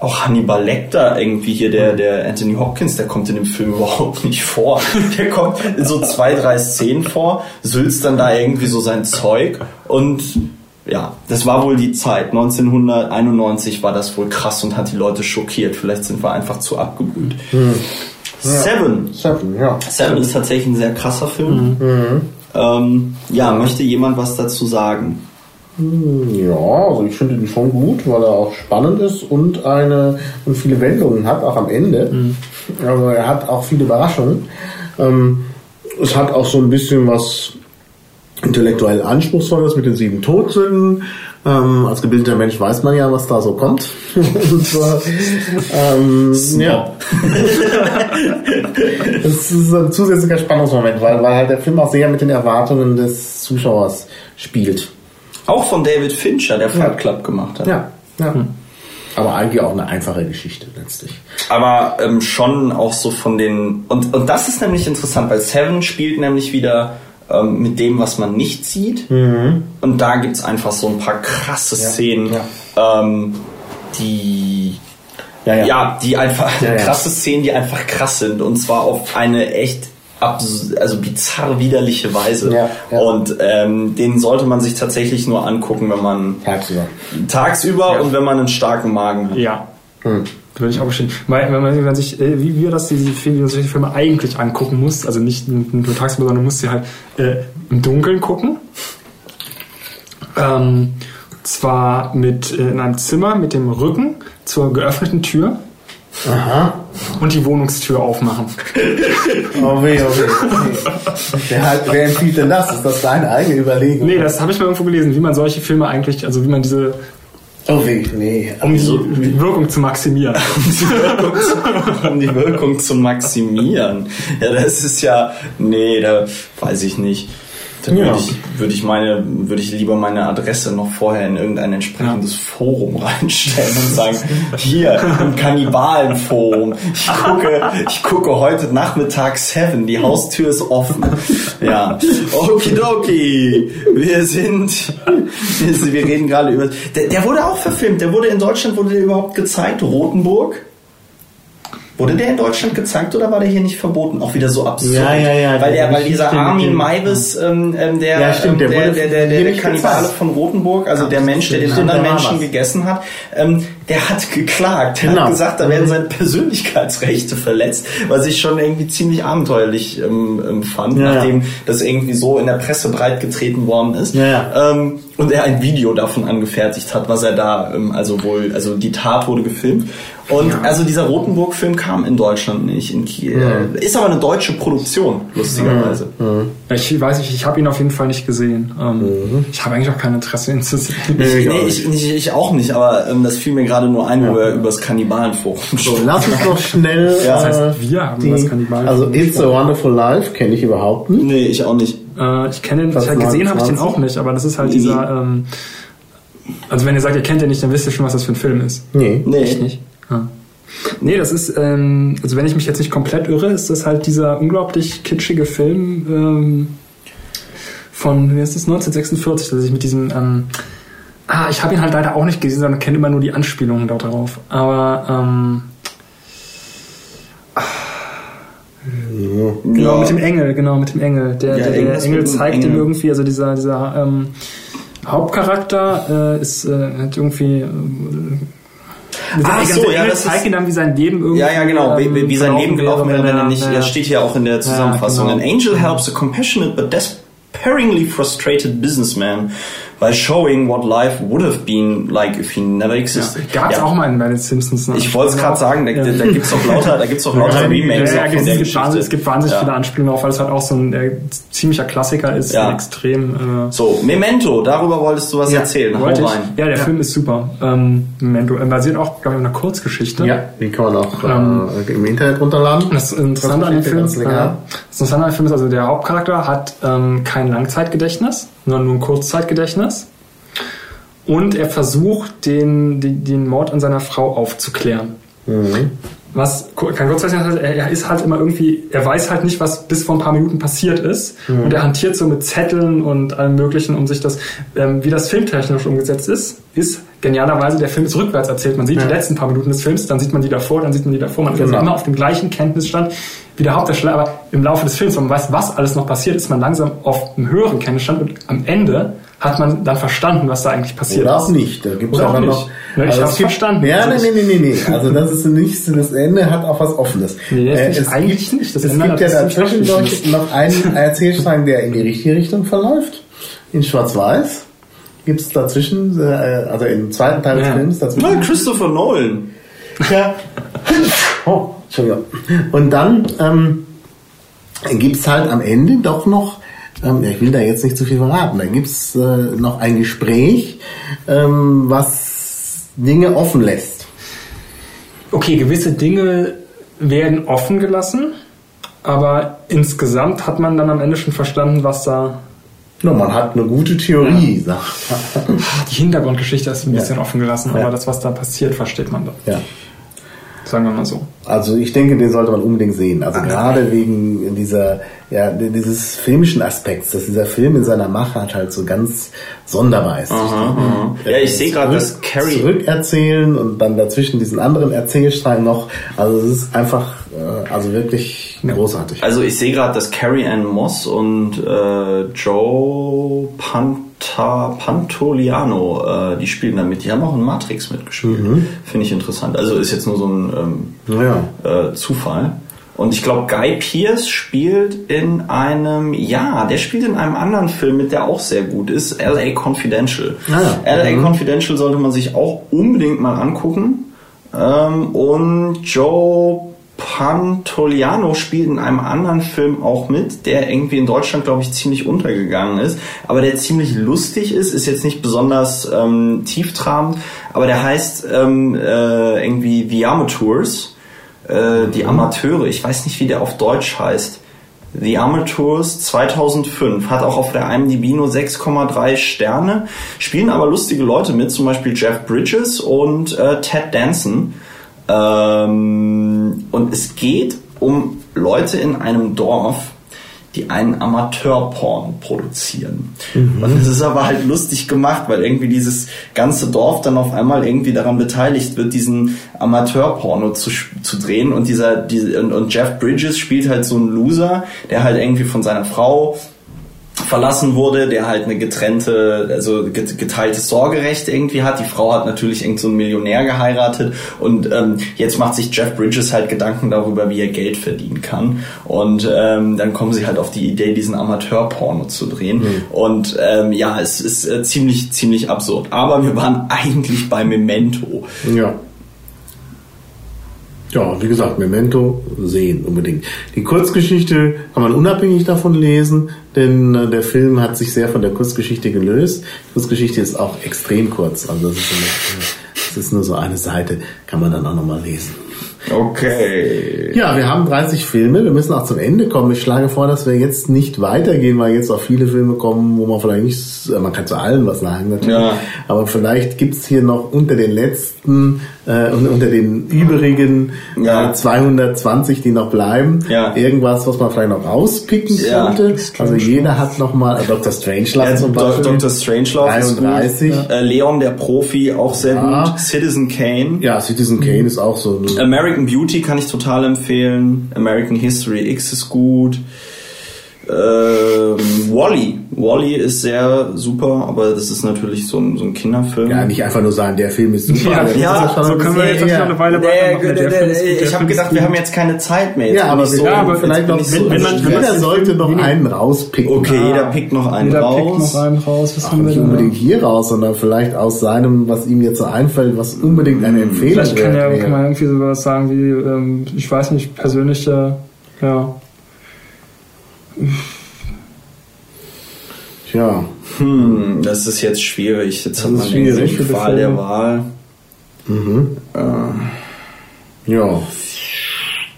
S3: auch Hannibal Lecter irgendwie hier, der, der Anthony Hopkins, der kommt in dem Film überhaupt nicht vor. Der kommt in so zwei, drei Szenen vor, sülzt dann da irgendwie so sein Zeug und ja, das war wohl die Zeit. 1991 war das wohl krass und hat die Leute schockiert. Vielleicht sind wir einfach zu abgebrüht. Hm. Seven.
S2: Seven, ja.
S3: Seven ist tatsächlich ein sehr krasser Film. Mhm. Ähm, ja, möchte jemand was dazu sagen?
S2: Hm, ja, also ich finde ihn schon gut, weil er auch spannend ist und eine und viele Wendungen hat, auch am Ende. Mhm. Also er hat auch viele Überraschungen. Ähm, es hat auch so ein bisschen was intellektuell Anspruchsvolles mit den sieben Todsünden. Ähm, als gebildeter Mensch weiß man ja, was da so kommt. Und zwar, ähm, ja. das ist ein zusätzlicher Spannungsmoment, weil, weil halt der Film auch sehr mit den Erwartungen des Zuschauers spielt.
S3: Auch von David Fincher, der Fight Club gemacht hat.
S2: Ja, ja. Hm. Aber eigentlich auch eine einfache Geschichte letztlich.
S3: Aber ähm, schon auch so von den. Und, und das ist nämlich interessant, weil Seven spielt nämlich wieder ähm, mit dem, was man nicht sieht. Mhm. Und da gibt es einfach so ein paar krasse ja. Szenen, ja. Ähm, die. Ja, ja. die einfach krasse Szenen, die einfach krass sind. Und zwar auf eine echt also bizarr widerliche Weise. Ja, ja. Und ähm, den sollte man sich tatsächlich nur angucken, wenn man
S2: tagsüber,
S3: tagsüber ja. und wenn man einen starken Magen hat.
S4: Ja. Hm. Würde ich auch bestimmt. Weil, wenn man sich, äh, wie wir das, diese Filme, solche Filme eigentlich angucken muss, also nicht nur tagsüber, sondern muss sie halt äh, im Dunkeln gucken. Ähm, zwar mit äh, in einem Zimmer mit dem Rücken zur geöffneten Tür.
S2: Aha.
S4: Und die Wohnungstür aufmachen.
S2: Oh weh, oh weh. Wer, halt, wer empfiehlt denn das? Ist das deine eigene Überlegung?
S4: Nee, das habe ich mal irgendwo gelesen, wie man solche Filme eigentlich, also wie man diese
S2: Oh weh, nee.
S4: Um die Wirkung zu maximieren.
S3: um die Wirkung zu maximieren. Ja, das ist ja, nee, da weiß ich nicht. Dann ja. würde ich, würde ich meine, würde ich lieber meine Adresse noch vorher in irgendein entsprechendes ja. Forum reinstellen und sagen, hier, im Kannibalenforum. Ich gucke, ich gucke heute Nachmittag Seven, die Haustür ist offen. Ja. Okidoki. Wir sind, wir reden gerade über, der, der wurde auch verfilmt. Der wurde in Deutschland, wurde der überhaupt gezeigt? Rotenburg? Wurde der in Deutschland gezeigt oder war der hier nicht verboten? Auch wieder so absurd.
S2: Ja, ja, ja.
S3: Weil, der, weil dieser Armin Maivis, ähm, ähm, der, ja, stimmt, der, ähm, der, der, der, der Kannibale von Rotenburg, also der Mensch, der den anderen Menschen gegessen hat, ähm, der hat geklagt. Der genau. hat gesagt, da werden seine Persönlichkeitsrechte verletzt, was ich schon irgendwie ziemlich abenteuerlich ähm, ähm fand, ja, nachdem ja. das irgendwie so in der Presse breitgetreten worden ist.
S2: Ja, ja.
S3: Ähm, und er ein Video davon angefertigt hat, was er da, ähm, also wohl, also die Tat wurde gefilmt und ja. also dieser Rotenburg-Film kam in Deutschland nicht, in Kiel. Mhm. Ist aber eine deutsche Produktion, lustigerweise.
S4: Mhm. Ich weiß nicht, ich habe ihn auf jeden Fall nicht gesehen. Ähm, mhm. Ich habe eigentlich auch kein Interesse, ihn zu sehen.
S3: Nee, nee ich, ich, ich, auch nicht, aber ähm, das fiel mir gerade nur ein, ja. wo er über das Kannibalenforum
S2: So, lass uns doch schnell.
S4: ja. Das heißt, wir haben die, das Kannibalenforum.
S2: Also It's a Wonderful Life kenne ich überhaupt nicht.
S3: Nee, ich auch nicht.
S4: Äh, ich kenne den, ich gesehen habe ich den auch nicht, aber das ist halt nee. dieser. Ähm, also wenn ihr sagt, ihr kennt den nicht, dann wisst ihr schon, was das für ein Film ist.
S2: Nee.
S3: Nee. Ich nicht.
S4: Ja. Nee, das ist, ähm, also wenn ich mich jetzt nicht komplett irre, ist das halt dieser unglaublich kitschige Film ähm, von, wie ist das, 1946, dass ich mit diesem, ähm, ah, ich habe ihn halt leider auch nicht gesehen, sondern kenne immer nur die Anspielungen darauf. Aber, ähm, ja. Genau, mit dem Engel, genau, mit dem Engel. Der, ja, der, der Engel zeigt ihm irgendwie, also dieser, dieser ähm, Hauptcharakter äh, ist, äh, hat irgendwie äh,
S3: Ah, so, ja, das
S4: zeigt ihn dann, wie sein Leben irgendwie.
S3: Ja, ja, genau, wie, wie sein Leben gelaufen wäre, wenn er nicht, ja. das steht hier auch in der Zusammenfassung. Ja, genau. An angel helps a compassionate but despairingly frustrated businessman by showing what life would have been like if he never existed.
S4: Ja, Gab es ja. auch mal in den Simpsons.
S3: Ne? Ich wollte es gerade sagen, da, ja. da gibt es doch lauter, da gibt's doch lauter ja, Remakes ja, ja,
S4: von der Geschichte. Es gibt wahnsinnig viele Anspielungen auf, weil es halt auch so ein äh, ziemlicher Klassiker ist, ja. extrem. Äh
S3: so, Memento, darüber wolltest du was erzählen. Hau rein.
S4: Ja, der Film ist super. Ähm, Memento äh, basiert auch, glaube ich, auf einer Kurzgeschichte.
S2: Ja, den kann man auch ähm, äh, im Internet runterladen.
S4: Das Interessante an dem Film, das Interessante an dem Film ist, also der Hauptcharakter hat ähm, kein Langzeitgedächtnis, sondern nur ein Kurzzeitgedächtnis und er versucht, den, den, den Mord an seiner Frau aufzuklären. Mhm. Was kein Kurzzeichen heißt, er ist halt immer irgendwie, er weiß halt nicht, was bis vor ein paar Minuten passiert ist. Mhm. Und er hantiert so mit Zetteln und allem möglichen, um sich das, ähm, wie das filmtechnisch umgesetzt ist, ist genialerweise, der Film ist rückwärts erzählt. Man sieht ja. die letzten paar Minuten des Films, dann sieht man die davor, dann sieht man die davor. Man genau. ist immer auf dem gleichen Kenntnisstand wie der Hauptdarsteller, aber im Laufe des Films, wenn man weiß, was alles noch passiert, ist man langsam auf einem höheren Kenntnisstand und am Ende hat man dann verstanden, was da eigentlich passiert
S2: Oder
S4: ist.
S2: auch nicht. Da gibt es
S4: auch noch. Ja, ich also habe verstanden.
S2: Ja, nee, nee, nee, nee, nee. Also das ist nicht, das Ende hat auch was Offenes.
S4: Nee, das äh, es eigentlich gibt, nicht. Das
S2: es Ende gibt ja dazwischen noch einen Erzählstrang, der in die richtige Richtung verläuft. In Schwarz-Weiß gibt es dazwischen, äh, also im zweiten Teil des Films dazwischen.
S3: Ja, Christopher Nolan.
S2: Ja. Oh, Entschuldigung. Und dann ähm, gibt es halt am Ende doch noch ähm, ich will da jetzt nicht zu viel verraten. Da gibt's äh, noch ein Gespräch, ähm, was Dinge offen lässt.
S4: Okay, gewisse Dinge werden offen gelassen, aber insgesamt hat man dann am Ende schon verstanden, was da.
S2: No, man hat eine gute Theorie, ja.
S4: Die Hintergrundgeschichte ist ein bisschen ja. offen gelassen, aber ja. das, was da passiert, versteht man
S2: dann. Ja.
S4: Sagen wir mal so.
S2: Also ich denke, den sollte man unbedingt sehen. Also ah, gerade wegen dieser, ja, dieses filmischen Aspekts, dass dieser Film in seiner Machart halt so ganz sonderbar ist.
S3: Aha, aha. Ja, ich sehe gerade, dass Carrie
S2: zurückerzählen und dann dazwischen diesen anderen Erzählstrang noch. Also es ist einfach, äh, also wirklich großartig.
S3: Also ich sehe gerade, dass Carrie Ann Moss und äh, Joe Punt Ta Pantoliano, äh, die spielen damit. Die haben auch in Matrix mitgespielt. Mhm. Finde ich interessant. Also ist jetzt nur so ein ähm, ja. äh, Zufall. Und ich glaube, Guy Pierce spielt in einem, ja, der spielt in einem anderen Film mit, der auch sehr gut ist, LA Confidential. Ah. LA mhm. Confidential sollte man sich auch unbedingt mal angucken. Ähm, und Joe Pantoliano spielt in einem anderen Film auch mit, der irgendwie in Deutschland, glaube ich, ziemlich untergegangen ist, aber der ziemlich lustig ist, ist jetzt nicht besonders ähm, tieftrabend, aber der heißt ähm, äh, irgendwie The Amateurs, äh, die mhm. Amateure, ich weiß nicht, wie der auf Deutsch heißt. The Amateurs 2005 hat auch auf der IMDb nur 6,3 Sterne, spielen aber lustige Leute mit, zum Beispiel Jeff Bridges und äh, Ted Danson. Ähm, und es geht um Leute in einem Dorf, die einen Amateurporn produzieren. Mhm. Und es ist aber halt lustig gemacht, weil irgendwie dieses ganze Dorf dann auf einmal irgendwie daran beteiligt wird, diesen Amateurporno zu, zu drehen. Und dieser, diese, und, und Jeff Bridges spielt halt so einen Loser, der halt irgendwie von seiner Frau verlassen wurde, der halt eine getrennte, also geteiltes Sorgerecht irgendwie hat. Die Frau hat natürlich irgend so einen Millionär geheiratet und ähm, jetzt macht sich Jeff Bridges halt Gedanken darüber, wie er Geld verdienen kann. Und ähm, dann kommen sie halt auf die Idee, diesen Amateurporno zu drehen. Mhm. Und ähm, ja, es ist äh, ziemlich, ziemlich absurd. Aber wir waren eigentlich bei Memento.
S2: Ja. Ja, wie gesagt, Memento sehen unbedingt. Die Kurzgeschichte kann man unabhängig davon lesen, denn äh, der Film hat sich sehr von der Kurzgeschichte gelöst. Die Kurzgeschichte ist auch extrem kurz, also das ist, eine, das ist nur so eine Seite, kann man dann auch nochmal lesen.
S3: Okay.
S2: Ja, wir haben 30 Filme, wir müssen auch zum Ende kommen. Ich schlage vor, dass wir jetzt nicht weitergehen, weil jetzt auch viele Filme kommen, wo man vielleicht nicht, äh, man kann zu allen was sagen natürlich,
S3: Ja.
S2: aber vielleicht gibt's hier noch unter den letzten äh, und unter den übrigen
S3: Ja.
S2: äh, 220, die noch bleiben,
S3: Ja.
S2: irgendwas, was man vielleicht noch rauspicken
S3: Ja.
S2: könnte. Also jeder hat noch mal, äh, Dr. Strangelove
S3: Ja,
S2: zum Beispiel.
S3: Dr. Strangelove ist
S2: 33.
S3: gut. Äh, Leon der Profi auch sehr
S2: Ja.
S3: gut. Citizen Kane.
S2: Ja, Citizen Kane ist auch so. eine-
S3: American Beauty kann ich total empfehlen. American History X ist gut. Ähm, Wally. Wally ist sehr super, aber das ist natürlich so ein, so ein Kinderfilm.
S2: Ja, nicht einfach nur sagen, der Film ist super.
S4: Ja,
S2: ist
S3: ja,
S2: schon
S4: so
S2: ein
S4: können wir jetzt noch eine Weile weitermachen. Der
S3: der-
S4: ist der
S3: ich habe gedacht,
S4: ist
S3: wir haben jetzt keine Zeit mehr. Jetzt
S2: Ja, aber
S3: so,
S2: können
S4: aber
S2: vielleicht noch,
S3: so
S2: wenn, wenn man, jeder sollte noch einen rauspicken.
S3: Okay, jeder pickt noch einen
S4: Jeder
S3: raus.
S4: pickt noch einen raus. Was
S2: Ach,
S4: haben wir
S2: nicht
S4: denn?
S2: unbedingt hier raus, sondern vielleicht aus seinem, was ihm jetzt so einfällt, was unbedingt eine Empfehlung
S4: Vielleicht kann, ja, kann man irgendwie sowas sagen wie, ähm, ich weiß nicht, persönliche, ja.
S2: Tja,
S3: Hm, das ist jetzt schwierig. Jetzt hat
S2: ist
S3: man
S2: schwierig
S3: die Qual der. Wahl.
S2: ja.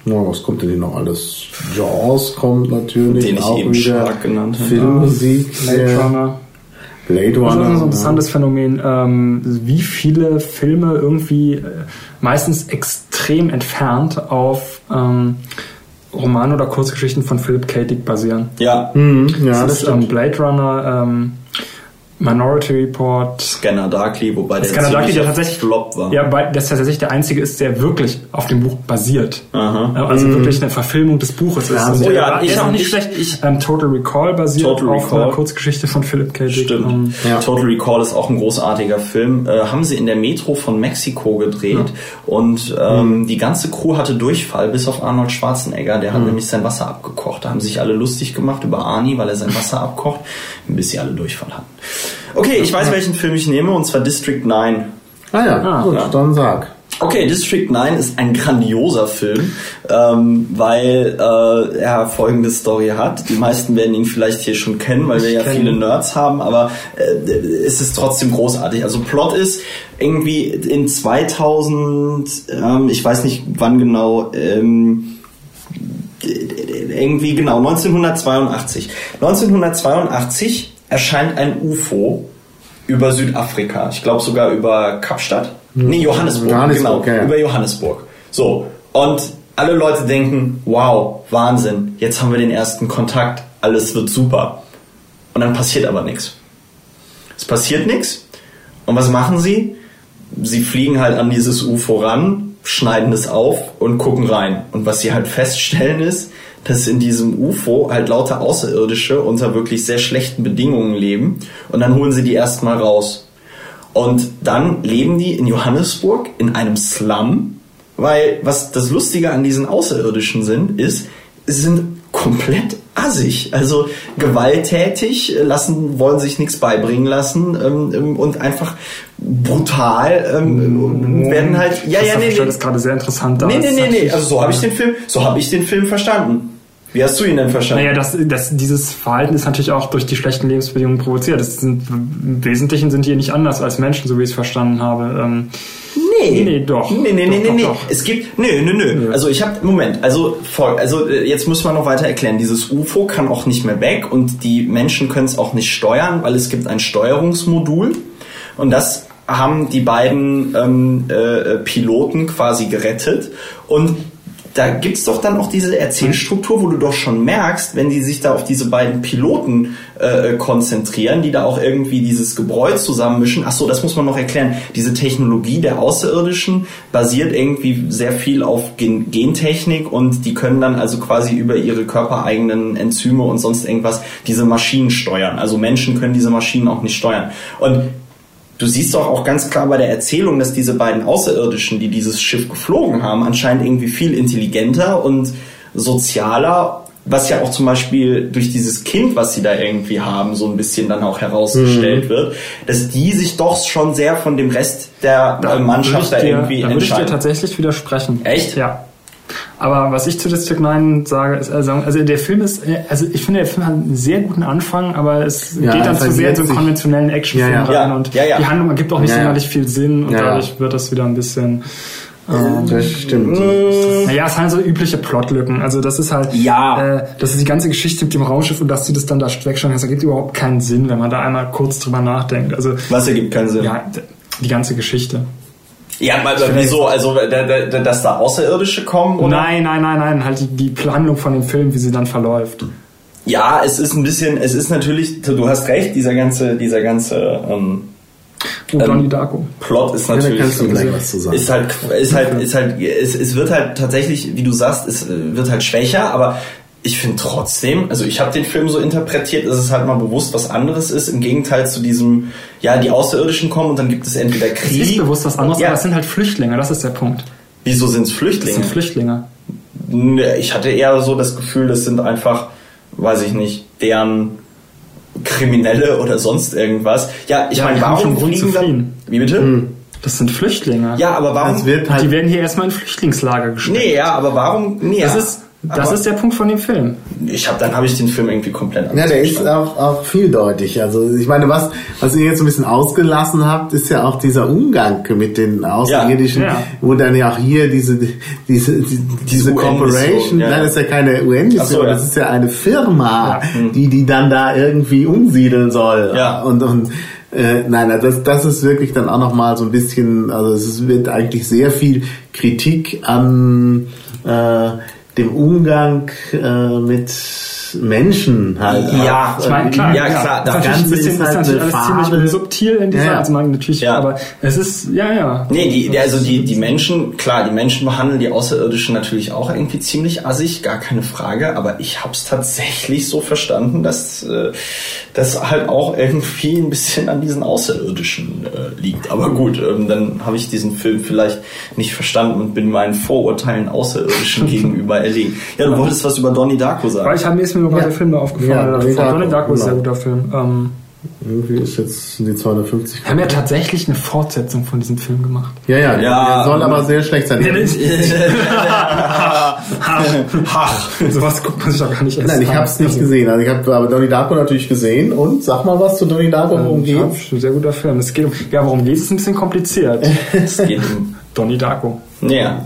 S2: Ja, was kommt denn hier noch alles? Jaws kommt natürlich.
S3: Den ich
S2: auch
S3: eben
S2: wieder.
S3: stark genannt habe.
S2: Filmmusik.
S4: Blade Runner.
S2: Blade
S4: Das ist
S2: Runner.
S4: auch so ein
S2: ja.
S4: interessantes Phänomen, ähm, wie viele Filme irgendwie äh, meistens extrem entfernt auf ähm, Roman- oder Kurzgeschichten von Philip K. Dick basieren.
S3: Ja,
S2: Mhm, ja,
S4: das,
S2: das
S4: ist ähm, Blade Runner, ähm, Minority Report.
S3: Scanner Darkly, wobei der
S4: Scanner Darkly, der tatsächlich
S3: Flop war.
S4: Ja, weil das tatsächlich der einzige ist, der wirklich auf dem Buch basiert.
S3: Aha.
S4: Äh, Also wirklich eine Verfilmung des Buches ist.
S2: Ja,
S4: Und
S2: oh
S3: ja, ich
S4: ist auch
S3: hab-
S4: nicht
S3: ich-
S4: schlecht.
S3: ich-
S4: ähm, Total Recall basiert
S3: Total
S4: auf
S3: Recall.
S4: einer Kurzgeschichte von Philip K. Dick.
S3: Stimmt.
S4: Ähm,
S2: Ja.
S3: Total Recall ist auch ein großartiger Film. Äh, haben sie in der Metro von Mexiko gedreht und ähm, die ganze Crew hatte Durchfall, bis auf Arnold Schwarzenegger. Der hat nämlich sein Wasser abgekocht. Da haben sich alle lustig gemacht über Arnie, weil er sein Wasser abkocht, bis sie alle Durchfall hatten. Okay, ich weiß, welchen Film ich nehme, und zwar District 9.
S2: Ah ja,
S4: Ah,
S2: gut,
S3: ja.
S2: dann sag.
S3: Okay, District 9 ist ein grandioser Film, ähm, weil äh, er folgende Story hat. Die meisten werden ihn vielleicht hier schon kennen, weil wir ja
S4: kenn
S3: viele. Nerds haben, aber äh, es ist trotzdem großartig. Also Plot ist irgendwie in 2000, ähm, ich weiß nicht wann genau, ähm, irgendwie genau 1982. 1982 erscheint ein UFO über Südafrika. Ich glaube sogar über Kapstadt. Nee, Johannesburg,
S2: Johannesburg,
S3: genau,
S2: ja.
S3: über Johannesburg. So, und alle Leute denken, wow, Wahnsinn, jetzt haben wir den ersten Kontakt, alles wird super. Und dann passiert aber nichts. Es passiert nichts. Und was machen sie? Sie fliegen halt an dieses UFO ran, schneiden es auf und gucken rein. Und was sie halt feststellen ist, dass in diesem UFO halt lauter Außerirdische unter wirklich sehr schlechten Bedingungen leben. Und dann holen sie die erstmal raus. Und dann leben die in Johannesburg in einem Slum, weil was das Lustige an diesen Außerirdischen sind, ist, sie sind komplett assig, also gewalttätig, lassen, wollen sich nichts beibringen lassen ähm, ähm, und einfach brutal ähm, werden halt. Ja, ja, nee,
S4: Das
S3: nee.
S4: ist gerade sehr interessant.
S3: Nee, nee, nee, nee. Also so habe ich den Film, so habe ich den Film verstanden. Wie hast du ihn denn verstanden?
S4: Naja, das, das, dieses Verhalten ist natürlich auch durch die schlechten Lebensbedingungen provoziert. Das sind, Im Wesentlichen sind die nicht anders als Menschen, so wie ich es verstanden habe. Ähm,
S3: Nee.
S4: Nee, doch.
S3: Nee, nee, nee,
S4: Doch,
S3: nee,
S4: doch,
S3: nee.
S4: doch.
S3: Es gibt, nö, nö, nö. Also ich habe, Moment, also voll, also äh, jetzt muss man noch weiter erklären. Dieses UFO kann auch nicht mehr weg und die Menschen können es auch nicht steuern, weil es gibt ein Steuerungsmodul und das haben die beiden ähm, äh, Piloten quasi gerettet und da gibt's doch dann auch diese Erzählstruktur, wo du doch schon merkst, wenn die sich da auf diese beiden Piloten äh, konzentrieren, die da auch irgendwie dieses Gebräu zusammenmischen. Ach so, das muss man noch erklären. Diese Technologie der Außerirdischen basiert irgendwie sehr viel auf Gen Gentechnik und die können dann also quasi über ihre körpereigenen Enzyme und sonst irgendwas diese Maschinen steuern. Also Menschen können diese Maschinen auch nicht steuern. Und Du siehst doch auch ganz klar bei der Erzählung, dass diese beiden Außerirdischen, die dieses Schiff geflogen haben, anscheinend irgendwie viel intelligenter und sozialer, was ja auch zum Beispiel durch dieses Kind, was sie da irgendwie haben, so ein bisschen dann auch herausgestellt wird, dass die sich doch schon sehr von dem Rest der äh, Mannschaft da
S4: ich dir,
S3: irgendwie
S4: da würde ich dir tatsächlich widersprechen.
S3: Echt?
S4: Ja. Aber was ich zu District 9 sage, ist, also, also der Film ist, äh, also ich finde, der Film hat einen sehr guten Anfang, aber es
S2: Ja,
S4: geht dann zu sehr in so einen konventionellen Actionfilm
S2: Ja, ja.
S4: rein
S3: Ja,
S4: und
S3: ja, ja.
S4: die Handlung ergibt auch nicht
S2: Ja, ja.
S4: sonderlich viel Sinn und
S2: Ja, ja.
S4: dadurch wird das wieder ein bisschen
S2: Ähm, das stimmt.
S4: Naja, es sind halt so übliche Plotlücken. Also das ist halt,
S3: ja.
S4: äh, das ist die ganze Geschichte mit dem Raumschiff und dass sie das dann da wegschneiden, das ergibt überhaupt keinen Sinn, wenn man da einmal kurz drüber nachdenkt. Also
S3: Was ergibt keinen Sinn?
S4: ja, die ganze Geschichte.
S3: Ja, also wieso? Also, dass da Außerirdische kommen? Oder?
S4: Nein, nein, nein, nein, halt die, die Handlung von dem Film, wie sie dann verläuft.
S3: Ja, es ist ein bisschen, es ist natürlich, du hast recht, dieser ganze, dieser ganze ähm,
S4: Oh, Donnie Darko.
S3: Plot ist
S2: Ja,
S3: natürlich
S2: kannst du gleich was zu sagen.
S3: ist halt ist halt ist halt es, es wird halt tatsächlich, wie du sagst, es wird halt schwächer, aber ich finde trotzdem, also ich habe den Film so interpretiert, dass es halt mal bewusst was anderes ist, im Gegenteil zu diesem, ja, die Außerirdischen kommen und dann gibt es entweder
S4: Es
S3: Krieg.
S4: ist bewusst was anderes,
S3: Ja.
S4: aber es sind halt Flüchtlinge, das ist der Punkt.
S3: Wieso sind es
S4: Das
S3: Flüchtlinge?
S4: sind Flüchtlinge.
S3: Nee, Ich hatte eher so das Gefühl, das sind einfach, weiß ich nicht, deren Kriminelle oder sonst irgendwas. Ja, ich
S4: Ja,
S3: meine, warum
S4: schon Grund zu
S3: fliegen dann?
S4: fliehen.
S3: Wie bitte?
S4: Das sind Flüchtlinge.
S3: Ja, aber warum?
S2: Es wird
S4: Und die
S2: halt,
S4: werden hier erstmal in Flüchtlingslager gesteckt.
S3: nee, ja, aber warum? Nee,
S4: Das
S3: ja.
S4: ist, das
S3: aber
S4: ist der Punkt von dem Film.
S3: ich habe dann habe ich den Film irgendwie komplett
S2: ja,
S3: anders
S2: der ist auch, auch vieldeutig. Also ich meine, was, was ihr jetzt ein bisschen ausgelassen habt, ist ja auch dieser Umgang mit den Außerirdischen,
S4: Ja, ja.
S2: wo dann ja auch hier diese diese die, diese
S3: UN-Mission,
S2: Corporation,
S3: ja.
S2: nein, das ist ja keine UN-Mission,
S3: so, ja.
S2: das ist ja eine Firma,
S4: Ja.
S2: die die dann da irgendwie umsiedeln soll.
S3: Ja.
S2: Und und äh, nein, das, das ist wirklich dann auch nochmal so ein bisschen, also es wird eigentlich sehr viel Kritik an äh, dem Umgang äh, mit Menschen halt.
S3: Ja,
S2: auch,
S4: Ich meine,
S2: äh,
S4: klar,
S3: Ja, klar,
S4: das
S3: das
S4: ist
S2: Ganze
S4: bisschen,
S2: ist
S4: ist
S2: halt
S4: natürlich
S2: eine
S4: alles ziemlich subtil in dieser,
S2: Ja, ja.
S4: also man natürlich,
S3: Ja.
S4: aber es ist, ja, ja.
S3: Nee, die, die, also die, die Menschen, klar, die Menschen behandeln die Außerirdischen natürlich auch irgendwie ziemlich assig, gar keine Frage, aber ich hab's tatsächlich so verstanden, dass äh, das halt auch irgendwie ein bisschen an diesen Außerirdischen äh, liegt. Aber gut, ähm, dann habe ich diesen Film vielleicht nicht verstanden und bin meinen Vorurteilen Außerirdischen gegenüber erlegen. Ja, du wolltest was über Donnie Darko sagen.
S4: Weil ich habe mir ist mir nur
S2: Ja.
S4: der Film da aufgefallen.
S2: Ja,
S4: Ja,
S2: Donnie Darko,
S4: ist ein sehr guter Film. Ähm,
S2: Irgendwie ist jetzt die 250.
S4: wir haben ja tatsächlich eine Fortsetzung von diesem Film gemacht.
S2: Ja, ja,
S3: Ja,
S2: der soll aber sehr schlecht sein.
S4: Sowas guckt man sich doch gar nicht erst
S2: Nein, ich
S4: an.
S2: hab's nicht
S4: Also,
S2: gesehen. Also ich habe aber Donnie Darko natürlich gesehen und sag mal was zu Donnie Darko, worum
S4: Ja,
S2: geht's?
S4: ein sehr guter Film. Es geht um, ja, worum geht es? Ist ein bisschen kompliziert.
S3: Es geht um,
S4: Donnie Darko.
S3: ja,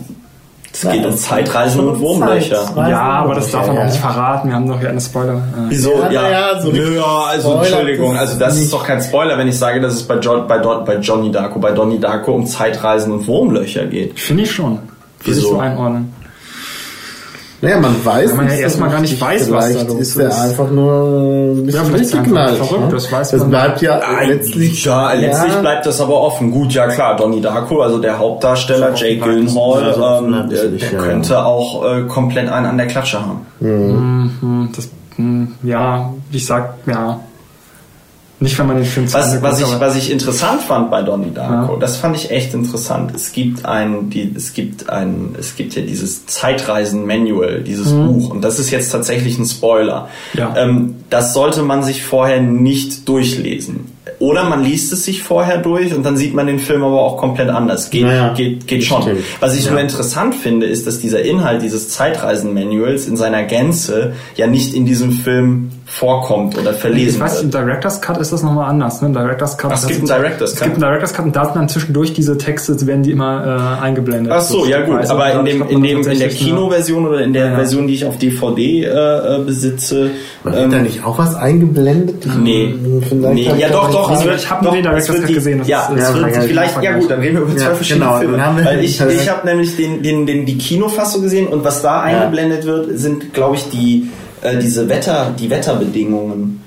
S3: es geht um Zeitreisen und Wurmlöcher.
S2: Zeit.
S4: Ja, aber das darf man auch nicht verraten. Wir haben doch hier eine Spoiler. Äh,
S3: Wieso?
S2: Ja,
S3: Ja,
S2: so
S3: ja also
S2: Spoiler
S3: Entschuldigung, also das ist doch kein Spoiler, wenn ich sage, dass es bei, jo bei, Don bei Johnny Darko, bei Donnie Darko um Zeitreisen und Wurmlöcher geht.
S4: Finde ich schon. Würde ich
S3: Wieso?
S4: so einordnen.
S2: Naja, man weiß
S4: Weil man ja erstmal gar nicht weiß, was da los
S2: ist er
S4: ist.
S2: einfach nur ein bisschen
S4: Ja,
S2: durchgeknallt,
S4: verrückt,
S2: ne?
S4: das weiß
S2: Das
S4: man.
S2: bleibt ja letztlich...
S3: ja, letztlich
S2: ja,
S3: bleibt das aber offen. Gut, ja klar, Donnie Darko, also der Hauptdarsteller, Jake Gyllenhaal, ähm, der, der
S2: ja.
S3: könnte auch äh, komplett einen an der Klatsche haben.
S4: Hm, Das, hm, ja, ich sag, ja. Nicht, wenn man den Film
S3: Was, was, ich, was ich interessant fand bei Donnie Darko,
S4: Ja.
S3: das fand ich echt interessant. Es gibt ein, die, es gibt ein, es gibt ja dieses Zeitreisen-Manual, dieses Buch, und das ist jetzt tatsächlich ein Spoiler.
S4: Mhm. Ja.
S3: Ähm, das sollte man sich vorher nicht durchlesen. Oder man liest es sich vorher durch und dann sieht man den Film aber auch komplett anders. Geht,
S2: Naja,
S3: geht, geht schon.
S2: stimmt.
S3: Was ich nur interessant finde, ist, dass dieser Inhalt dieses Zeitreisen-Manuals in seiner Gänze ja nicht in diesem Film vorkommt oder
S4: Ich
S3: verlesen
S4: weiß, im
S3: wird.
S4: Director's Cut ist das nochmal anders. Ne? Im Director's Cut,
S3: Ach, es gibt einen Director's
S4: Es
S3: Cut?
S4: gibt einen Director's Cut und da sind dann zwischendurch diese Texte, werden die immer äh, eingeblendet.
S3: Ach so, ja gut, aber in
S4: Da
S3: dem, in dem in der
S4: eine-
S3: Kinoversion oder in der
S4: Ja, ja.
S3: Version, die ich auf DVD äh, äh, besitze,
S2: Wird da
S3: ähm,
S2: nicht auch was eingeblendet?
S3: nee, nee, ja
S2: ich
S3: doch, doch, es wird,
S4: Ich hab nur den Director's Cut gesehen,
S3: Ja,
S4: ist-
S3: es wird vielleicht, ja gut, dann reden wir über zwei verschiedene
S2: genau,
S3: Filme,
S2: haben wir-
S3: weil ich, ich habe nämlich den, den, den, die Kinofassung gesehen und was da eingeblendet wird, sind, glaube ich, die äh, diese Wetter, die Wetterbedingungen.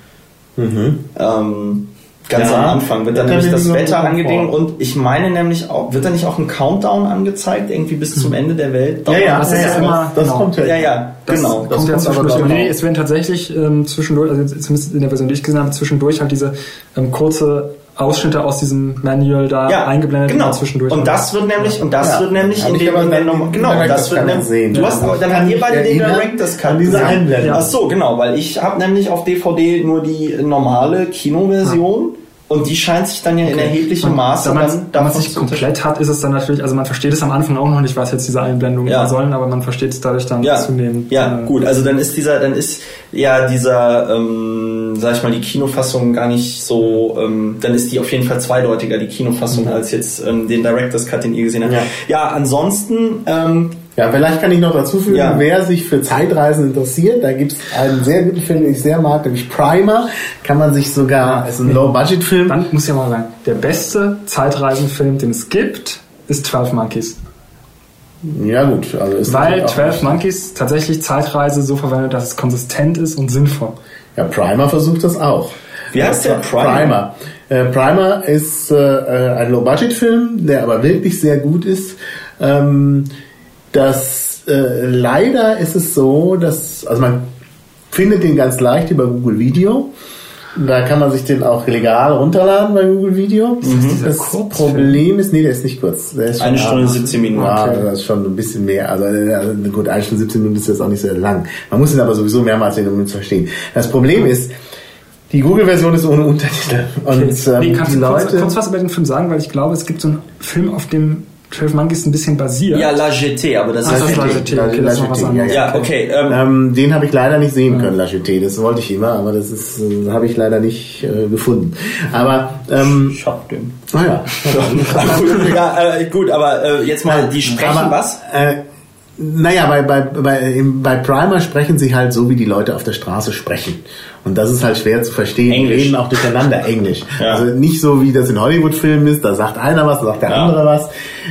S3: Ähm, ganz
S2: Ja.
S3: am Anfang wird dann nämlich das Wetter
S2: vor.
S3: und ich meine nämlich auch, wird da nicht auch ein Countdown angezeigt, irgendwie bis zum Ende der Welt?
S2: Ja, ja,
S4: Das
S2: ja,
S4: ist
S2: ja,
S4: immer-
S2: das
S4: genau.
S2: kommt ja.
S3: Ja, ja,
S4: Das
S3: genau.
S4: kommt
S3: Das
S4: ja
S3: kommt aber
S4: Aber
S3: genau.
S4: nee, es werden tatsächlich ähm, zwischendurch, also zumindest in der Version, die ich gesehen habe, zwischendurch halt diese ähm, kurze Ausschnitte aus diesem Manual da
S3: ja,
S4: eingeblendet
S3: genau.
S4: zwischendurch.
S3: Und das wird nämlich, und das
S2: Ja.
S3: wird nämlich
S2: Hab
S3: in dem,
S2: den
S3: Norm- genau, das wird nämlich,
S2: gesehen.
S3: du hast, dann habt ihr
S2: mich
S3: beide den Cut
S2: an diese
S3: gesehen.
S2: Einblendung.
S3: Ach so, genau, weil ich habe nämlich auf DVD nur die normale Kinoversion Und die scheint sich dann ja okay. in erheblichem Maße
S4: da dann Wenn man sich komplett hat, ist es dann natürlich, also man versteht es am Anfang auch noch nicht, was jetzt diese Einblendungen
S3: ja.
S4: sollen, aber man versteht es dadurch dann
S3: ja.
S4: zunehmend.
S3: Ja, äh, gut, also dann ist dieser, dann ist ja dieser, ähm, sag ich mal, die Kinofassung gar nicht so, ähm, dann ist die auf jeden Fall zweideutiger, die Kinofassung, mhm. als jetzt ähm, den Director's Cut, den ihr gesehen habt. Ja, ja ansonsten, ähm,
S2: ja, vielleicht kann ich noch dazu fügen, ja. wer sich für Zeitreisen interessiert, da gibt es einen sehr guten Film, den ich sehr mag, nämlich Primer. Kann man sich sogar, ist ein Low-Budget-Film.
S4: Dann muss ich ja mal sagen, der beste Zeitreisenfilm, den es gibt, ist 12 Monkeys.
S2: Ja gut, also ist
S4: Weil 12 Monkeys tatsächlich Zeitreise so verwendet, dass es konsistent ist und sinnvoll.
S2: Ja, Primer versucht das auch.
S3: Wie heißt der Primer?
S2: Primer. Äh, Primer ist äh, ein Low-Budget-Film, der aber wirklich sehr gut ist. Ähm, dass äh, leider ist es so, dass, also man findet den ganz leicht über Google Video. Da kann man sich den auch legal runterladen bei Google Video. Mhm. Das Problem ist, nee, der ist nicht kurz. Ist
S3: eine Stunde 17 Minuten.
S2: Ja, okay. das ist schon ein bisschen mehr. Also, also gut, eine Stunde 17 Minuten ist jetzt auch nicht sehr lang. Man muss ihn aber sowieso mehrmals sehen, um ihn zu verstehen. Das Problem ist, die Google-Version ist ohne Untertitel.
S4: Und ähm, nee, kannst die du Leute, kurz, kurz was über den Film sagen, weil ich glaube, es gibt so einen Film, auf dem 12 Monkeys ein bisschen basiert.
S3: Ja, La GT, aber das
S4: Ach, ist La GT. Okay, La,
S2: GT. Ja,
S3: ja, okay.
S2: Ähm, ähm, den habe ich leider nicht sehen können, La GT. Das wollte ich immer, aber das ist äh, habe ich leider nicht äh, gefunden. Aber ähm,
S3: ich hab den.
S2: Ah ja.
S3: ja, äh, gut, aber äh, jetzt mal, die sprechen aber, was?
S2: Äh, naja, bei, bei, bei, bei Primer sprechen sie halt so, wie die Leute auf der Straße sprechen. Und das ist halt schwer zu verstehen.
S3: Englisch.
S2: Die reden auch durcheinander Englisch. Ja. Also nicht so, wie das in Hollywood-Filmen ist, da sagt einer was, da sagt der ja. andere was.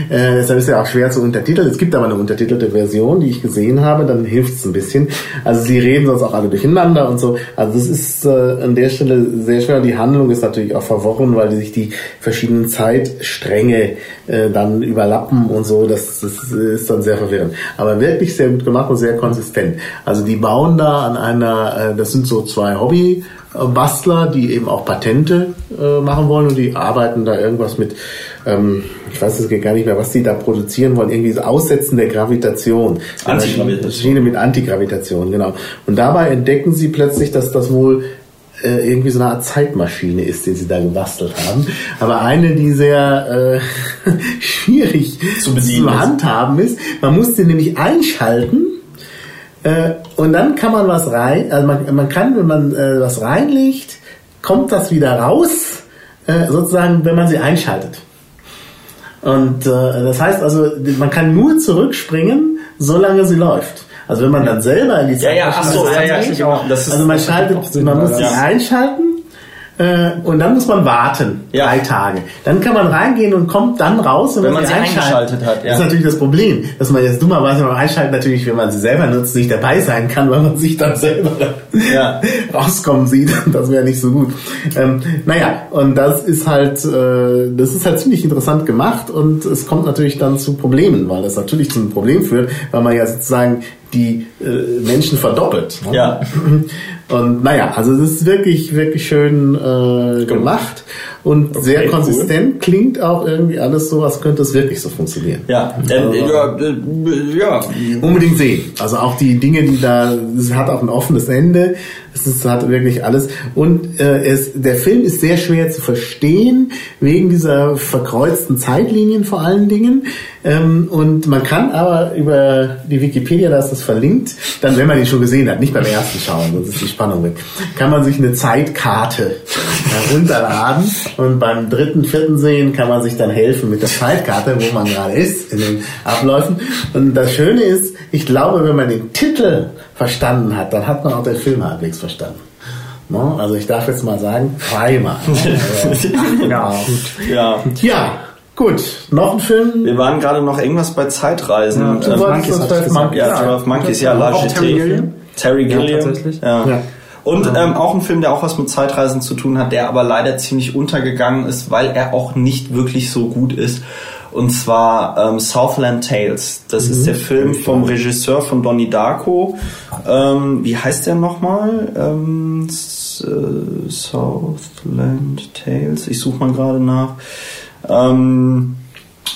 S2: Äh, deshalb ist ja auch schwer zu untertiteln. Es gibt aber eine untertitelte Version, die ich gesehen habe, dann hilft es ein bisschen. Also sie reden sonst auch alle durcheinander und so. Also das ist äh, an der Stelle sehr schwer. Die Handlung ist natürlich auch verworren, weil sich die verschiedenen Zeitstränge äh, dann überlappen und so. Das, das ist dann sehr verwirrend. Aber wirklich sehr gut gemacht und sehr konsistent. Also die bauen da an einer, äh, das sind so zwei Hobbybastler, die eben auch Patente äh, machen wollen und die arbeiten da irgendwas mit, ähm, ich weiß es gar nicht mehr, was die da produzieren wollen, irgendwie das Aussetzen der Gravitation.
S3: Antigravitation.
S2: mit Antigravitation, genau. Und dabei entdecken sie plötzlich, dass das wohl äh, irgendwie so eine Art Zeitmaschine ist, die sie da gebastelt haben. Aber eine, die sehr äh, schwierig zu, zu handhaben ist. Man muss sie nämlich einschalten äh, und dann kann man was rein, also man, man kann, wenn man äh, was reinlegt, kommt das wieder raus, äh, sozusagen, wenn man sie einschaltet. Und äh, das heißt also, man kann nur zurückspringen, solange sie läuft. Also wenn man dann selber in die
S3: Zeit ja, ja, ach so, ja, ja,
S2: auch, also man schaltet, man muss sie einschalten und dann muss man warten, ja. drei Tage. Dann kann man reingehen und kommt dann raus,
S3: wenn, wenn man sie eingeschaltet hat.
S2: Ja. Das ist natürlich das Problem, dass man jetzt dummerweise beim Einschalten natürlich, wenn man sie selber nutzt, nicht dabei sein kann, weil man sich dann selber ja. rauskommen sieht. Das wäre nicht so gut. Ähm, naja, und das ist halt, äh, das ist halt ziemlich interessant gemacht und es kommt natürlich dann zu Problemen, weil das natürlich zu einem Problem führt, weil man ja sozusagen die äh, Menschen verdoppelt.
S3: Ne? Ja.
S2: Und naja, also es ist wirklich, wirklich schön äh, gemacht und okay, sehr konsistent. Cool. Klingt auch irgendwie alles so, als könnte es wirklich so funktionieren.
S3: Ja, ähm, also, ja, äh, ja.
S2: Unbedingt sehen. Also auch die Dinge, die da, es hat auch ein offenes Ende. Es ist, hat wirklich alles. Und äh, es, der Film ist sehr schwer zu verstehen, wegen dieser verkreuzten Zeitlinien vor allen Dingen. Ähm, und man kann aber über die Wikipedia, da ist das verlinkt, dann, wenn man ihn schon gesehen hat, nicht beim ersten Schauen, sonst ist die Spannung weg, kann man sich eine Zeitkarte herunterladen und beim dritten, vierten Sehen kann man sich dann helfen mit der Zeitkarte, wo man gerade ist in den Abläufen. Und das Schöne ist, ich glaube, wenn man den Titel verstanden hat, dann hat man auch den Film halbwegs verstanden. No? Also ich darf jetzt mal sagen, Primer.
S3: ja, gut. Ja.
S2: ja, gut. Noch ein Film?
S3: Wir waren gerade noch irgendwas bei Zeitreisen. Ja,
S2: du wolltest
S3: Monkeys, Monkeys. Ja, 12 Monkeys, ja, La
S4: Terry Gilliam.
S3: Terry Gilliam. Ja, tatsächlich. Ja. Und ähm, auch ein Film, der auch was mit Zeitreisen zu tun hat, der aber leider ziemlich untergegangen ist, weil er auch nicht wirklich so gut ist. Und zwar ähm, Southland Tales. Das mhm. ist der Film vom Regisseur von Donnie Darko. Ähm, wie heißt der nochmal? Ähm, äh, Southland Tales. Ich suche mal gerade nach. Ähm,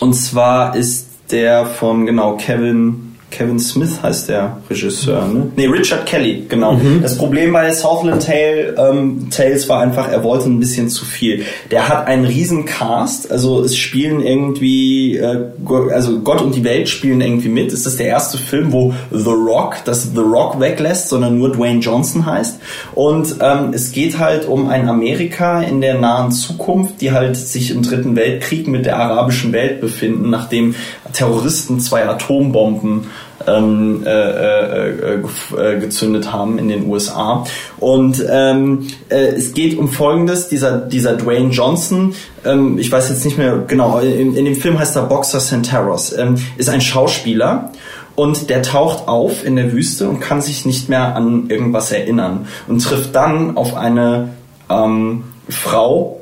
S3: und zwar ist der von genau Kevin Kevin Smith heißt der Regisseur, ne? Nee, Richard Kelly, genau. Mhm. Das Problem bei Southland Tale, ähm, Tales war einfach, er wollte ein bisschen zu viel. Der hat einen riesen Cast, also es spielen irgendwie, äh, also Gott und die Welt spielen irgendwie mit. Ist der erste Film, wo The Rock, das The Rock weglässt, sondern nur Dwayne Johnson heißt. Und ähm, es geht halt um ein Amerika in der nahen Zukunft, die halt sich im Dritten Weltkrieg mit der arabischen Welt befinden, nachdem Terroristen zwei Atombomben ähm, äh, äh, äh, gezündet haben in den USA. Und ähm, äh, es geht um Folgendes, dieser, dieser Dwayne Johnson, ähm, ich weiß jetzt nicht mehr genau, in, in dem Film heißt er Boxer Santaros, ähm, ist ein Schauspieler und der taucht auf in der Wüste und kann sich nicht mehr an irgendwas erinnern und trifft dann auf eine ähm, Frau,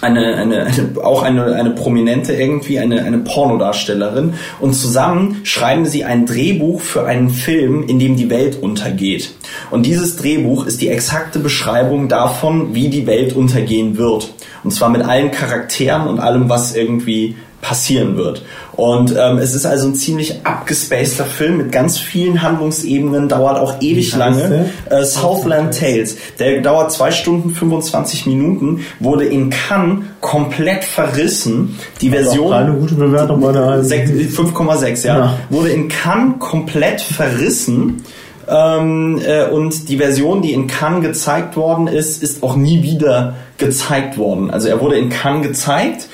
S3: eine, eine, eine auch eine, eine prominente irgendwie, eine, eine Pornodarstellerin und zusammen schreiben sie ein Drehbuch für einen Film, in dem die Welt untergeht. Und dieses Drehbuch ist die exakte Beschreibung davon, wie die Welt untergehen wird. Und zwar mit allen Charakteren und allem, was irgendwie passieren wird. Und ähm, es ist also ein ziemlich abgespaceter Film mit ganz vielen Handlungsebenen, dauert auch ewig lange. Äh, Southland Tales, der dauert zwei Stunden 25 Minuten, wurde in Cannes komplett verrissen. Die Version
S2: eine gute Bewertung bei der
S3: 5,6, ja. ja. Wurde in Cannes komplett verrissen. Ähm, äh, und die Version, die in Cannes gezeigt worden ist, ist auch nie wieder gezeigt worden. Also er wurde in Cannes gezeigt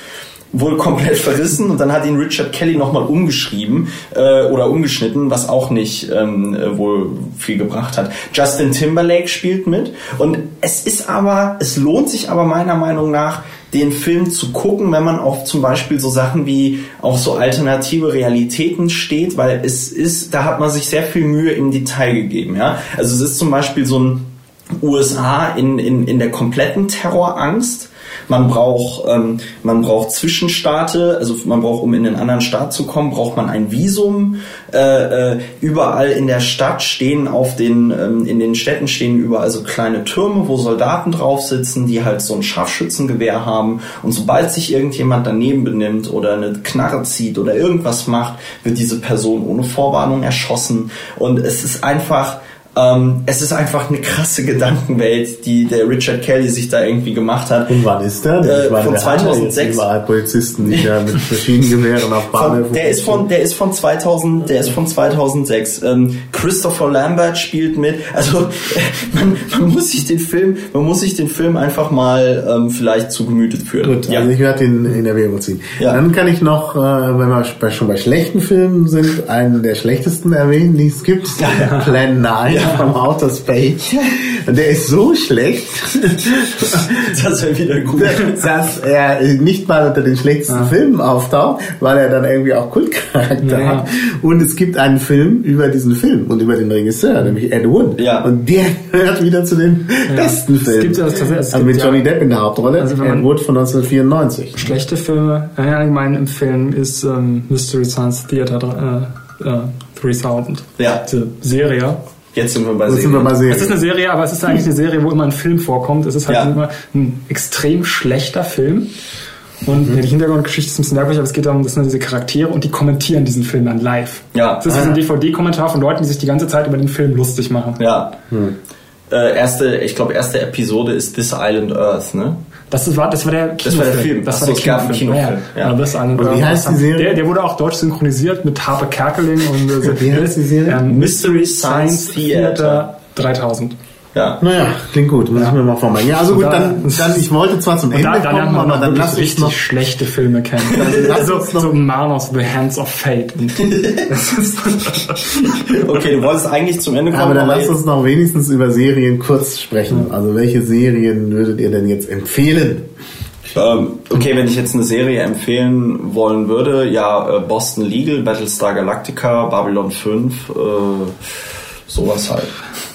S3: wohl komplett verrissen und dann hat ihn Richard Kelly nochmal umgeschrieben äh, oder umgeschnitten, was auch nicht ähm, äh, wohl viel gebracht hat. Justin Timberlake spielt mit und es ist aber, es lohnt sich aber meiner Meinung nach, den Film zu gucken, wenn man auf zum Beispiel so Sachen wie auch so alternative Realitäten steht, weil es ist, da hat man sich sehr viel Mühe im Detail gegeben, ja. Also es ist zum Beispiel so ein USA in, in, in der kompletten Terrorangst man braucht, ähm, man braucht Zwischenstaate, also man braucht, um in den anderen Staat zu kommen, braucht man ein Visum. Äh, äh, überall in der Stadt stehen auf den, ähm, in den Städten stehen überall so kleine Türme, wo Soldaten drauf sitzen, die halt so ein Scharfschützengewehr haben. Und sobald sich irgendjemand daneben benimmt oder eine Knarre zieht oder irgendwas macht, wird diese Person ohne Vorwarnung erschossen. Und es ist einfach, ähm, es ist einfach eine krasse Gedankenwelt, die der Richard Kelly sich da irgendwie gemacht hat.
S2: Und wann ist der?
S3: Äh, von 2006.
S2: Überall Polizisten, die da mit verschiedenen Gewehren auf Bahnhöfen.
S3: Der ist von, der ist von 2000, der ist von 2006. Ähm, Christopher Lambert spielt mit. Also man, man, muss sich den Film, man muss sich den Film einfach mal ähm, vielleicht zu Gemüte führen.
S2: Gut, ja. also ich werde ihn in Erwägung ziehen. Ja. Dann kann ich noch, äh, wenn wir schon bei schlechten Filmen sind, einen der schlechtesten erwähnen, die es gibt. Ja. Plan 9 ja. Vom Outer Space. Der ist so schlecht,
S3: dass er wieder gut
S2: dass er nicht mal unter den schlechtesten ja. Filmen auftaucht, weil er dann irgendwie auch Kultcharakter ja. hat. Und es gibt einen Film über diesen Film und über den Regisseur, nämlich Ed Wood.
S3: Ja.
S2: Und der gehört wieder zu den besten Filmen. Es gibt ja, das, es also mit Johnny Depp in der Hauptrolle, also Ed Wood von 1994.
S4: Schlechte Filme, ja, allgemein empfehlen ist ähm, Mystery Science Theater äh, äh, 3000.
S3: Ja.
S4: Diese Serie
S3: Jetzt sind wir bei
S2: Serien. Sind wir bei Serien.
S4: Es ist eine Serie, aber es ist eigentlich eine Serie, wo immer ein Film vorkommt. Es ist halt ja. immer ein extrem schlechter Film. Und mhm. die Hintergrundgeschichte ist ein bisschen merkwürdig, aber es geht darum, das sind diese Charaktere und die kommentieren diesen Film dann live.
S3: Ja.
S4: Das ist ah. ein DVD-Kommentar von Leuten, die sich die ganze Zeit über den Film lustig machen.
S3: Ja. Hm. Äh, erste, ich glaube, erste Episode ist This Island Earth, ne?
S4: Das war, das war der Kinofilm.
S3: Das war der Film.
S4: Das, war der Kinofilm. Kinofilm. Ja, ja. Das
S2: und wie heißt die Serie?
S4: Der, der wurde auch deutsch synchronisiert mit Harpe Kerkeling und
S2: äh, wie heißt die Serie?
S3: Ähm, Mystery Science Theater
S4: 3000.
S2: Ja. Naja, klingt gut. Muss ja. ich mir mal vormachen. Ja, also gut, dann, dann, ich wollte zwar zum Ende
S4: da,
S2: dann
S4: kommen, aber dann lass uns noch schlechte Filme kennen. also so Man of the Hands of Fate.
S3: okay, du wolltest eigentlich zum Ende kommen.
S2: Aber dann lass uns noch wenigstens über Serien kurz sprechen. Also welche Serien würdet ihr denn jetzt empfehlen?
S3: Ähm, okay, wenn ich jetzt eine Serie empfehlen wollen würde, ja, äh, Boston Legal, Battlestar Galactica, Babylon 5, äh, sowas halt.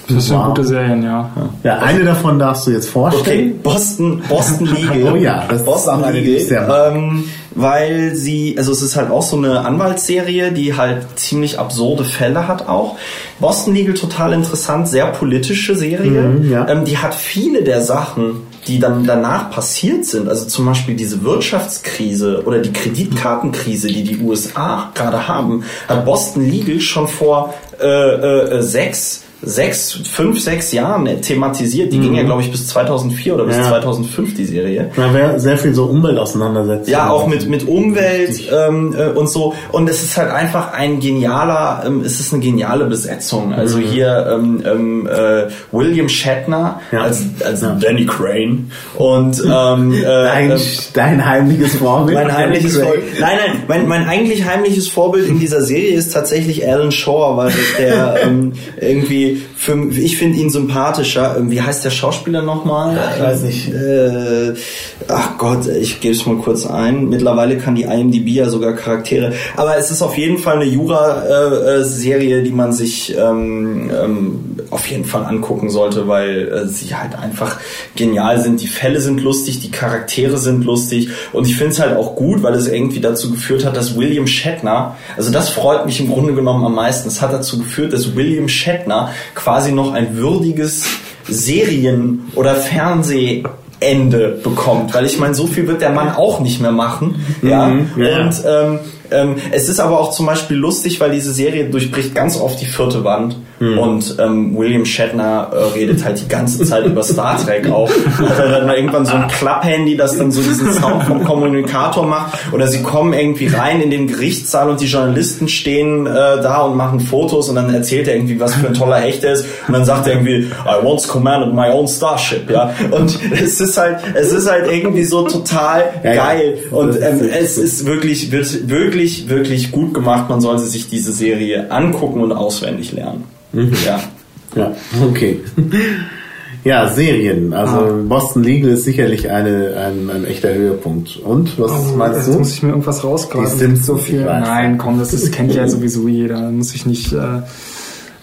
S4: Das sind wow. gute Serien, ja.
S2: Ja, eine davon darfst du jetzt vorstellen.
S3: Okay, Boston, Boston Legal.
S2: oh ja,
S3: das Boston ist Legal, ähm, weil sie, also es ist halt auch so eine Anwaltsserie, die halt ziemlich absurde Fälle hat auch. Boston Legal total interessant, sehr politische Serie.
S2: Mhm, ja.
S3: ähm, die hat viele der Sachen, die dann danach passiert sind, also zum Beispiel diese Wirtschaftskrise oder die Kreditkartenkrise, die die USA gerade haben, hat Boston Legal schon vor äh, äh, sechs sechs, fünf, sechs Jahren thematisiert. Die mhm. ging ja, glaube ich, bis 2004 oder bis ja. 2005, die Serie.
S2: Da wäre sehr viel so Umweltauseinandersetzung.
S3: Ja, auch mit, mit Umwelt ähm, äh, und so. Und es ist halt einfach ein genialer, ähm, es ist eine geniale Besetzung. Also mhm. hier ähm, ähm, äh, William Shatner ja. als, als ja. Danny Crane und ähm,
S2: äh, dein, äh, dein heimliches Vorbild.
S3: Mein heimliches Vorbild. Nein, nein, mein, mein eigentlich heimliches Vorbild in dieser Serie ist tatsächlich Alan Shaw, weil der ähm, irgendwie be für, ich finde ihn sympathischer. Ähm, wie heißt der Schauspieler nochmal?
S2: Ja, ich weiß nicht.
S3: Äh, ach Gott, ich gebe es mal kurz ein. Mittlerweile kann die IMDb ja sogar Charaktere. Aber es ist auf jeden Fall eine Jura-Serie, die man sich ähm, ähm, auf jeden Fall angucken sollte, weil äh, sie halt einfach genial sind. Die Fälle sind lustig, die Charaktere sind lustig und ich finde es halt auch gut, weil es irgendwie dazu geführt hat, dass William Shatner, also das freut mich im Grunde genommen am meisten, es hat dazu geführt, dass William Shatner quasi noch ein würdiges Serien- oder Fernsehende bekommt, weil ich meine, so viel wird der Mann auch nicht mehr machen, ja. Mhm, ja. Und ähm, ähm, es ist aber auch zum Beispiel lustig, weil diese Serie durchbricht ganz oft die vierte Wand. Mhm. Und ähm, William Shatner äh, redet halt die ganze Zeit über Star Trek auch. Hat er dann irgendwann so ein Klapphandy, das dann so diesen Sound vom Kommunikator macht. Oder sie kommen irgendwie rein in den Gerichtssaal und die Journalisten stehen äh, da und machen Fotos und dann erzählt er irgendwie, was für ein toller Hecht er ist. Und dann sagt er irgendwie, I once commanded my own starship. Ja. Und es ist halt, es ist halt irgendwie so total ja, geil. Ja. Und ähm, es ist wirklich, wird wirklich, wirklich gut gemacht. Man sollte sich diese Serie angucken und auswendig lernen.
S2: Mhm. Ja. Ja, okay. Ja, Serien. Also ah. Boston Legal ist sicherlich eine, ein, ein echter Höhepunkt. Und was oh, meinst
S4: jetzt
S2: du?
S4: muss ich mir irgendwas rausgraben. Die
S2: sind so viel.
S4: Nein, komm, das ist, kennt ja sowieso jeder. Da muss ich nicht. Äh,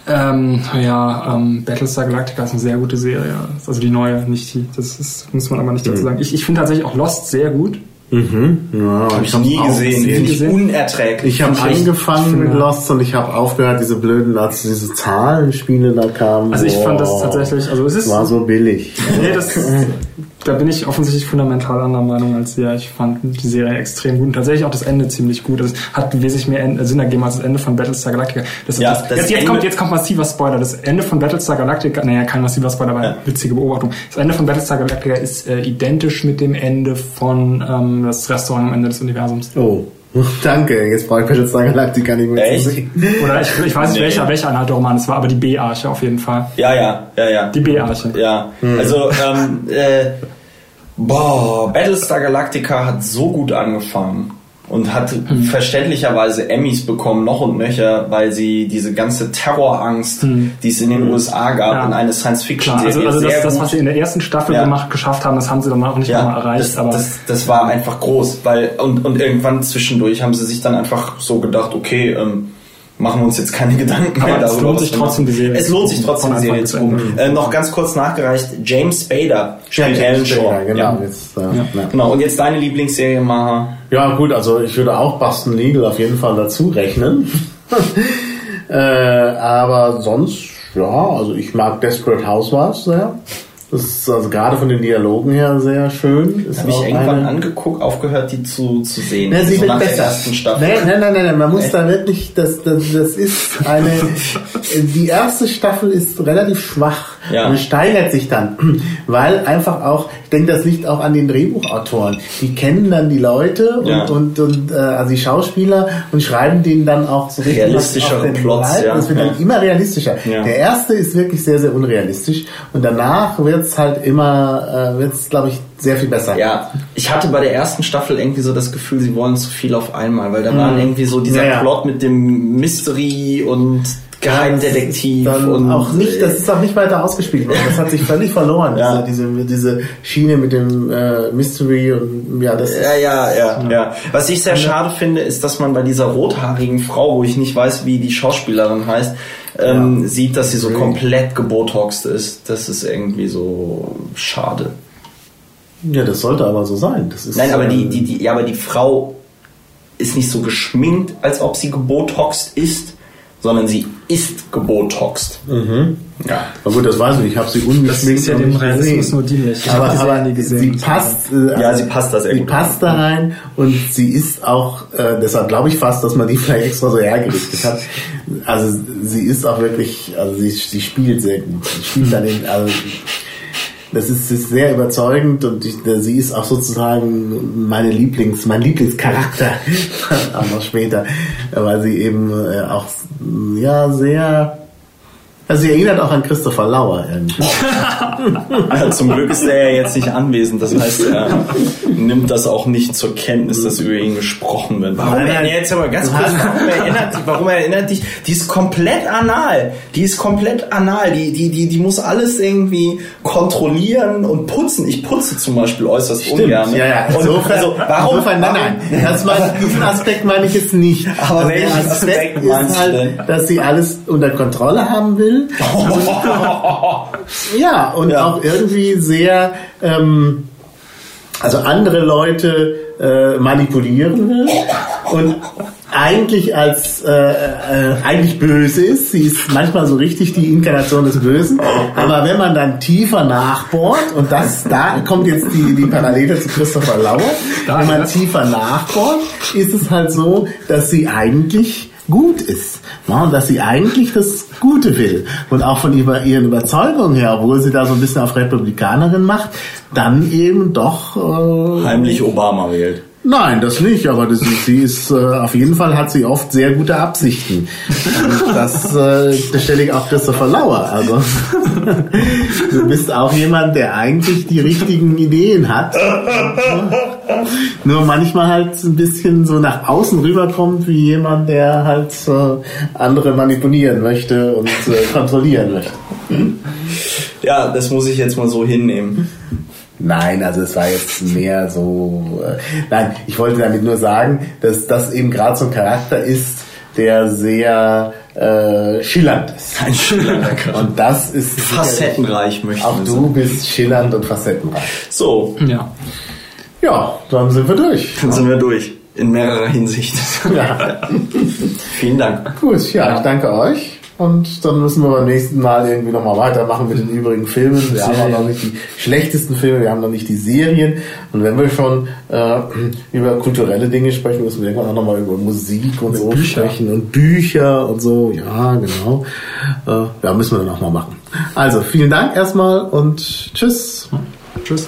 S4: ähm, ja, ähm, Battlestar Galactica ist eine sehr gute Serie. Also die neue, nicht die. Das ist, muss man aber nicht dazu mhm. sagen. Ich, ich finde tatsächlich auch Lost sehr gut.
S2: Mhm. Ja,
S3: habe ich nie gesehen. Nie gesehen. Unerträglich.
S2: Ich habe angefangen mit Lost und ich habe aufgehört, diese blöden, als diese Zahlenspiele da kamen.
S4: Also ich fand das tatsächlich, also es ist
S2: war so billig.
S4: nee, das, da bin ich offensichtlich fundamental anderer Meinung als ihr. Ich fand die Serie extrem gut und tatsächlich auch das Ende ziemlich gut. Es hat wesentlich mehr Sinn ergeben als das Ende von Battlestar Galactica. Das, ja, das, das jetzt, jetzt, kommt, jetzt kommt massiver Spoiler. Das Ende von Battlestar Galactica, naja, kein massiver Spoiler, aber ja. witzige Beobachtung. Das Ende von Battlestar Galactica ist äh, identisch mit dem Ende von ähm, das Restaurant am Ende des Universums.
S2: Oh. Danke, jetzt brauche ich Battlestar Galactica nicht mehr Echt? zu sehen.
S4: Oder ich, ich weiß nicht, nee. welcher, welcher Anhalt der Roman es war, aber die B-Arche auf jeden Fall.
S3: Ja, ja, ja, ja.
S4: Die B-Arche.
S3: Ja, hm. also ähm, äh, Boah, Battlestar Galactica hat so gut angefangen und hat hm. verständlicherweise Emmys bekommen, noch und nöcher, weil sie diese ganze Terrorangst, hm. die es in den USA gab, ja. in eine Science-Fiction-Serie
S4: Also, also das, das, was sie in der ersten Staffel ja. gemacht, geschafft haben, das haben sie dann auch nicht ja, nochmal erreicht.
S3: Das, aber das, das war einfach groß, weil und, und irgendwann zwischendurch haben sie sich dann einfach so gedacht, okay, ähm, machen wir uns jetzt keine Gedanken
S4: mehr darüber. Es lohnt sich trotzdem die Serie.
S3: Es lohnt sich trotzdem die Serie zu gucken. Äh, noch ganz kurz nachgereicht, James Spader spielt ja, Alan Shaw.
S2: Genau, ja. Jetzt, äh,
S3: ja. genau. Und jetzt deine Lieblingsserie, Maha?
S2: Ja gut, also ich würde auch Boston Legal auf jeden Fall dazu rechnen. äh, aber sonst, ja, also ich mag Desperate Housewives sehr. Das ist also gerade von den Dialogen her sehr schön.
S3: Habe ich irgendwann eine... angeguckt, aufgehört, die zu, zu sehen.
S2: Ja, sie so wird besser. Nein, nein, nein, nein, man muss da wirklich, das, das, das ist eine, die erste Staffel ist relativ schwach ja. und steigert sich dann, weil einfach auch, ich denke, das liegt auch an den Drehbuchautoren. Die kennen dann die Leute und, ja. und, und äh, also die Schauspieler und schreiben denen dann auch so
S3: richtig realistischere Plots.
S2: Ja. Das wird dann immer realistischer. Der erste ist wirklich sehr, sehr unrealistisch und danach wird es halt immer, äh, wird es glaube ich sehr viel besser.
S3: Ja, ich hatte bei der ersten Staffel irgendwie so das Gefühl, sie wollen zu viel auf einmal, weil da mhm. waren irgendwie so dieser ja, Plot mit dem Mystery und Geheimdetektiv
S2: und auch nicht, das ist auch nicht weiter ausgespielt worden. Das hat sich völlig verloren. ja. diese, diese, diese Schiene mit dem äh, Mystery und ja, das.
S3: Ja, ja, ja, ja, ja. Was ich sehr schade finde, ist, dass man bei dieser rothaarigen Frau, wo ich nicht weiß, wie die Schauspielerin heißt, ähm, ja. sieht, dass sie so komplett gebotoxt ist. Das ist irgendwie so schade.
S2: Ja, das sollte aber so sein. Das ist,
S3: Nein, aber die, die, die, ja, aber die Frau ist nicht so geschminkt, als ob sie gebotoxt ist sondern sie ist gebotoxt.
S2: Mhm. Ja. Aber gut, das weiß ich nicht. Ich habe sie ungeschminkt Das
S4: ist ja dem Realismus nur dienlich.
S2: Ich aber, aber nie gesehen. sie passt.
S3: Äh, ja, sie passt da sehr
S2: sie
S3: gut.
S2: Sie passt da rein und sie ist auch. Äh, deshalb glaube ich fast, dass man die vielleicht extra so hergerichtet hat. Also sie ist auch wirklich. Also sie, sie spielt sehr gut. Sie spielt dann in, also das ist, ist sehr überzeugend und ich, sie ist auch sozusagen meine Lieblings, mein Lieblingscharakter, auch noch später, weil sie eben äh, auch ja sehr also sie erinnert auch an Christopher Lauer irgendwie.
S3: ja, zum Glück ist er ja jetzt nicht anwesend. Das heißt, er nimmt das auch nicht zur Kenntnis, dass über ihn gesprochen wird.
S2: Warum er jetzt aber ganz kurz, warum erinnert, warum erinnert dich? Die ist komplett anal. Die ist komplett anal. Die, die, die, die muss alles irgendwie kontrollieren und putzen. Ich putze zum Beispiel äußerst Stimmt. ungern.
S3: Ja, ja.
S2: Und insofern, also, warum? Insofern, nein, nein. Das meine, diesen Aspekt meine ich jetzt nicht.
S3: Aber welchen Aspekt, Aspekt
S2: ist halt, dass sie alles unter Kontrolle haben will will. ja, und ja. auch irgendwie sehr, ähm, also andere Leute äh, manipulieren will und eigentlich als äh, äh, eigentlich böse ist. Sie ist manchmal so richtig die Inkarnation des Bösen. Aber wenn man dann tiefer nachbohrt und das da kommt jetzt die die Parallele zu Christopher Lauer, wenn man tiefer nachbohrt, ist es halt so, dass sie eigentlich gut ist. Ja, und dass sie eigentlich das Gute will. Und auch von ihrer, ihren Überzeugungen her, obwohl sie da so ein bisschen auf Republikanerin macht, dann eben doch
S3: äh, heimlich Obama wählt.
S2: Nein, das nicht, aber das, sie ist äh, auf jeden Fall hat sie oft sehr gute Absichten. Und das, äh, das stelle ich auch Christopher Lauer. Also du bist auch jemand, der eigentlich die richtigen Ideen hat. Nur manchmal halt ein bisschen so nach außen rüberkommt wie jemand, der halt äh, andere manipulieren möchte und äh, kontrollieren möchte.
S3: Ja, das muss ich jetzt mal so hinnehmen.
S2: Nein, also es war jetzt mehr so. Äh, nein, ich wollte damit nur sagen, dass das eben gerade so ein Charakter ist, der sehr äh, schillernd ist.
S3: Ein schillernder Charakter.
S2: Und das ist
S3: facettenreich, möchte
S2: Auch du sagen. bist schillernd und facettenreich.
S3: So.
S4: Ja.
S2: Ja, dann sind wir durch.
S3: Dann sind wir durch. In mehrerer Hinsicht. Ja. Vielen Dank.
S2: Gut, ja, ja, ich danke euch. Und dann müssen wir beim nächsten Mal irgendwie nochmal weitermachen mit den übrigen Filmen. Wir Serien. haben noch nicht die schlechtesten Filme, wir haben noch nicht die Serien. Und wenn wir schon äh, über kulturelle Dinge sprechen, müssen wir irgendwann auch nochmal über Musik und, und so Bücher. sprechen und Bücher und so. Ja, genau. Äh, ja, müssen wir dann auch mal machen. Also, vielen Dank erstmal und tschüss.
S4: Tschüss.